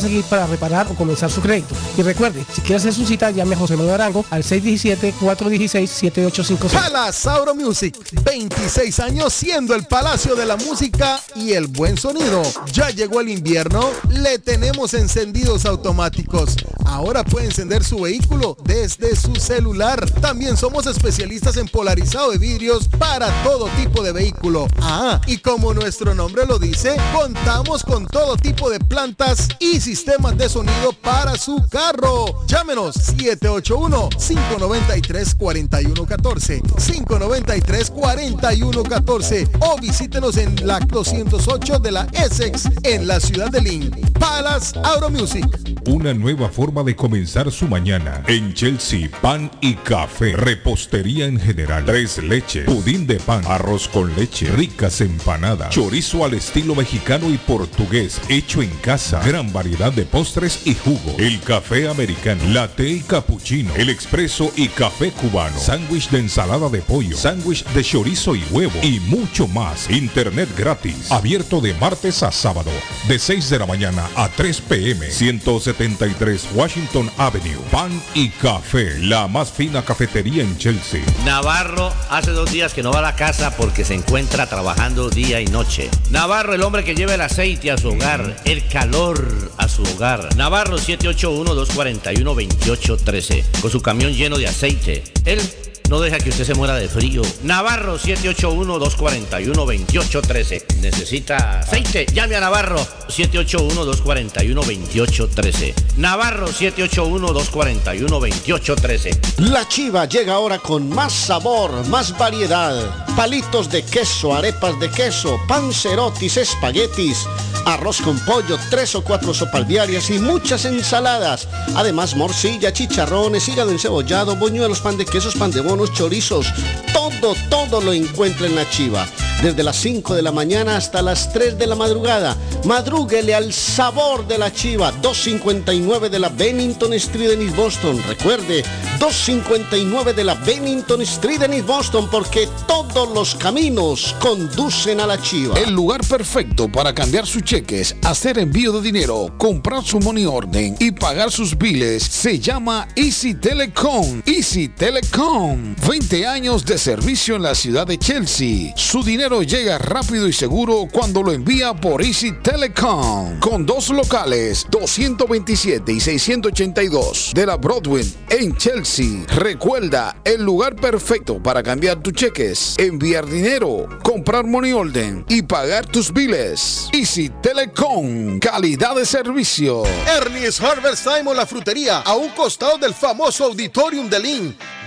seguir para reparar o comenzar su crédito. Y recuerde, si quiere hacer su cita, llame a José Manuel Arango al 617-416-7856. Palace Auto Music, 26 años siendo el palacio de la música y el buen sonido. Ya llegó el invierno, le tenemos encendidos automáticos. Ahora puede encender su vehículo desde su celular. También somos especialistas en polarizado de vidrios para todo tipo de vehículo. Ah, y como nuestro nombre lo dice, contamos con todo tipo de plantas y sistemas de sonido para su carro. Llámenos 781-593-4114. 593-4114 o visítenos en la 208 de la Essex en la ciudad de Lynn. Palace Auto Music. Una nueva forma de comenzar su mañana. En Chelsea, pan y café. Repostería en general. Tres leches. Pudín de pan. Arroz con leche. Ricas empanadas. Chorizo al estilo mexicano y portugués. Hecho en casa. Gran variedad de postres y jugo. El café americano. Latte y cappuccino. El expreso y café cubano. Sándwich de ensalada de pollo. Sándwich de chorizo y huevo. Y mucho más. Internet gratis. Abierto de martes a sábado. De 6 de la mañana a 3 pm. 173 Washington Avenue. Pan y café. La más fina cafetería en Chelsea. Navarro hace dos días que no va a la casa porque se encuentra trabajando día y noche. Navarro, el hombre que lleva el aceite a su hogar, el calor a su hogar. Navarro 781-241-2813, con su camión lleno de aceite. Él no deja que usted se muera de frío. Navarro 781-241-2813. ¿Necesita aceite? Llame a Navarro 781-241-2813. Navarro 781-241-2813. La chiva llega ahora con más sabor, más variedad. Palitos de queso, arepas de queso, pancerotis, espaguetis, arroz con pollo, tres o cuatro sopas diarias y muchas ensaladas. Además, morcilla, chicharrones, hígado encebollado, boñuelos, pan de quesos, pan de bonos, chorizos. Todo, todo lo encuentra en la chiva. Desde las 5 de la mañana hasta las 3 de la madrugada. Madrúguele al sabor de la chiva. 259 de la Bennington Street en East Boston. Recuerde, 259 de la Bennington Street en East Boston porque todos los caminos conducen a la chiva. El lugar perfecto para cambiar sus cheques, hacer envío de dinero, comprar su money orden y pagar sus biles se llama Easy Telecom. Easy Telecom. 20 años de servicio en la ciudad de Chelsea. Su dinero llega rápido y seguro cuando lo envía por Easy Telecom. Con dos locales, 227 y 682 de la Broadway en Chelsea. Recuerda, el lugar perfecto para cambiar tus cheques, enviar dinero, comprar money order y pagar tus biles. Easy Telecom, calidad de servicio. Ernie's Harvest Time la frutería, a un costado del famoso Auditorium de Lynn.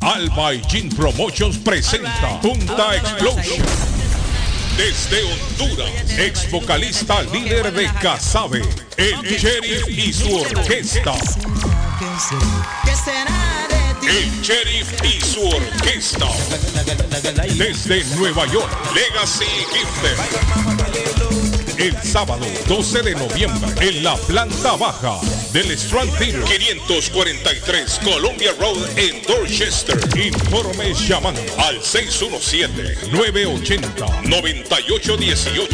Alba y Jean Promotions presenta Punta Explosion. Desde Honduras, ex vocalista líder de Casabe, el Sheriff y su orquesta. El Sheriff y su orquesta. Desde Nueva York, Legacy Gifted. El sábado 12 de noviembre en la planta baja del Strand Theater 543 Columbia Road en Dorchester. Informes llamando al 617-980-9818.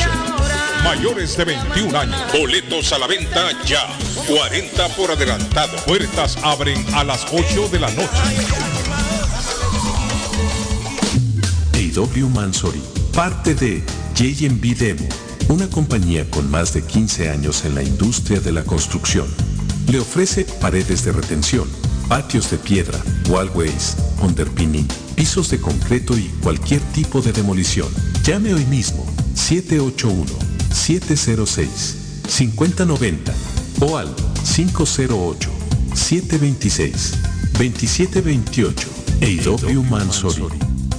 Mayores de 21 años. Boletos a la venta ya. 40 por adelantado. Puertas abren a las 8 de la noche. A.W. Mansory, parte de JMB Demo, una compañía con más de 15 años en la industria de la construcción. Le ofrece paredes de retención, patios de piedra, wallways, underpinning, pisos de concreto y cualquier tipo de demolición. Llame hoy mismo 781-706-5090 o al 508-726-2728. A.W. Mansory.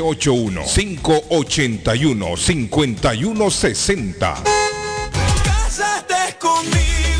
781-581-5160. Cásate conmigo.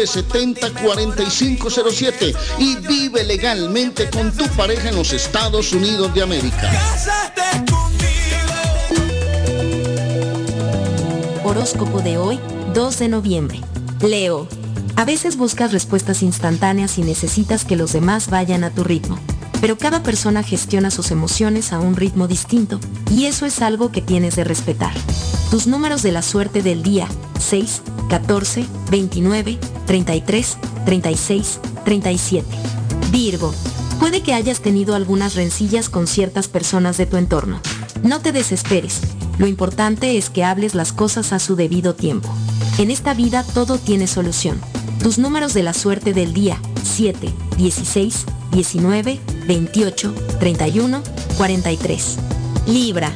617-970-4507 y vive legalmente con tu pareja en los Estados Unidos de América. Horóscopo de hoy, 2 de noviembre. Leo. A veces buscas respuestas instantáneas y necesitas que los demás vayan a tu ritmo. Pero cada persona gestiona sus emociones a un ritmo distinto, y eso es algo que tienes de respetar. Tus números de la suerte del día, 6, 14, 29, 33, 36, 37. Virgo. Puede que hayas tenido algunas rencillas con ciertas personas de tu entorno. No te desesperes. Lo importante es que hables las cosas a su debido tiempo. En esta vida todo tiene solución. Tus números de la suerte del día, 7, 16, 19, 28, 31, 43. Libra.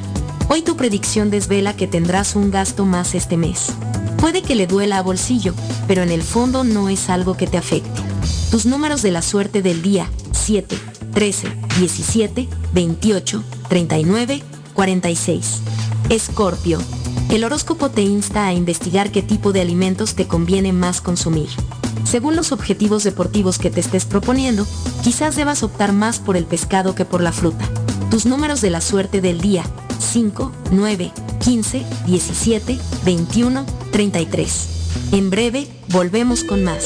Hoy tu predicción desvela que tendrás un gasto más este mes. Puede que le duela a bolsillo, pero en el fondo no es algo que te afecte. Tus números de la suerte del día, 7, 13, 17, 28, 39, 46. Escorpio. El horóscopo te insta a investigar qué tipo de alimentos te conviene más consumir. Según los objetivos deportivos que te estés proponiendo, quizás debas optar más por el pescado que por la fruta. Tus números de la suerte del día, 5, 9, 15, 17, 21, 33. En breve, volvemos con más.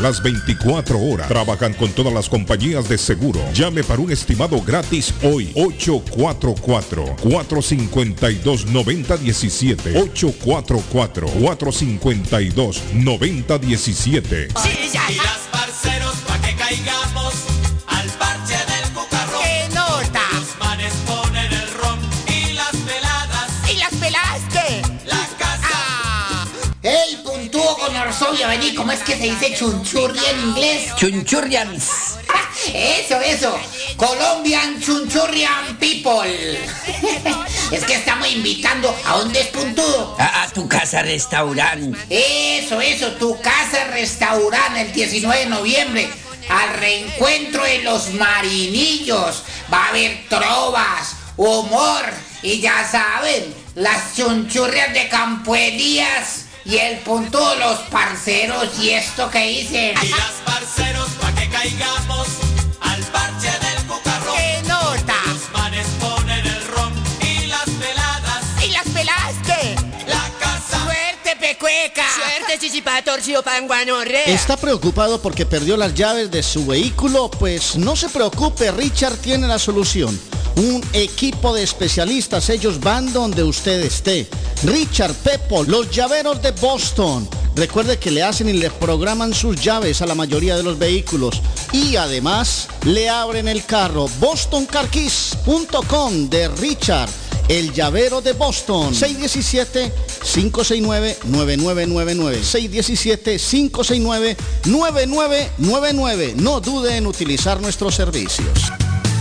las 24 horas. Trabajan con todas las compañías de seguro. Llame para un estimado gratis hoy. 844-452-9017. 844-452-9017. Y las parceros pa' que caigamos vení, ¿cómo es que se dice chunchurri en inglés? Chunchurrians. Eso, eso. Colombian Chunchurrian People. es que estamos invitando a un despuntudo. A, a tu casa restaurante. Eso, eso, tu casa restaurante el 19 de noviembre. Al reencuentro de los marinillos. Va a haber trovas, humor y ya saben, las chunchurrias de Campo Elías y el punto de los parceros y esto que dicen. Y las parceros pa' que caigamos al parche del cucarrón. ¡Qué nota! Los manes ponen el ron y las peladas. ¿Y las pelaste? La casa. ¡Suerte, pecueca! Suerte, chichipatorcio, panguanorrea. ¿Está preocupado porque perdió las llaves de su vehículo? Pues no se preocupe, Richard tiene la solución. Un equipo de especialistas, ellos van donde usted esté. Richard Pepo, los llaveros de Boston. Recuerde que le hacen y le programan sus llaves a la mayoría de los vehículos. Y además le abren el carro. BostonCarKeys.com de Richard. El llavero de Boston. 617-569-9999. 617-569-9999. No dude en utilizar nuestros servicios.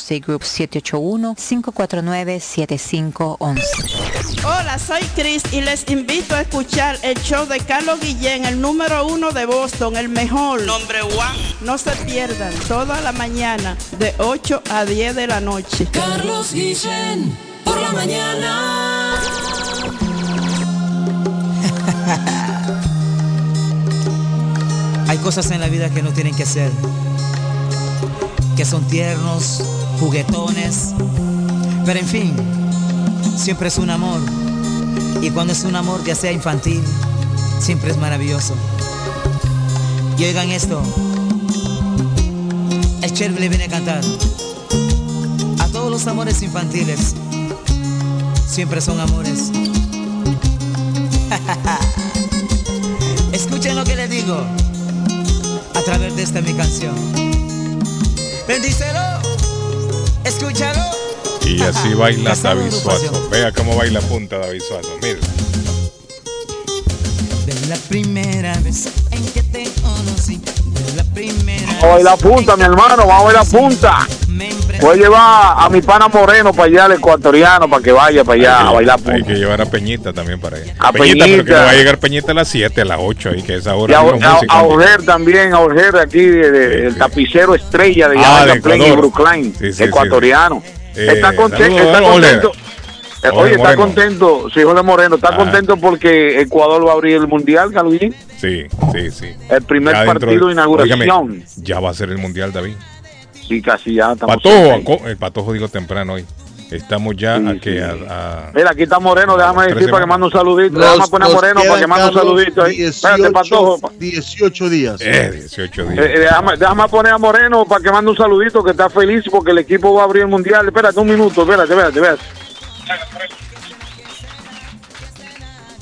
Estate Group 781-549-7511. Hola, soy Chris y les invito a escuchar el show de Carlos Guillén, el número uno de Boston, el mejor. Nombre one. No se pierdan toda la mañana de 8 a 10 de la noche. Carlos Guillén, por la mañana. Hay cosas en la vida que no tienen que ser, que son tiernos, juguetones, pero en fin, siempre es un amor. Y cuando es un amor, ya sea infantil, siempre es maravilloso. Y oigan esto, el Cherry le viene a cantar a todos los amores infantiles, siempre son amores. Escuchen lo que les digo a través de esta mi canción. Bendícelo, escúchalo. Y así baila David. Suazo. Vea cómo baila punta David Suazo. Mira. De la primera vez en que te conocí, de la primera Vamos a bailar punta, mi hermano, vamos a bailar punta. Voy a llevar a mi pana Moreno para allá, el ecuatoriano, para que vaya para allá a bailar Hay que llevar a Peñita también para allá. A Peñita, pero que Peñita. no va a llegar Peñita a las 7, a las 8 ahí, que es Y ahora. a, a, Ojer también, a de aquí, de- de- el tapicero estrella de Ah, de Plain Ecuador. Brooklyn, Sí, ecuatoriano. Eh, está contento, saludos, está contento. Eh, Oye, está Moreno. contento, sí, Jorge Moreno, está Ah. contento porque Ecuador va a abrir el mundial, Carolín. Sí, sí, sí. El primer Ya partido de inauguración. Óigame, ya va a ser el mundial, David. Sí, casi ya estamos. Patojo, el patojo digo temprano hoy. Estamos ya a que a, a- Mira, aquí está Moreno, déjame decir para que mande un saludito. Los- déjame poner a Moreno para que mande un saludito ahí. Espérate, Patojo. 18, 18 días. eh, 18 días. Eh, eh, déjame, déjame poner a Moreno para que mande un saludito que está feliz porque el equipo va a abrir el mundial. Espérate un minuto, espérate, espérate, espérate.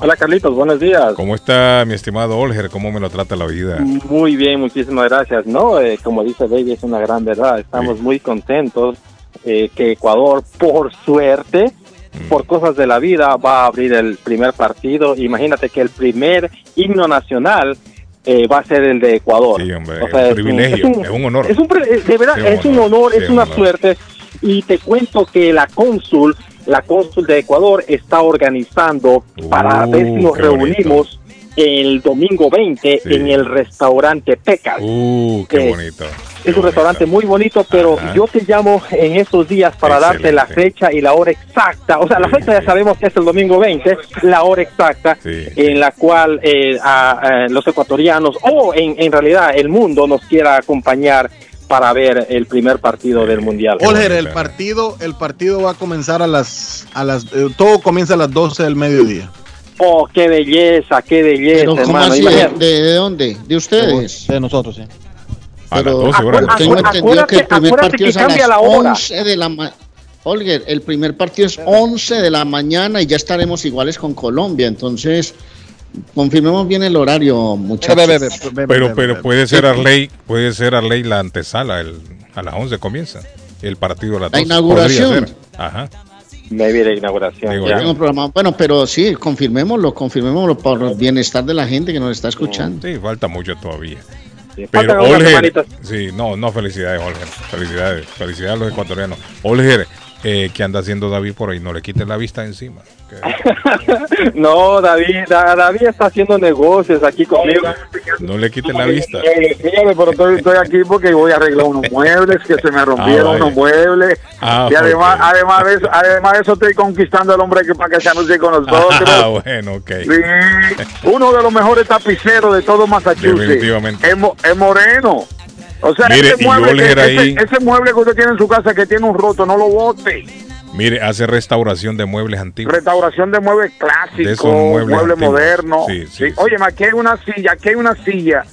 Hola Carlitos, buenos días. ¿Cómo está mi estimado Olger? ¿Cómo me lo trata la vida? Muy bien, muchísimas gracias. No, eh, como dice Baby, es una gran verdad. Estamos muy contentos eh, que Ecuador, por suerte, Mm. por cosas de la vida, va a abrir el primer partido. Imagínate que el primer himno nacional eh, va a ser el de Ecuador. Sí, hombre, O es sea, un es privilegio, un- es un honor. Es un eh, de verdad, Sí, un es un honor, honor, sí, es un una honor. suerte. Y te cuento que la cónsul, la cónsul de Ecuador está organizando para ver si nos Uh, bonito. reunimos el domingo 20 en el restaurante Pecas. Uh, qué bonito. Es un restaurante muy bonito, pero yo te llamo en estos días para darte la fecha y la hora exacta. O sea, la fecha ya sabemos que es el domingo 20, la hora exacta en la cual eh, a- a los ecuatorianos o en, en realidad el mundo nos quiera acompañar para ver el primer partido del mundial. Olger, el partido, el partido va a comenzar a las, a las, eh, todo comienza a las 12 del mediodía. Oh, qué belleza, qué belleza, Pero ¿cómo hermano. así? ¿De, Imagínate. de- de dónde? ¿De ustedes? De nosotros, sí. A Pero las 12 horas. tengo entendido que el primer partido es a las la hora. 11 de la mañana. Olger, el primer partido es 11 de la mañana y ya estaremos iguales con Colombia. Entonces, confirmemos bien el horario, muchachos. Pero, pero puede ser Arley, puede ser Arley la antesala, el, a las 11 comienza. El partido a las La 12. inauguración. Podría ser. Ajá. Maybe la inauguración. Digo ya. yo. Tengo programado. Bueno, pero sí, confirmémoslo, confirmémoslo por el bienestar de la gente que nos está escuchando. Sí, falta mucho todavía. Pero Olger, sí, no, no, felicidades, Olger. Felicidades, felicidades a los ecuatorianos. Olger, eh, ¿qué anda haciendo David por ahí? No le quites la vista encima. No, David, Da- David está haciendo negocios aquí conmigo. No le quites la vista. Eh, fíjate, pero estoy, estoy aquí porque voy a arreglar unos muebles que se me rompieron Ah, unos muebles Ah, y además, además de eso, además de eso estoy conquistando al hombre que para que se anuncie con nosotros. Ah, bueno, ok. Sí, uno de los mejores tapiceros de todo Massachusetts. Definitivamente. Es moreno. O sea, Mire, ese, mueble, que- ese- ahí- ese mueble que usted tiene en su casa que tiene un roto, no lo bote. Mire, hace restauración de muebles antiguos. Restauración de muebles De clásicos, esos muebles antiguos. modernos. Sí, Sí, Oye, aquí hay una silla, aquí hay una silla,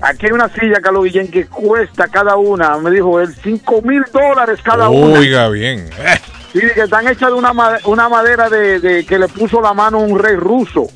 aquí hay una silla, Carlos Guillén, que cuesta cada una, me dijo él, 5 mil dólares cada una. Oiga bien. Eh, Sí, que están hechas de una, una madera de, de que le puso la mano un rey ruso.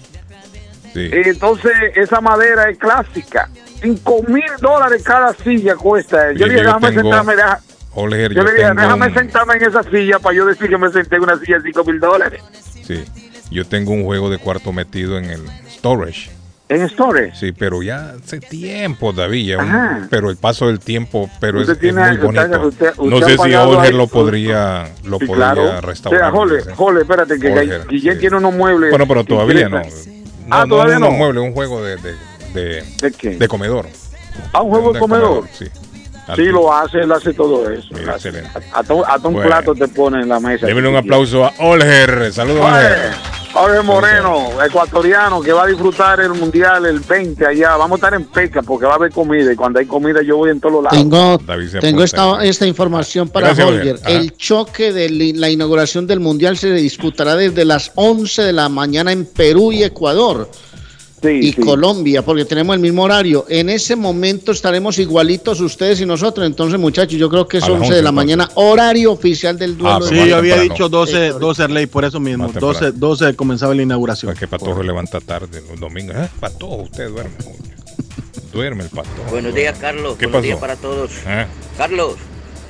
Sí. Entonces, esa madera es clásica. 5 mil dólares cada silla cuesta. Yo le dije, déjame tengo- sentarme, deja- Olger, yo yo le dije, déjame un- sentarme en esa silla para yo decir que me senté en una silla de 5 mil dólares. Sí, yo tengo un juego de cuarto metido en el storage. ¿En storage? Sí, pero ya hace tiempo, David. ya un- pero el paso del tiempo, pero es, es muy bonito. usted- usted- no sé si Olger lo podría, lo Sí, podría claro. restaurar. O sea, Jole. Jole, espérate, que Olger, Guillén sí. tiene unos muebles. Bueno, pero todavía no. No, Ah, no, todavía no, no. mueble, un juego de, de, de, ¿De qué? de comedor. Ah, un juego de comedor. Sí. Sí, lo hace, él hace todo eso. Mira, excelente. Hasta, un- hasta un Bueno. plato te pone en la mesa. Démosle un aplauso a Olger. Saludos, Olger. Moreno, ecuatoriano, que va a disfrutar el mundial el 20 allá. Vamos a estar en Peca porque va a haber comida y cuando hay comida yo voy en todos lados. Tengo, tengo esta, esta información para Gracias. Ajá. El choque de la inauguración del Mundial se disputará desde las 11 de la mañana en Perú y Ecuador. Y sí. Colombia, porque tenemos el mismo horario. En ese momento estaremos igualitos ustedes y nosotros. Entonces, muchachos, yo creo que es A las 11 de la 11 mañana, horario oficial del duelo. Ah, de Sí, yo había dicho 12, 12 ley, por eso mismo. Más temprano. 12, 12 comenzaba la inauguración. Que Patojo levanta tarde los domingos. ¿Eh? Patojo, usted duerme. Duerme el Patojo. Buenos días, Carlos. ¿Qué Buenos pasó? días para todos. ¿Eh? Carlos,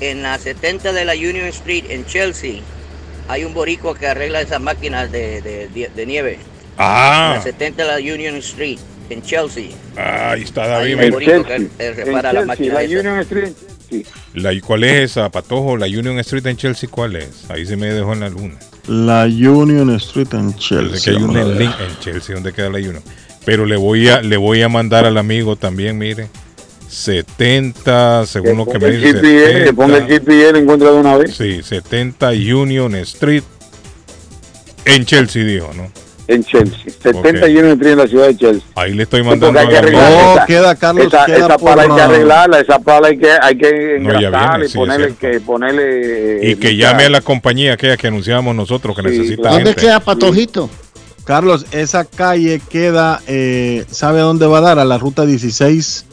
en la 70 de la Union Street en Chelsea hay un boricua que arregla esas máquinas de, de- de nieve. Ah. En la 70 de la Union Street en Chelsea. Ah, ahí está David. mira. boricua que eh, repara la En máquina la esa. Union Street. La, ¿y ¿Cuál es esa, Patojo? La Union Street en Chelsea, ¿cuál es? Ahí se me dejó en la luna. La Union Street en Chelsea. que hay vamos una a en, en Chelsea donde queda la Union. Pero le voy a le voy a mandar al amigo también, mire. 70, según lo que me el dice. GPS, que ponga el 70, GPS, encuentra de una vez. sí, 70 Union Street en Chelsea, dijo, ¿no? En Chelsea. 70 Ok. Union Street en la ciudad de Chelsea. Ahí le estoy mandando hay que No, esa- queda, Carlos, esa, queda esa pala hay que arreglarla, esa pala hay que, hay que No, y sí, ponerle, que ponerle Y que llame a la compañía aquella que anunciamos nosotros que necesita ¿Dónde gente. queda Patojito? Carlos, esa calle queda, eh, ¿sabe a dónde va a dar? A la ruta 16.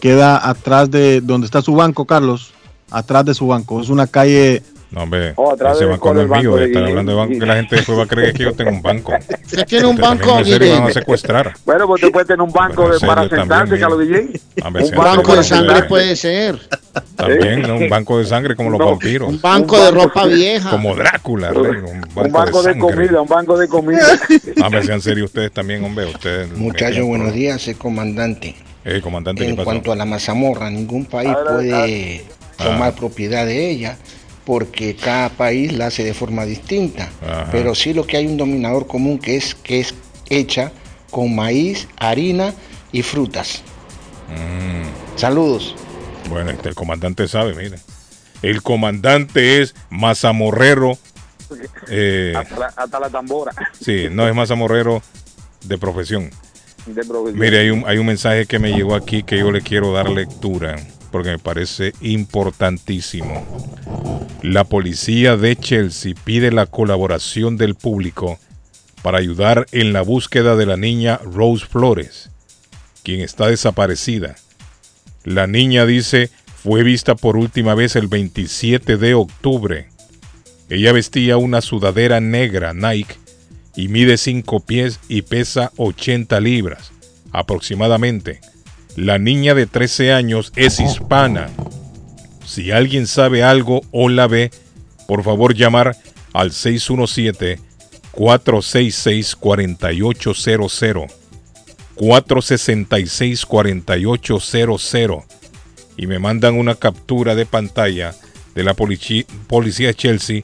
Queda atrás de donde está su banco, Carlos. Atrás de su banco. Es una calle No, hombre, O a través ese banco no es banco mío. de Estar hablando de banco que la gente después va a creer que yo tengo un banco. Usted tiene un banco, en serio, van a secuestrar. Bueno, pues usted puede tener un banco Bueno, de, para sentarse. Carlos. Hombre, Un banco de sangre puede ser. También, ¿no? un banco de sangre como los vampiros. Un banco de ropa vieja. Como Drácula, rey, un banco, Un banco de, comida, un banco de comida. Hombre, sean serios ustedes también, hombre. Ustedes, Muchachos, buenos días, soy comandante. Eh, comandante, ¿qué En pasó? cuanto a la mazamorra, ningún país puede tomar propiedad de ella porque cada país la hace de forma distinta. Ajá. Pero sí lo que hay un dominador común que es que es hecha con maíz, harina y frutas. Mm. Saludos. Bueno, este, el comandante sabe, mire. El comandante es mazamorrero. eh, hasta, la, hasta la tambora. sí, no es mazamorrero de profesión. De profesión. Mire, hay un, hay un mensaje que me llegó aquí que yo le quiero dar lectura porque me parece importantísimo. La policía de Chelsea pide la colaboración del público para ayudar en la búsqueda de la niña Rose Flores, quien está desaparecida. La niña dice fue vista por última vez el 27 de octubre. Ella vestía una sudadera negra Nike y mide 5 pies y pesa 80 libras aproximadamente. La niña de 13 años es hispana. Si alguien sabe algo o la ve, por favor llamar al 617-466-4800. 466-4800. Y me mandan una captura de pantalla de la policía de Chelsea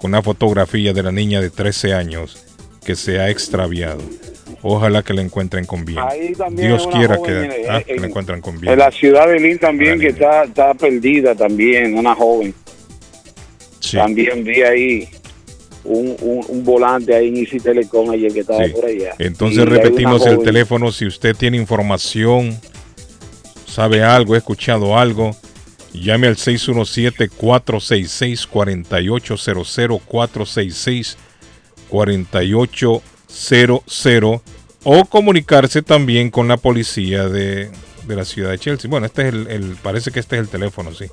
con una fotografía de la niña de 13 años que se ha extraviado. Ojalá que la encuentren con bien. Ahí también Dios quiera joven, que, eh, ah, que la encuentren con bien. En la ciudad de Lynn también, que está, está perdida también, una joven. También vi ahí un, un, un volante ahí en Easy Telecom ayer que estaba Sí. por allá. Entonces Y repetimos el joven. teléfono si usted tiene información, sabe algo, ha escuchado algo, llame al 617-466-4800, 466-4800 o comunicarse también con la policía de, de la ciudad de Chelsea. Bueno, este es el, el- parece que este es el teléfono, sí.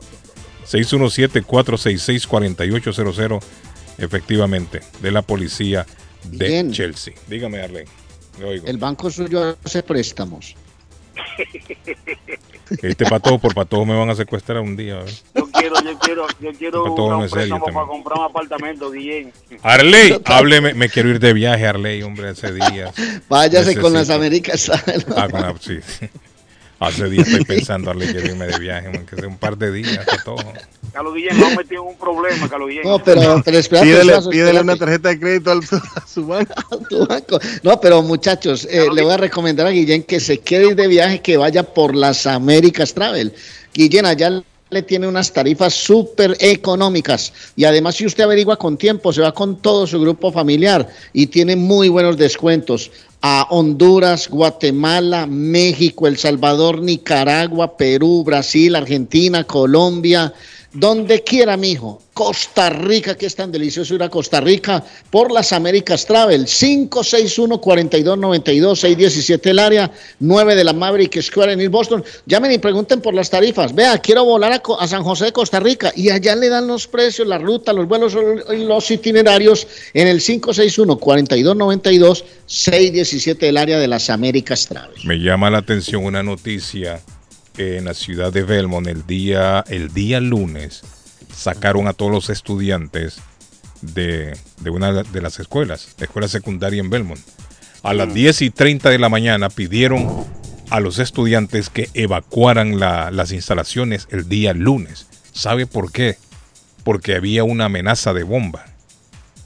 617-466-4800, efectivamente, de la policía de Bien. Chelsea. Dígame, oigo. El banco suyo hace préstamos. Este patojo por patojo me van a secuestrar un día. ¿eh? Yo quiero, yo quiero, yo quiero un préstamo también. para comprar un apartamento, Guillén. Arley, hábleme, me quiero ir de viaje, Arley, hombre, hace días. Váyase con las Necesito- Américas. ¿sabe? Ah, con la- sí. Hace días estoy pensando, Arley, quiero irme de viaje, aunque sea un par de días, patojo. Carlos Guillén, no metido en un problema, Carlos Guillén. No, pero, pero espérate, Pídele, pídele una tarjeta de crédito al, a su banco. tu banco. No, pero muchachos, eh, le voy a recomendar a Guillén que se quede de viaje, que vaya por las Américas Travel. Guillén, allá le tiene unas tarifas súper económicas y además si usted averigua con tiempo, se va con todo su grupo familiar y tiene muy buenos descuentos a Honduras, Guatemala, México, El Salvador, Nicaragua, Perú, Brasil, Argentina, Colombia, donde quiera, mijo. Costa Rica, que es tan delicioso ir a Costa Rica por las Américas Travel. 561-4292-617 el área, 9 de la Maverick Square en East Boston. Llamen y pregunten por las tarifas. Vea, quiero volar a, a San José de Costa Rica y allá le dan los precios, la ruta, los vuelos y los itinerarios en el 561-4292-617 el área de las Américas Travel. Me llama la atención una noticia en la ciudad de Belmont el día, el día lunes sacaron a todos los estudiantes de, de una de las escuelas, la escuela secundaria en Belmont. A las 10 y 30 de la mañana pidieron a los estudiantes que evacuaran la- las instalaciones el día lunes. ¿Sabe por qué? Porque había una amenaza de bomba.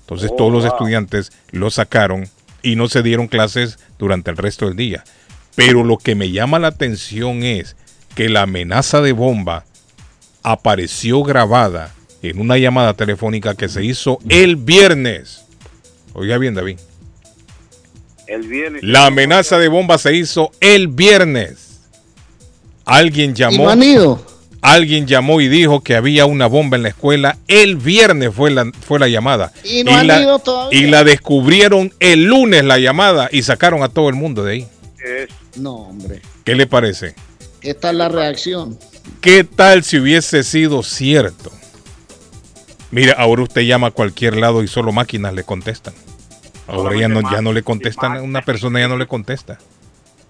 Entonces Oh, todos los estudiantes lo sacaron y no se dieron clases durante el resto del día. Pero lo que me llama la atención es que la amenaza de bomba apareció grabada en una llamada telefónica que se hizo el viernes. Oiga bien, David. El viernes. La amenaza de bomba se hizo el viernes. Alguien llamó. Alguien llamó y dijo que había una bomba en la escuela. El viernes fue la, fue la llamada. ¿Y no han la, ido todavía? y la descubrieron el lunes la llamada y sacaron a todo el mundo de ahí. No, hombre. ¿Qué le parece? Esta es la reacción. ¿Qué tal si hubiese sido cierto? Mira, ahora usted llama a cualquier lado y solo máquinas le contestan. Ahora ya no, ya no le contestan, una persona ya no le contesta.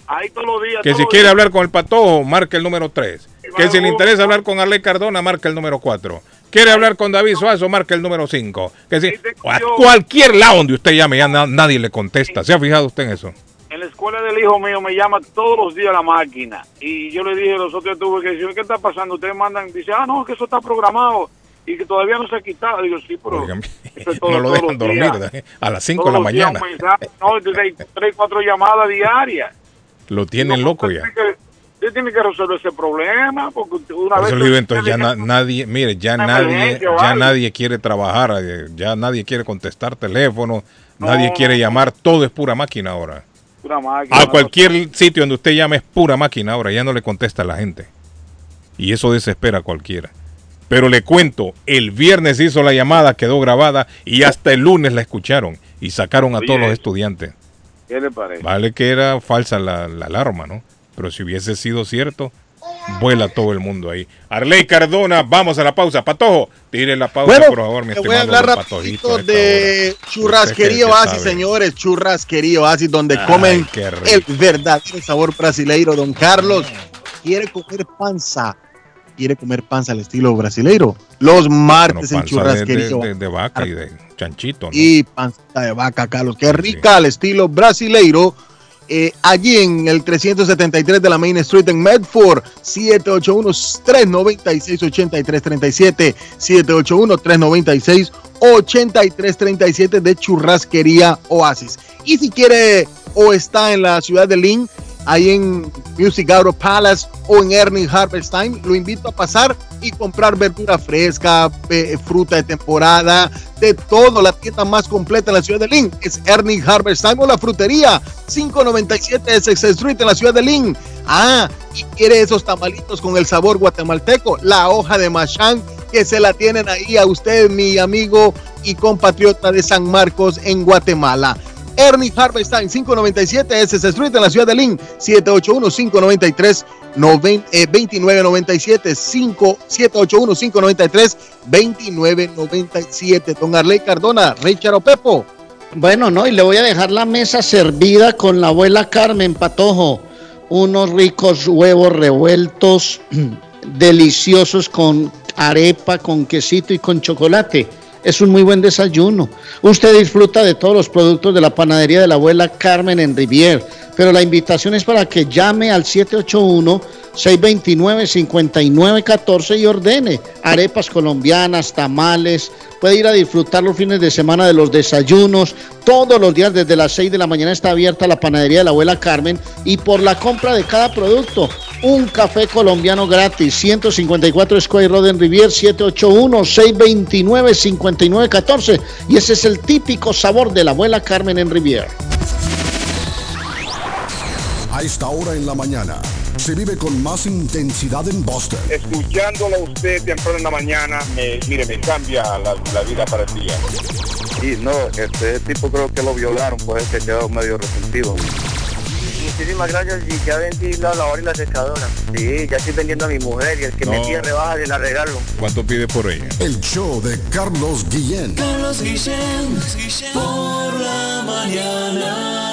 Ahí todos los días. Que si quiere hablar con el patojo, marca el número 3. Que si le interesa hablar con Arley Cardona, marca el número 4. Quiere hablar con David Suazo, marca el número 5. Que si, a cualquier lado donde usted llame, ya na- nadie le contesta. ¿Se ha fijado usted en eso? En la escuela del hijo mío me llama todos los días la máquina. Y yo le dije los otros tuve que decir, ¿qué está pasando? Ustedes mandan, dice, ah, no, que eso está programado y que todavía no se ha quitado. Digo, sí, pero es todo- no lo dejan dormir días. a las 5 de la mañana. mensaje, no, tres, cuatro llamadas diarias. Lo tienen loco ya. Usted tiene que- Usted tiene que resolver ese problema porque una Por vez... digo, entonces ya na- nadie, mire, ya nadie, ya nadie quiere trabajar, eh, ya nadie quiere contestar teléfono, nadie quiere llamar, todo es pura máquina ahora. Pura máquina, A cualquier sitio donde usted llame es pura máquina ahora, ya no le contesta a la gente. Y eso desespera a cualquiera. Pero le cuento, el viernes hizo la llamada, quedó grabada y hasta el lunes la escucharon y sacaron a Oye, todos los estudiantes. ¿Qué le parece? Vale que era falsa la, la alarma, ¿no? Pero si hubiese sido cierto, vuela todo el mundo ahí. Arley Cardona, vamos a la pausa. Patojo, tire la pausa, Bueno, por favor, mi te voy a hablar rapidito de. Churrasquería Oasis, señores. Churrasquería Oasis, donde Ay, comen el verdadero sabor brasileiro. Don Carlos quiere comer panza. Quiere comer panza al estilo brasileiro. Los martes Bueno, en Churrasquería de, vaca y de chanchito, ¿no? y panza de vaca, Carlos. Qué rica al estilo brasileiro. Eh, allí en el 373 de la Main Street en Medford, 781-396-8337, 781-396-8337 de Churrasquería Oasis. Y si quiere o está en la ciudad de Lynn, ahí en Music Auto Palace o en Ernie Harvest Time, lo invito a pasar y comprar verdura fresca, fruta de temporada, de todo, la tienda más completa en la ciudad de Lynn es Ernie Harvest Time o la frutería 597 Essex Street en la ciudad de Lynn. Ah, y quiere esos tamalitos con el sabor guatemalteco, la hoja de machán que se la tienen ahí a usted, mi amigo y compatriota de San Marcos en Guatemala. Ernie Harvest Time 597 SS Street en la ciudad de Lynn 781 593 2997 5 781 593 2997 Don Arley Cardona, Richard Opepo. Bueno, no, y le voy a dejar la mesa servida con la abuela Carmen Patojo. Unos ricos huevos revueltos, deliciosos con arepa, con quesito y con chocolate. Es un muy buen desayuno. Usted disfruta de todos los productos de la panadería de la abuela Carmen en Rivier. Pero la invitación es para que llame al 781-629-5914 y ordene arepas colombianas, tamales. Puede ir a disfrutar los fines de semana de los desayunos. Todos los días desde las 6 de la mañana está abierta la panadería de la abuela Carmen. Y por la compra de cada producto, un café colombiano gratis. 154 Square Road en Rivier, 781-629-5914. Y ese es el típico sabor de la abuela Carmen en Rivier. A esta hora en la mañana se vive con más intensidad en Boston. Escuchándolo a usted temprano en la mañana, me, mire, me cambia la, la vida para el día. Y no, este tipo creo que lo violaron, pues se quedó medio resentido. Muchísimas gracias y ya vendí la lavadora y la secadora. Sí, ya estoy vendiendo a mi mujer y el que me pide rebaja se la regalo. ¿Cuánto pide por ella? El show de Carlos Guillén. Carlos Guillén, por la mañana.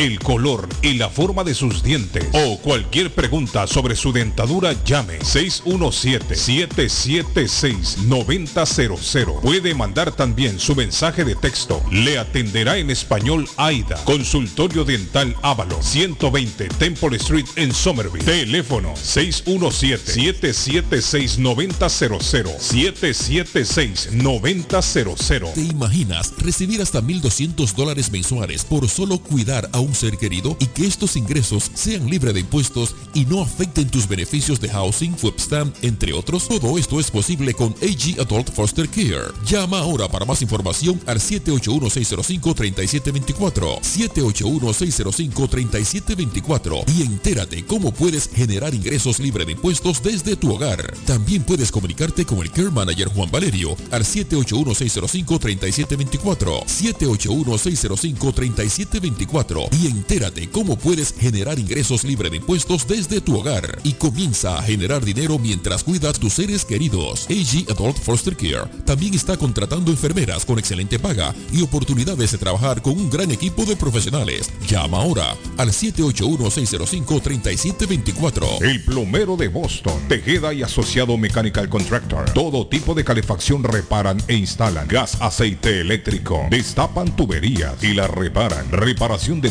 el color y la forma de sus dientes o cualquier pregunta sobre su dentadura llame 617-776-9000. Puede mandar también su mensaje de texto. Le atenderá en español AIDA. Consultorio Dental Ávalo 120 Temple Street en Somerville. Teléfono 617-776-9000. 776-9000. ¿Te imaginas recibir hasta 1.200 dólares mensuales por solo cuidar a un ser querido y que estos ingresos sean libres de impuestos y no afecten tus beneficios de housing, webstamp, entre otros? Todo esto es posible con AG Adult Foster Care. Llama ahora para más información al 781-605-3724. 781-605-3724 y entérate cómo puedes generar ingresos libres de impuestos desde tu hogar. También puedes comunicarte con el Care Manager Juan Valerio al 781-605-3724. 781-605-3724 y entérate cómo puedes generar ingresos libres de impuestos desde tu hogar y comienza a generar dinero mientras cuidas tus seres queridos. AG Adult Foster Care también está contratando enfermeras con excelente paga y oportunidades de trabajar con un gran equipo de profesionales. Llama ahora al 781-605-3724. El plomero de Boston, Tejeda y Asociado Mechanical Contractor. Todo tipo de calefacción reparan e instalan. Gas, aceite eléctrico. Destapan tuberías y la reparan. Reparación de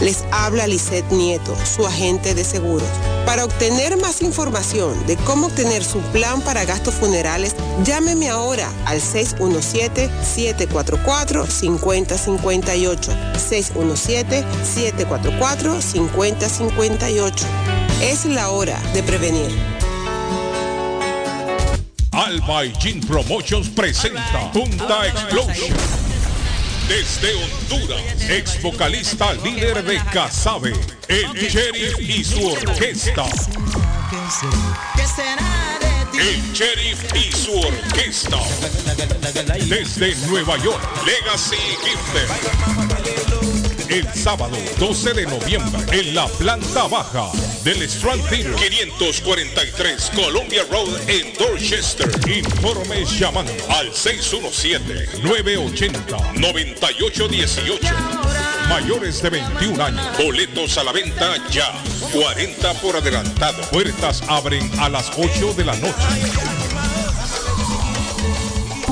Les habla Lisette Nieto, su agente de seguros. Para obtener más información de cómo obtener su plan para gastos funerales, llámeme ahora al 617-744-5058. 617-744-5058. Es la hora de prevenir. Alba y Jean Promotions presenta Punta Explosion. Desde Honduras, ex vocalista líder de Casabe, el Sheriff y su orquesta. El Sheriff y su orquesta. Desde Nueva York, Legacy Gifted. El sábado 12 de noviembre en la planta baja del Strand Theater 543 Columbia Road en Dorchester. Informes llamando al 617-980-9818. Mayores de 21 años. Boletos a la venta ya. 40 por adelantado. Puertas abren a las 8 de la noche.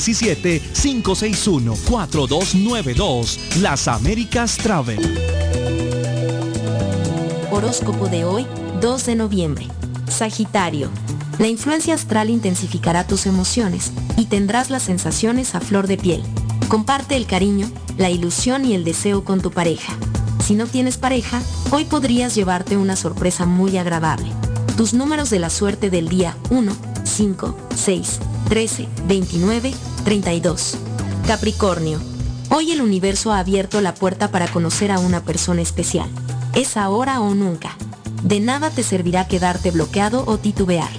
617-561-4292. Las Américas Travel. Horóscopo de hoy, 2 de noviembre. Sagitario. La influencia astral intensificará tus emociones y tendrás las sensaciones a flor de piel. Comparte el cariño, la ilusión y el deseo con tu pareja. Si no tienes pareja, hoy podrías llevarte una sorpresa muy agradable. Tus números de la suerte del día 1, 5, 6, 13, 29, 32. Capricornio. Hoy el universo ha abierto la puerta para conocer a una persona especial. Es ahora o nunca. De nada te servirá quedarte bloqueado o titubear.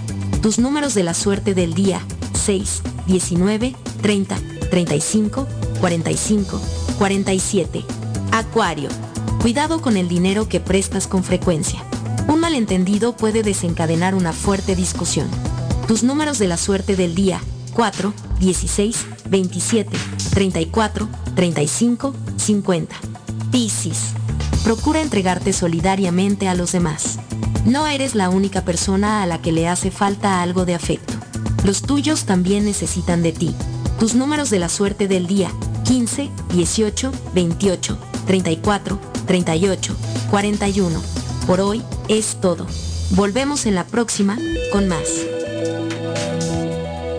Tus números de la suerte del día 6, 19, 30, 35, 45, 47. Acuario. Cuidado con el dinero que prestas con frecuencia. Un malentendido puede desencadenar una fuerte discusión. Tus números de la suerte del día 4, 16, 27, 34, 35, 50. Piscis. Procura entregarte solidariamente a los demás. No eres la única persona a la que le hace falta algo de afecto. Los tuyos también necesitan de ti. Tus números de la suerte del día 15, 18, 28, 34, 38, 41. Por hoy es todo. Volvemos en la próxima con más.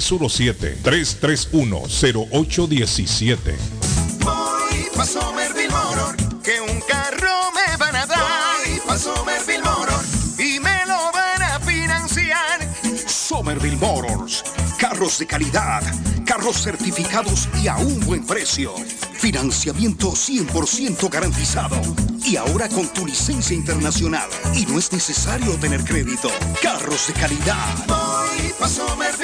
617-331-0817. Voy pa' Somerville Motor, que un carro me van a dar. Voy pa' Somerville Motor y me lo van a financiar. Somerville Motors. Carros de calidad, carros certificados y a un buen precio. Financiamiento 100% garantizado. Y ahora con tu licencia internacional. Y no es necesario tener crédito. Carros de calidad. Voy pa' Somerville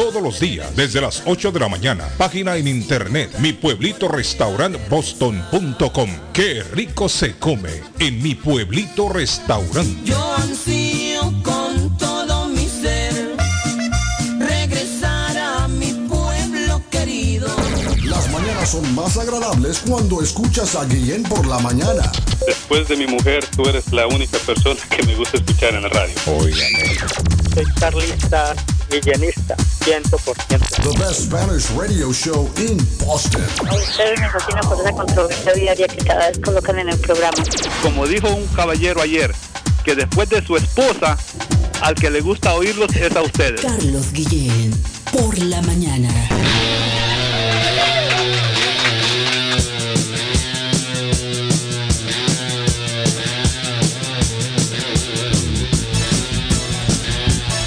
todos los días desde las 8 de la mañana. Página en internet, mi pueblito restaurant boston.com. Qué rico se come en mi pueblito restaurante. Yo ansío con todo mi ser regresar a mi pueblo querido. Las mañanas son más agradables cuando escuchas a Guillén por la mañana. Después de mi mujer, tú eres la única persona que me gusta escuchar en la radio. Oigan. Soy carlista, guillenista, 100%. The best Spanish radio show in Boston. A ustedes me fascina por esa controversia diaria que cada vez colocan en el programa. Como dijo un caballero ayer, que después de su esposa, al que le gusta oírlos es a ustedes. Carlos Guillén, por la mañana.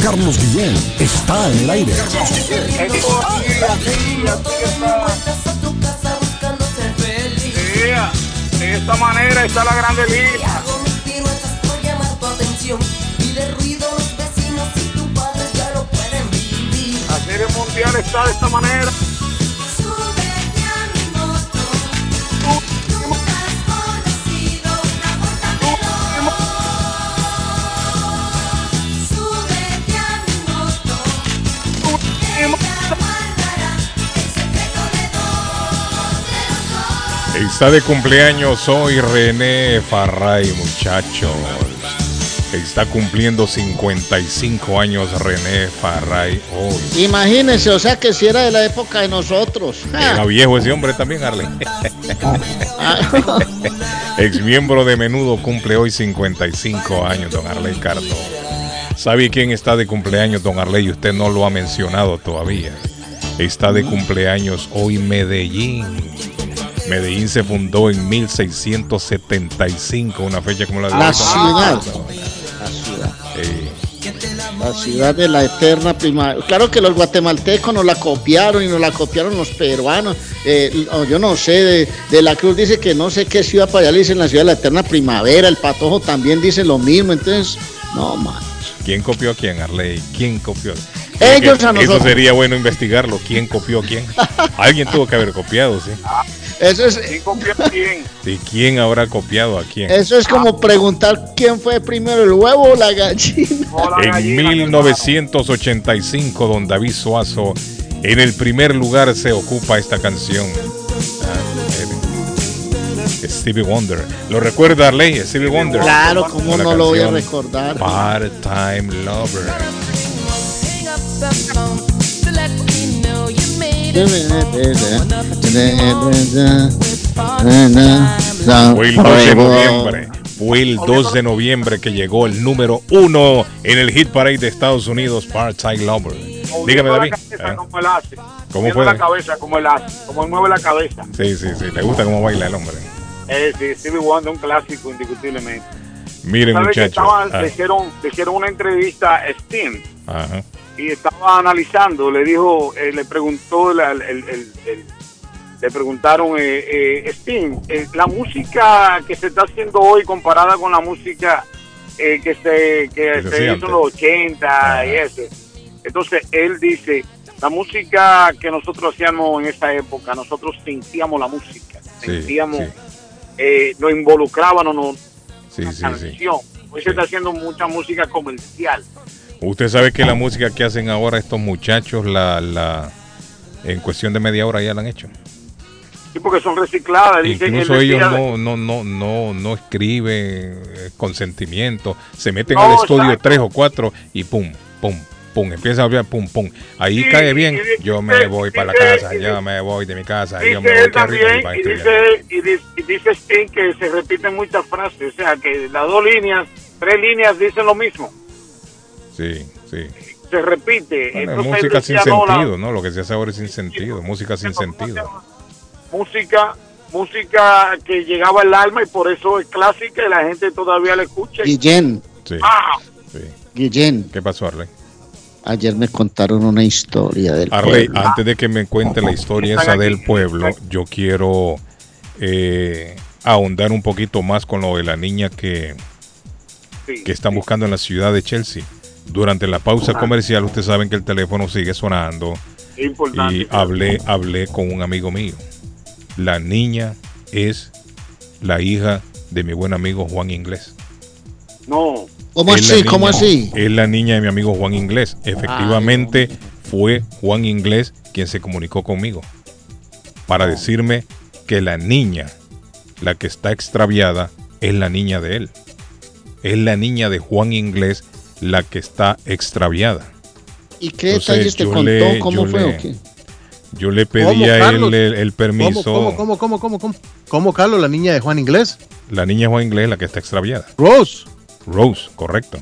Carlos Guillén está en el aire. De esta manera está la grande liga. La serie mundial está de esta manera. Está de cumpleaños hoy René Farray, muchachos. Está cumpliendo 55 años René Farray hoy. Imagínense, o sea que si era de la época de nosotros. Era viejo ese hombre también, Arlen. Ex miembro de menudo cumple hoy 55 años, don Arley Cardón. ¿Sabe quién está de cumpleaños, don Arley? Usted no lo ha mencionado todavía. Está de cumpleaños hoy Medellín. Medellín se fundó en 1675, una fecha como la de La hoy. ciudad. La ciudad. La ciudad de la eterna primavera. Claro que los guatemaltecos nos la copiaron y nos la copiaron los peruanos. Eh, yo no sé, de, de la Cruz dice que no sé qué ciudad para allá le dicen la ciudad de la eterna primavera. El Patojo también dice lo mismo. Entonces, no, man. ¿Quién copió a quién, Arley? ¿Quién copió? Ellos Que- a Eso sería bueno investigarlo. ¿Quién copió a quién? Alguien tuvo que haber copiado, ¿sí? Eso es, ¿Quién copió a quién? ¿Y quién habrá copiado a quién? eso es como preguntar quién fue primero, el huevo o la gallina. En 1985, don David Suazo, en el primer lugar se ocupa esta canción. Ah, Stevie Wonder. ¿Lo recuerda, Arley? Stevie Wonder. Claro, cómo no lo voy a recordar. Part-Time Lover. Fue el 2 de noviembre. Fue el 2 de noviembre que llegó el número uno en el hit parade de Estados Unidos, Part-Time Lover. Dígame, David. ¿eh? como él hace. ¿Cómo fue? la cabeza como él hace. Como él mueve la cabeza. Sí, sí, sí. Le gusta cómo baila el hombre. Eh, sí, Stevie Wonder, un clásico indiscutiblemente. Miren, ¿Sabe que muchachos. Ah, le, hicieron, le hicieron una entrevista a Steam ajá. Y estaba analizando, le dijo, eh, le preguntó, la- el, el- el- el- le preguntaron, eh, eh, Steam, eh, la música que se está haciendo hoy comparada con la música eh, que se, que se hizo en los 80 Ah. y eso. Entonces él dice, la música que nosotros hacíamos en esa época, nosotros sentíamos la música, Sí, sentíamos, sí. nos involucrábamos, nos, sí. canción. Hoy se está haciendo mucha música comercial. Usted sabe que la música que hacen ahora estos muchachos, la, la, en cuestión de media hora ya la han hecho. Sí, porque son recicladas. Dice, Incluso ellos no, no, no, no, no escriben eh, con sentimiento. Se meten al estudio tres o cuatro y pum, pum, pum. Empieza a hablar pum, pum. Ahí Sí, cae bien. dice- Yo me voy para la dice- casa, yo dice- me voy de mi casa, yo me Dice voy también, y dice, y dice, y dice Sting que se repiten muchas frases, o sea, que las dos líneas, tres líneas dicen lo mismo, Sí, sí. se repite. Bueno, Entonces, música sin sentido, ¿no? Lo que se hace ahora es sin sentido, música sin sentido. música, música que llegaba al alma y por eso es clásica y la gente todavía la escucha. Guillén, Sí, Ah, sí. Guillén, ¿Qué pasó, Arley? ayer me contaron una historia del Arley, pueblo. antes de que me cuente la historia esa del pueblo, yo quiero eh, ahondar un poquito más con lo de la niña que, que están buscando en la ciudad de Chelsea. Durante la pausa comercial, ustedes saben que el teléfono sigue sonando importante. y hablé, hablé con un amigo mío. La niña es la hija de mi buen amigo Juan Inglés. No. ¿Cómo Es así? ¿Cómo así? Es la niña de mi amigo Juan Inglés. Efectivamente, fue Juan Inglés quien se comunicó conmigo. para decirme que la niña, la que está extraviada, es la niña de él. Es la niña de Juan Inglés la que está extraviada. ¿Y qué Entonces, detalles te contó? le- ¿Cómo fue le- o qué? Yo le ¿Cómo, pedí a él el, el permiso. ¿Cómo, cómo, cómo, cómo, cómo, cómo? ¿Cómo, Carlos, la niña de Juan Inglés? La niña Juan Inglés es la que está extraviada. Rose. Rose, correcto.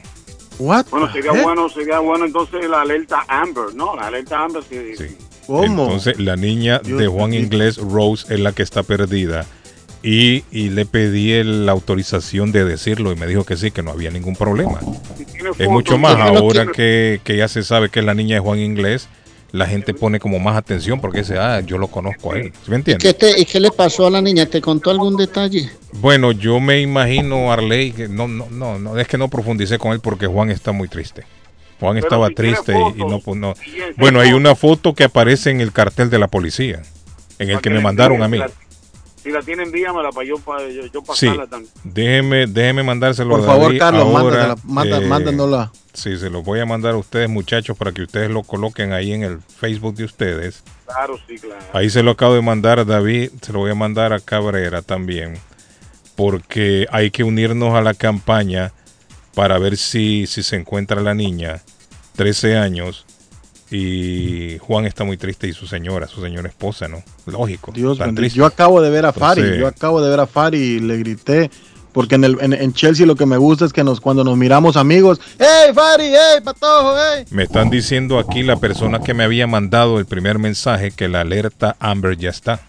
What? Bueno, sería heck? bueno, sería bueno entonces la alerta Amber, ¿no? La alerta Amber sí. Entonces, la niña Dios de Juan. Inglés, Rose, es la que está perdida. Y, y le pedí el- la autorización de decirlo y me dijo que sí, que no había ningún problema. Es mucho más ¿Por qué no ahora que, que ya se sabe que es la niña de Juan Inglés, la gente pone como más atención porque dice, ah, yo lo conozco a él. ¿Sí me entiendes? ¿Qué te, ¿Y qué le pasó a la niña? ¿Te contó algún detalle? Bueno, yo me imagino, Arley, que no, no, no, no, es que no profundicé con él porque Juan está muy triste. Juan Pero estaba si triste y, y no, pues, no. Bueno, hay una foto que aparece en el cartel de la policía, en el que me mandaron a mí. Si la, si la tiene, envíamela para yo, para yo, yo Sí, pasarla también. déjeme, déjeme mandárselo Por a favor, David Carlos, ahora, mándasela, manda- eh, mándanosla. Sí, se los voy a mandar a ustedes, muchachos, para que ustedes lo coloquen ahí en el Facebook de ustedes. Claro, sí, claro. Ahí se lo acabo de mandar a David, se lo voy a mandar a Cabrera también, porque hay que unirnos a la campaña para ver si, si se encuentra la niña, 13 años, y Juan está muy triste y su señora, su señora esposa, ¿no? Lógico. Dios tan. Yo acabo de ver a Fari, Entonces- yo acabo de ver a Fari y le grité. Porque en, el, en, en Chelsea lo que me gusta es que nos, cuando nos miramos amigos, ¡Hey, Fari! ¡Hey, Patojo! ¡Hey! Me están diciendo aquí la persona que me había mandado el primer mensaje que la alerta Amber ya está.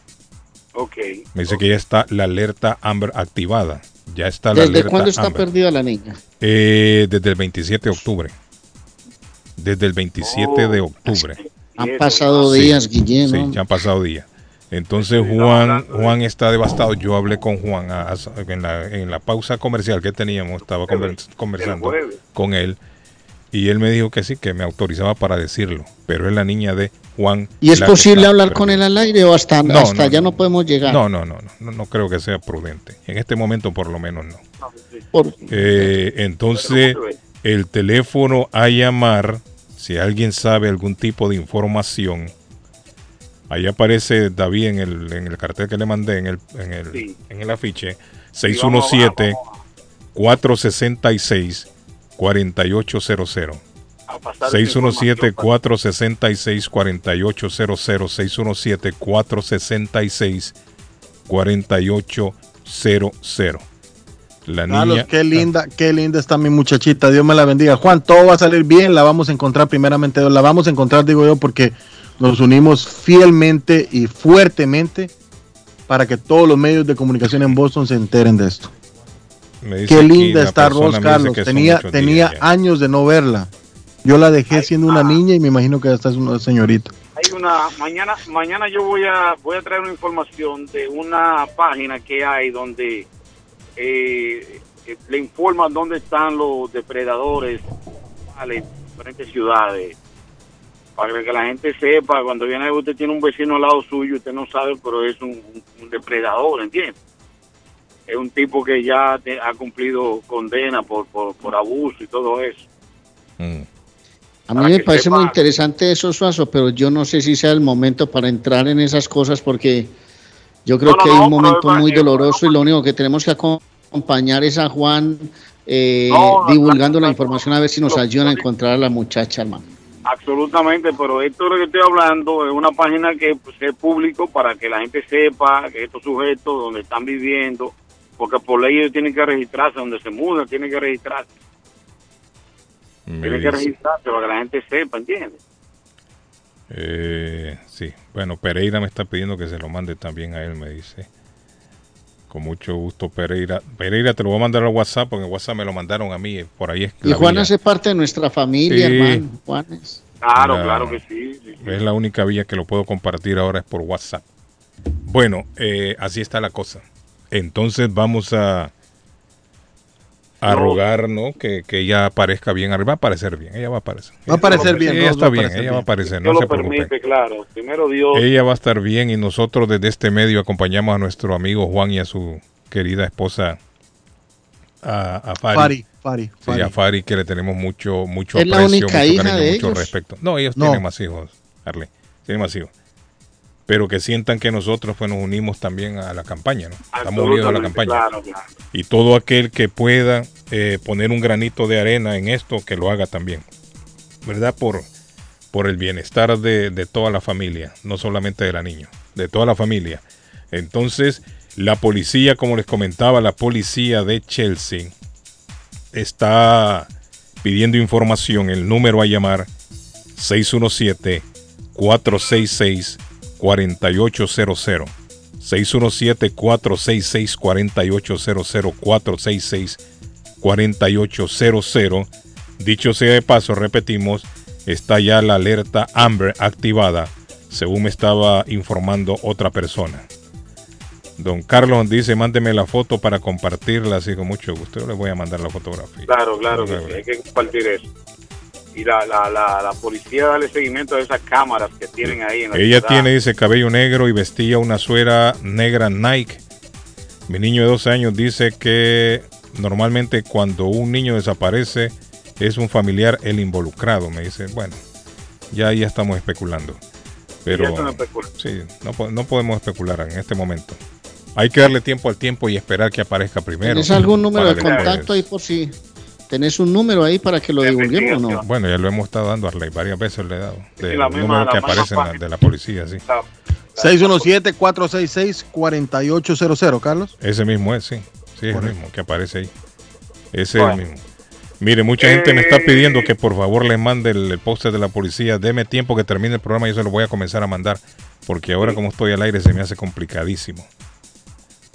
Ok. Me dice que ya está la alerta Amber activada. Ya está la ¿Desde alerta cuándo está Amber. perdida la niña? Eh, desde el 27 de octubre. Desde el 27 de octubre. Han pasado Sí, días, Guillén, Sí, ya han pasado días. Entonces Juan, Juan está devastado. Yo hablé con Juan a- a- en, la, en la pausa comercial que teníamos, estaba conver- conversando con él y él me dijo que sí, que me autorizaba para decirlo. Pero es la niña de Juan. ¿Y es posible hablar con él al aire o hasta, No, hasta no, allá no. no podemos llegar? No, no, no, no, no, no creo que sea prudente. En este momento por lo menos no. Por- Eh, entonces, el teléfono a llamar, si alguien sabe algún tipo de información, ahí aparece David en el, en el cartel que le mandé, en el, en el, Sí. en el afiche, Sí, vamos, 617-466-4800. A pasar esa información 617-466-4800, 617-466-4800. La Carlos, qué linda, qué linda está mi muchachita. Dios me la bendiga. Juan, todo va a salir bien. La vamos a encontrar primeramente. La vamos a encontrar, digo yo, porque nos unimos fielmente y fuertemente para que todos los medios de comunicación en Boston se enteren de esto. Me dice Qué linda está dice Carlos. Tenía, tenía días ya. años de no verla. Yo la dejé siendo una niña y me imagino que hasta es una señorita. Hay una mañana mañana yo voy a voy a traer una información de una página que hay donde eh, eh, le informan dónde están los depredadores vale, en diferentes ciudades. Para que la gente sepa cuando viene usted tiene un vecino al lado suyo usted no sabe pero es un, un- un depredador ¿entiende? es un tipo que ya te- ha cumplido condena por, por, por abuso y todo eso. A mí me parece muy interesante eso, Suazo, pero yo no sé si sea el momento para entrar en esas cosas porque yo creo No, no, que hay no, un pero momento es- muy es- doloroso y lo único que tenemos que acompañar es a Juan eh, divulgando la información a ver si nos ayudan a encontrar a la muchacha, hermano. Absolutamente, pero esto lo que estoy hablando es una página que pues, es público para que la gente sepa que estos sujetos donde están viviendo, porque por ley ellos tienen que registrarse, donde se mudan tienen que registrarse, tienen que registrarse para que la gente sepa, ¿entiendes? Eh, sí, bueno, Pereira me está pidiendo que se lo mande también a él, me dice. Con mucho gusto, Pereira. Pereira, te lo voy a mandar al WhatsApp, porque en WhatsApp me lo mandaron a mí. eh, Por ahí es Y la Juan vía. hace parte de nuestra familia, Sí. hermano. Juan es- Claro, La- claro que sí. sí, sí. Es la única vía que lo puedo compartir ahora es por WhatsApp. Bueno, eh, así está la cosa. Entonces vamos a, a No. rogar, ¿no? Que, que ella aparezca bien. Va a aparecer bien, ella va a aparecer. Va a aparecer bien, Ella está va a bien, ella va a bien. aparecer, no se lo preocupen. permite, claro. Primero Dios. Ella va a estar bien y nosotros desde este medio acompañamos a nuestro amigo Juan y a su querida esposa a, a Fari. Fari, Fari, Sí, Fari. a Fari que le tenemos mucho mucho ¿Es la aprecio, única mucho hija cariño, de mucho ellos? respeto. No, ellos No. tienen más hijos, Arley. Tienen más hijos. Pero que sientan que nosotros pues, nos unimos también a la campaña, ¿no? Estamos unidos a la campaña. claro, claro. Y todo aquel que pueda eh, poner un granito de arena en esto, que lo haga también. ¿Verdad? Por, por el bienestar de, de toda la familia, no solamente de la niña, de toda la familia. Entonces, la policía, como les comentaba, la policía de Chelsea está pidiendo información. El número a llamar 617-466-4800. 617-466-4800. 466-4800. Dicho sea de paso, repetimos, está ya la alerta Amber activada, según me estaba informando otra persona. Don Carlos dice, mándeme la foto para compartirla, así con mucho gusto. Yo le voy a mandar la fotografía. Claro, claro que sí, hay que compartir eso. Y la, la, la, la policía darle seguimiento a esas cámaras que tienen ahí en la Ella ciudad. tiene, dice, cabello negro y vestía una suera negra Nike. Mi niño de 12 años dice que normalmente cuando un niño desaparece es un familiar el involucrado. Me dice, bueno, ya ahí ya estamos especulando. Pero sí, no, no podemos especular en este momento. Hay que darle tiempo al tiempo y esperar que aparezca primero. ¿Tienes algún número de contacto ahí por si tenés un número ahí para que lo divulguemos o no? Bueno, ya lo hemos estado dando a Arley, varias veces le he dado. De la los misma- números que la misma aparecen página. de la policía, sí. 617-466-4800, Carlos. Ese mismo es, sí. Sí, es el mismo que aparece ahí. Ese es el mismo. Mire, mucha gente me está Eh. pidiendo que por favor les mande el, el póster de la policía. Deme tiempo que termine el programa y yo se lo voy a comenzar a mandar. Porque ahora como estoy al aire se me hace complicadísimo.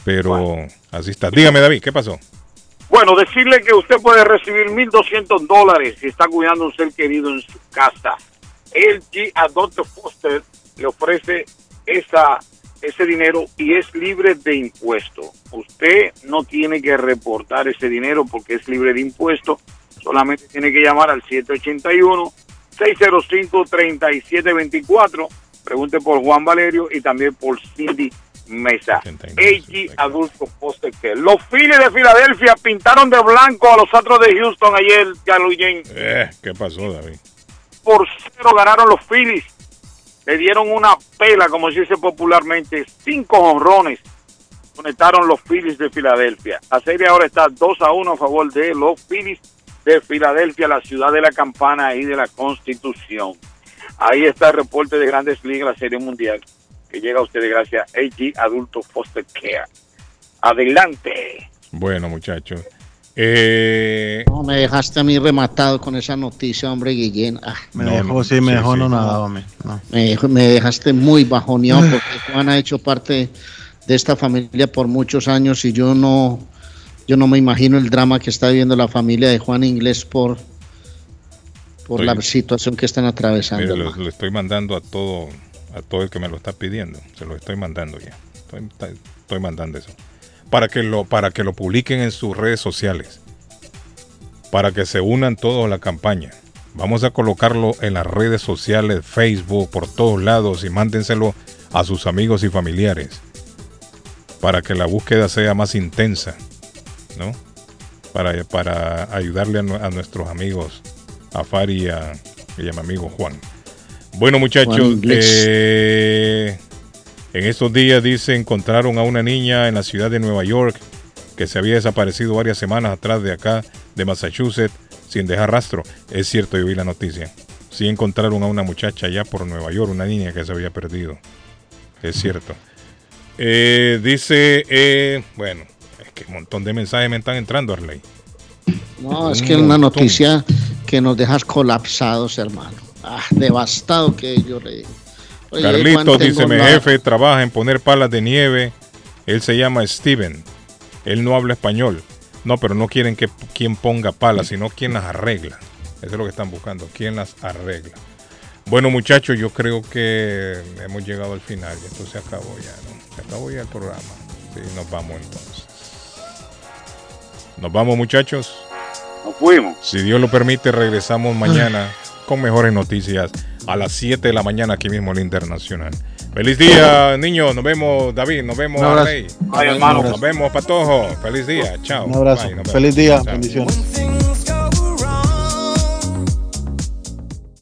Pero así está. Dígame, David, ¿qué pasó? Bueno, decirle que usted puede recibir 1.200 dólares si está cuidando a un ser querido en su casa. El G Adopte Foster le ofrece esa, ese dinero y es libre de impuesto. Usted no tiene que reportar ese dinero porque es libre de impuesto. Solamente tiene que llamar al 781-605-3724. Pregunte por Juan Valerio y también por Cindy Mesa. AG Adulto Foster Care. Los Phillies de Filadelfia pintaron de blanco a los Astros de Houston ayer, Carlos. Eh, ¿Qué pasó, David? Por cero ganaron los Phillies. Le dieron una pela, como se dice popularmente, cinco honrones. Conectaron los Phillies de Filadelfia. La serie ahora está 2 a 1 a favor de los Phillies de Filadelfia, la ciudad de la campana y de la Constitución. Ahí está el reporte de Grandes Ligas, la Serie Mundial, que llega a ustedes gracias a AG Adulto Foster Care. Adelante. Bueno, muchachos. Eh, No, me dejaste a mí rematado con esa noticia, hombre, Guillén. Ah, Me dejó, sí, me dejó no nada, hombre. No. Me, dejó- me dejaste muy bajoneado porque Juan ha hecho parte de esta familia por muchos años y yo no, yo no me imagino el drama que está viviendo la familia de Juan Inglés por, por Estoy- la situación que están atravesando. Mire, lo, lo estoy mandando a todo, todo el que me lo está pidiendo. Se lo estoy mandando ya. Estoy, mandando eso. Para que lo, para que lo publiquen en sus redes sociales. Para que se unan todos a la campaña. Vamos a colocarlo en las redes sociales, Facebook, por todos lados y mándenselo a sus amigos y familiares. Para que la búsqueda sea más intensa. ¿No? Para, para ayudarle a nuestros amigos, a Fari y a, y a mi amigo Juan. Bueno, muchachos, eh, en estos días dice encontraron a una niña en la ciudad de Nueva York que se había desaparecido varias semanas atrás de acá, de Massachusetts, sin dejar rastro. Es cierto, yo vi la noticia. Sí encontraron a una muchacha allá por Nueva York, una niña que se había perdido. Es cierto. Eh, dice, eh, bueno, es que un montón de mensajes me están entrando, Arley. No, es que es una noticia que nos dejas colapsados, hermano. Ah, devastado que yo le digo. Oye, Carlitos dice, mi la- jefe trabaja en poner palas de nieve. Él se llama Steven. Él no habla español. No, pero no quieren que quien ponga palas, sino quien las arregla. Eso es lo que están buscando, quien las arregla. Bueno, muchachos, yo creo que hemos llegado al final. Esto se acabó ya, ¿no? Se acabó ya el programa. Sí, nos vamos entonces. Nos vamos, muchachos. Nos fuimos. Si Dios lo permite, regresamos mañana con mejores noticias a las 7 de la mañana aquí mismo en la Internacional. Feliz día, niños. Nos vemos, David. Nos vemos, Un abrazo. Arley. Ay, hermano. Nos vemos, Patojo. Feliz día. Chao. Un abrazo. Bye. Feliz día. Chao. Bendiciones.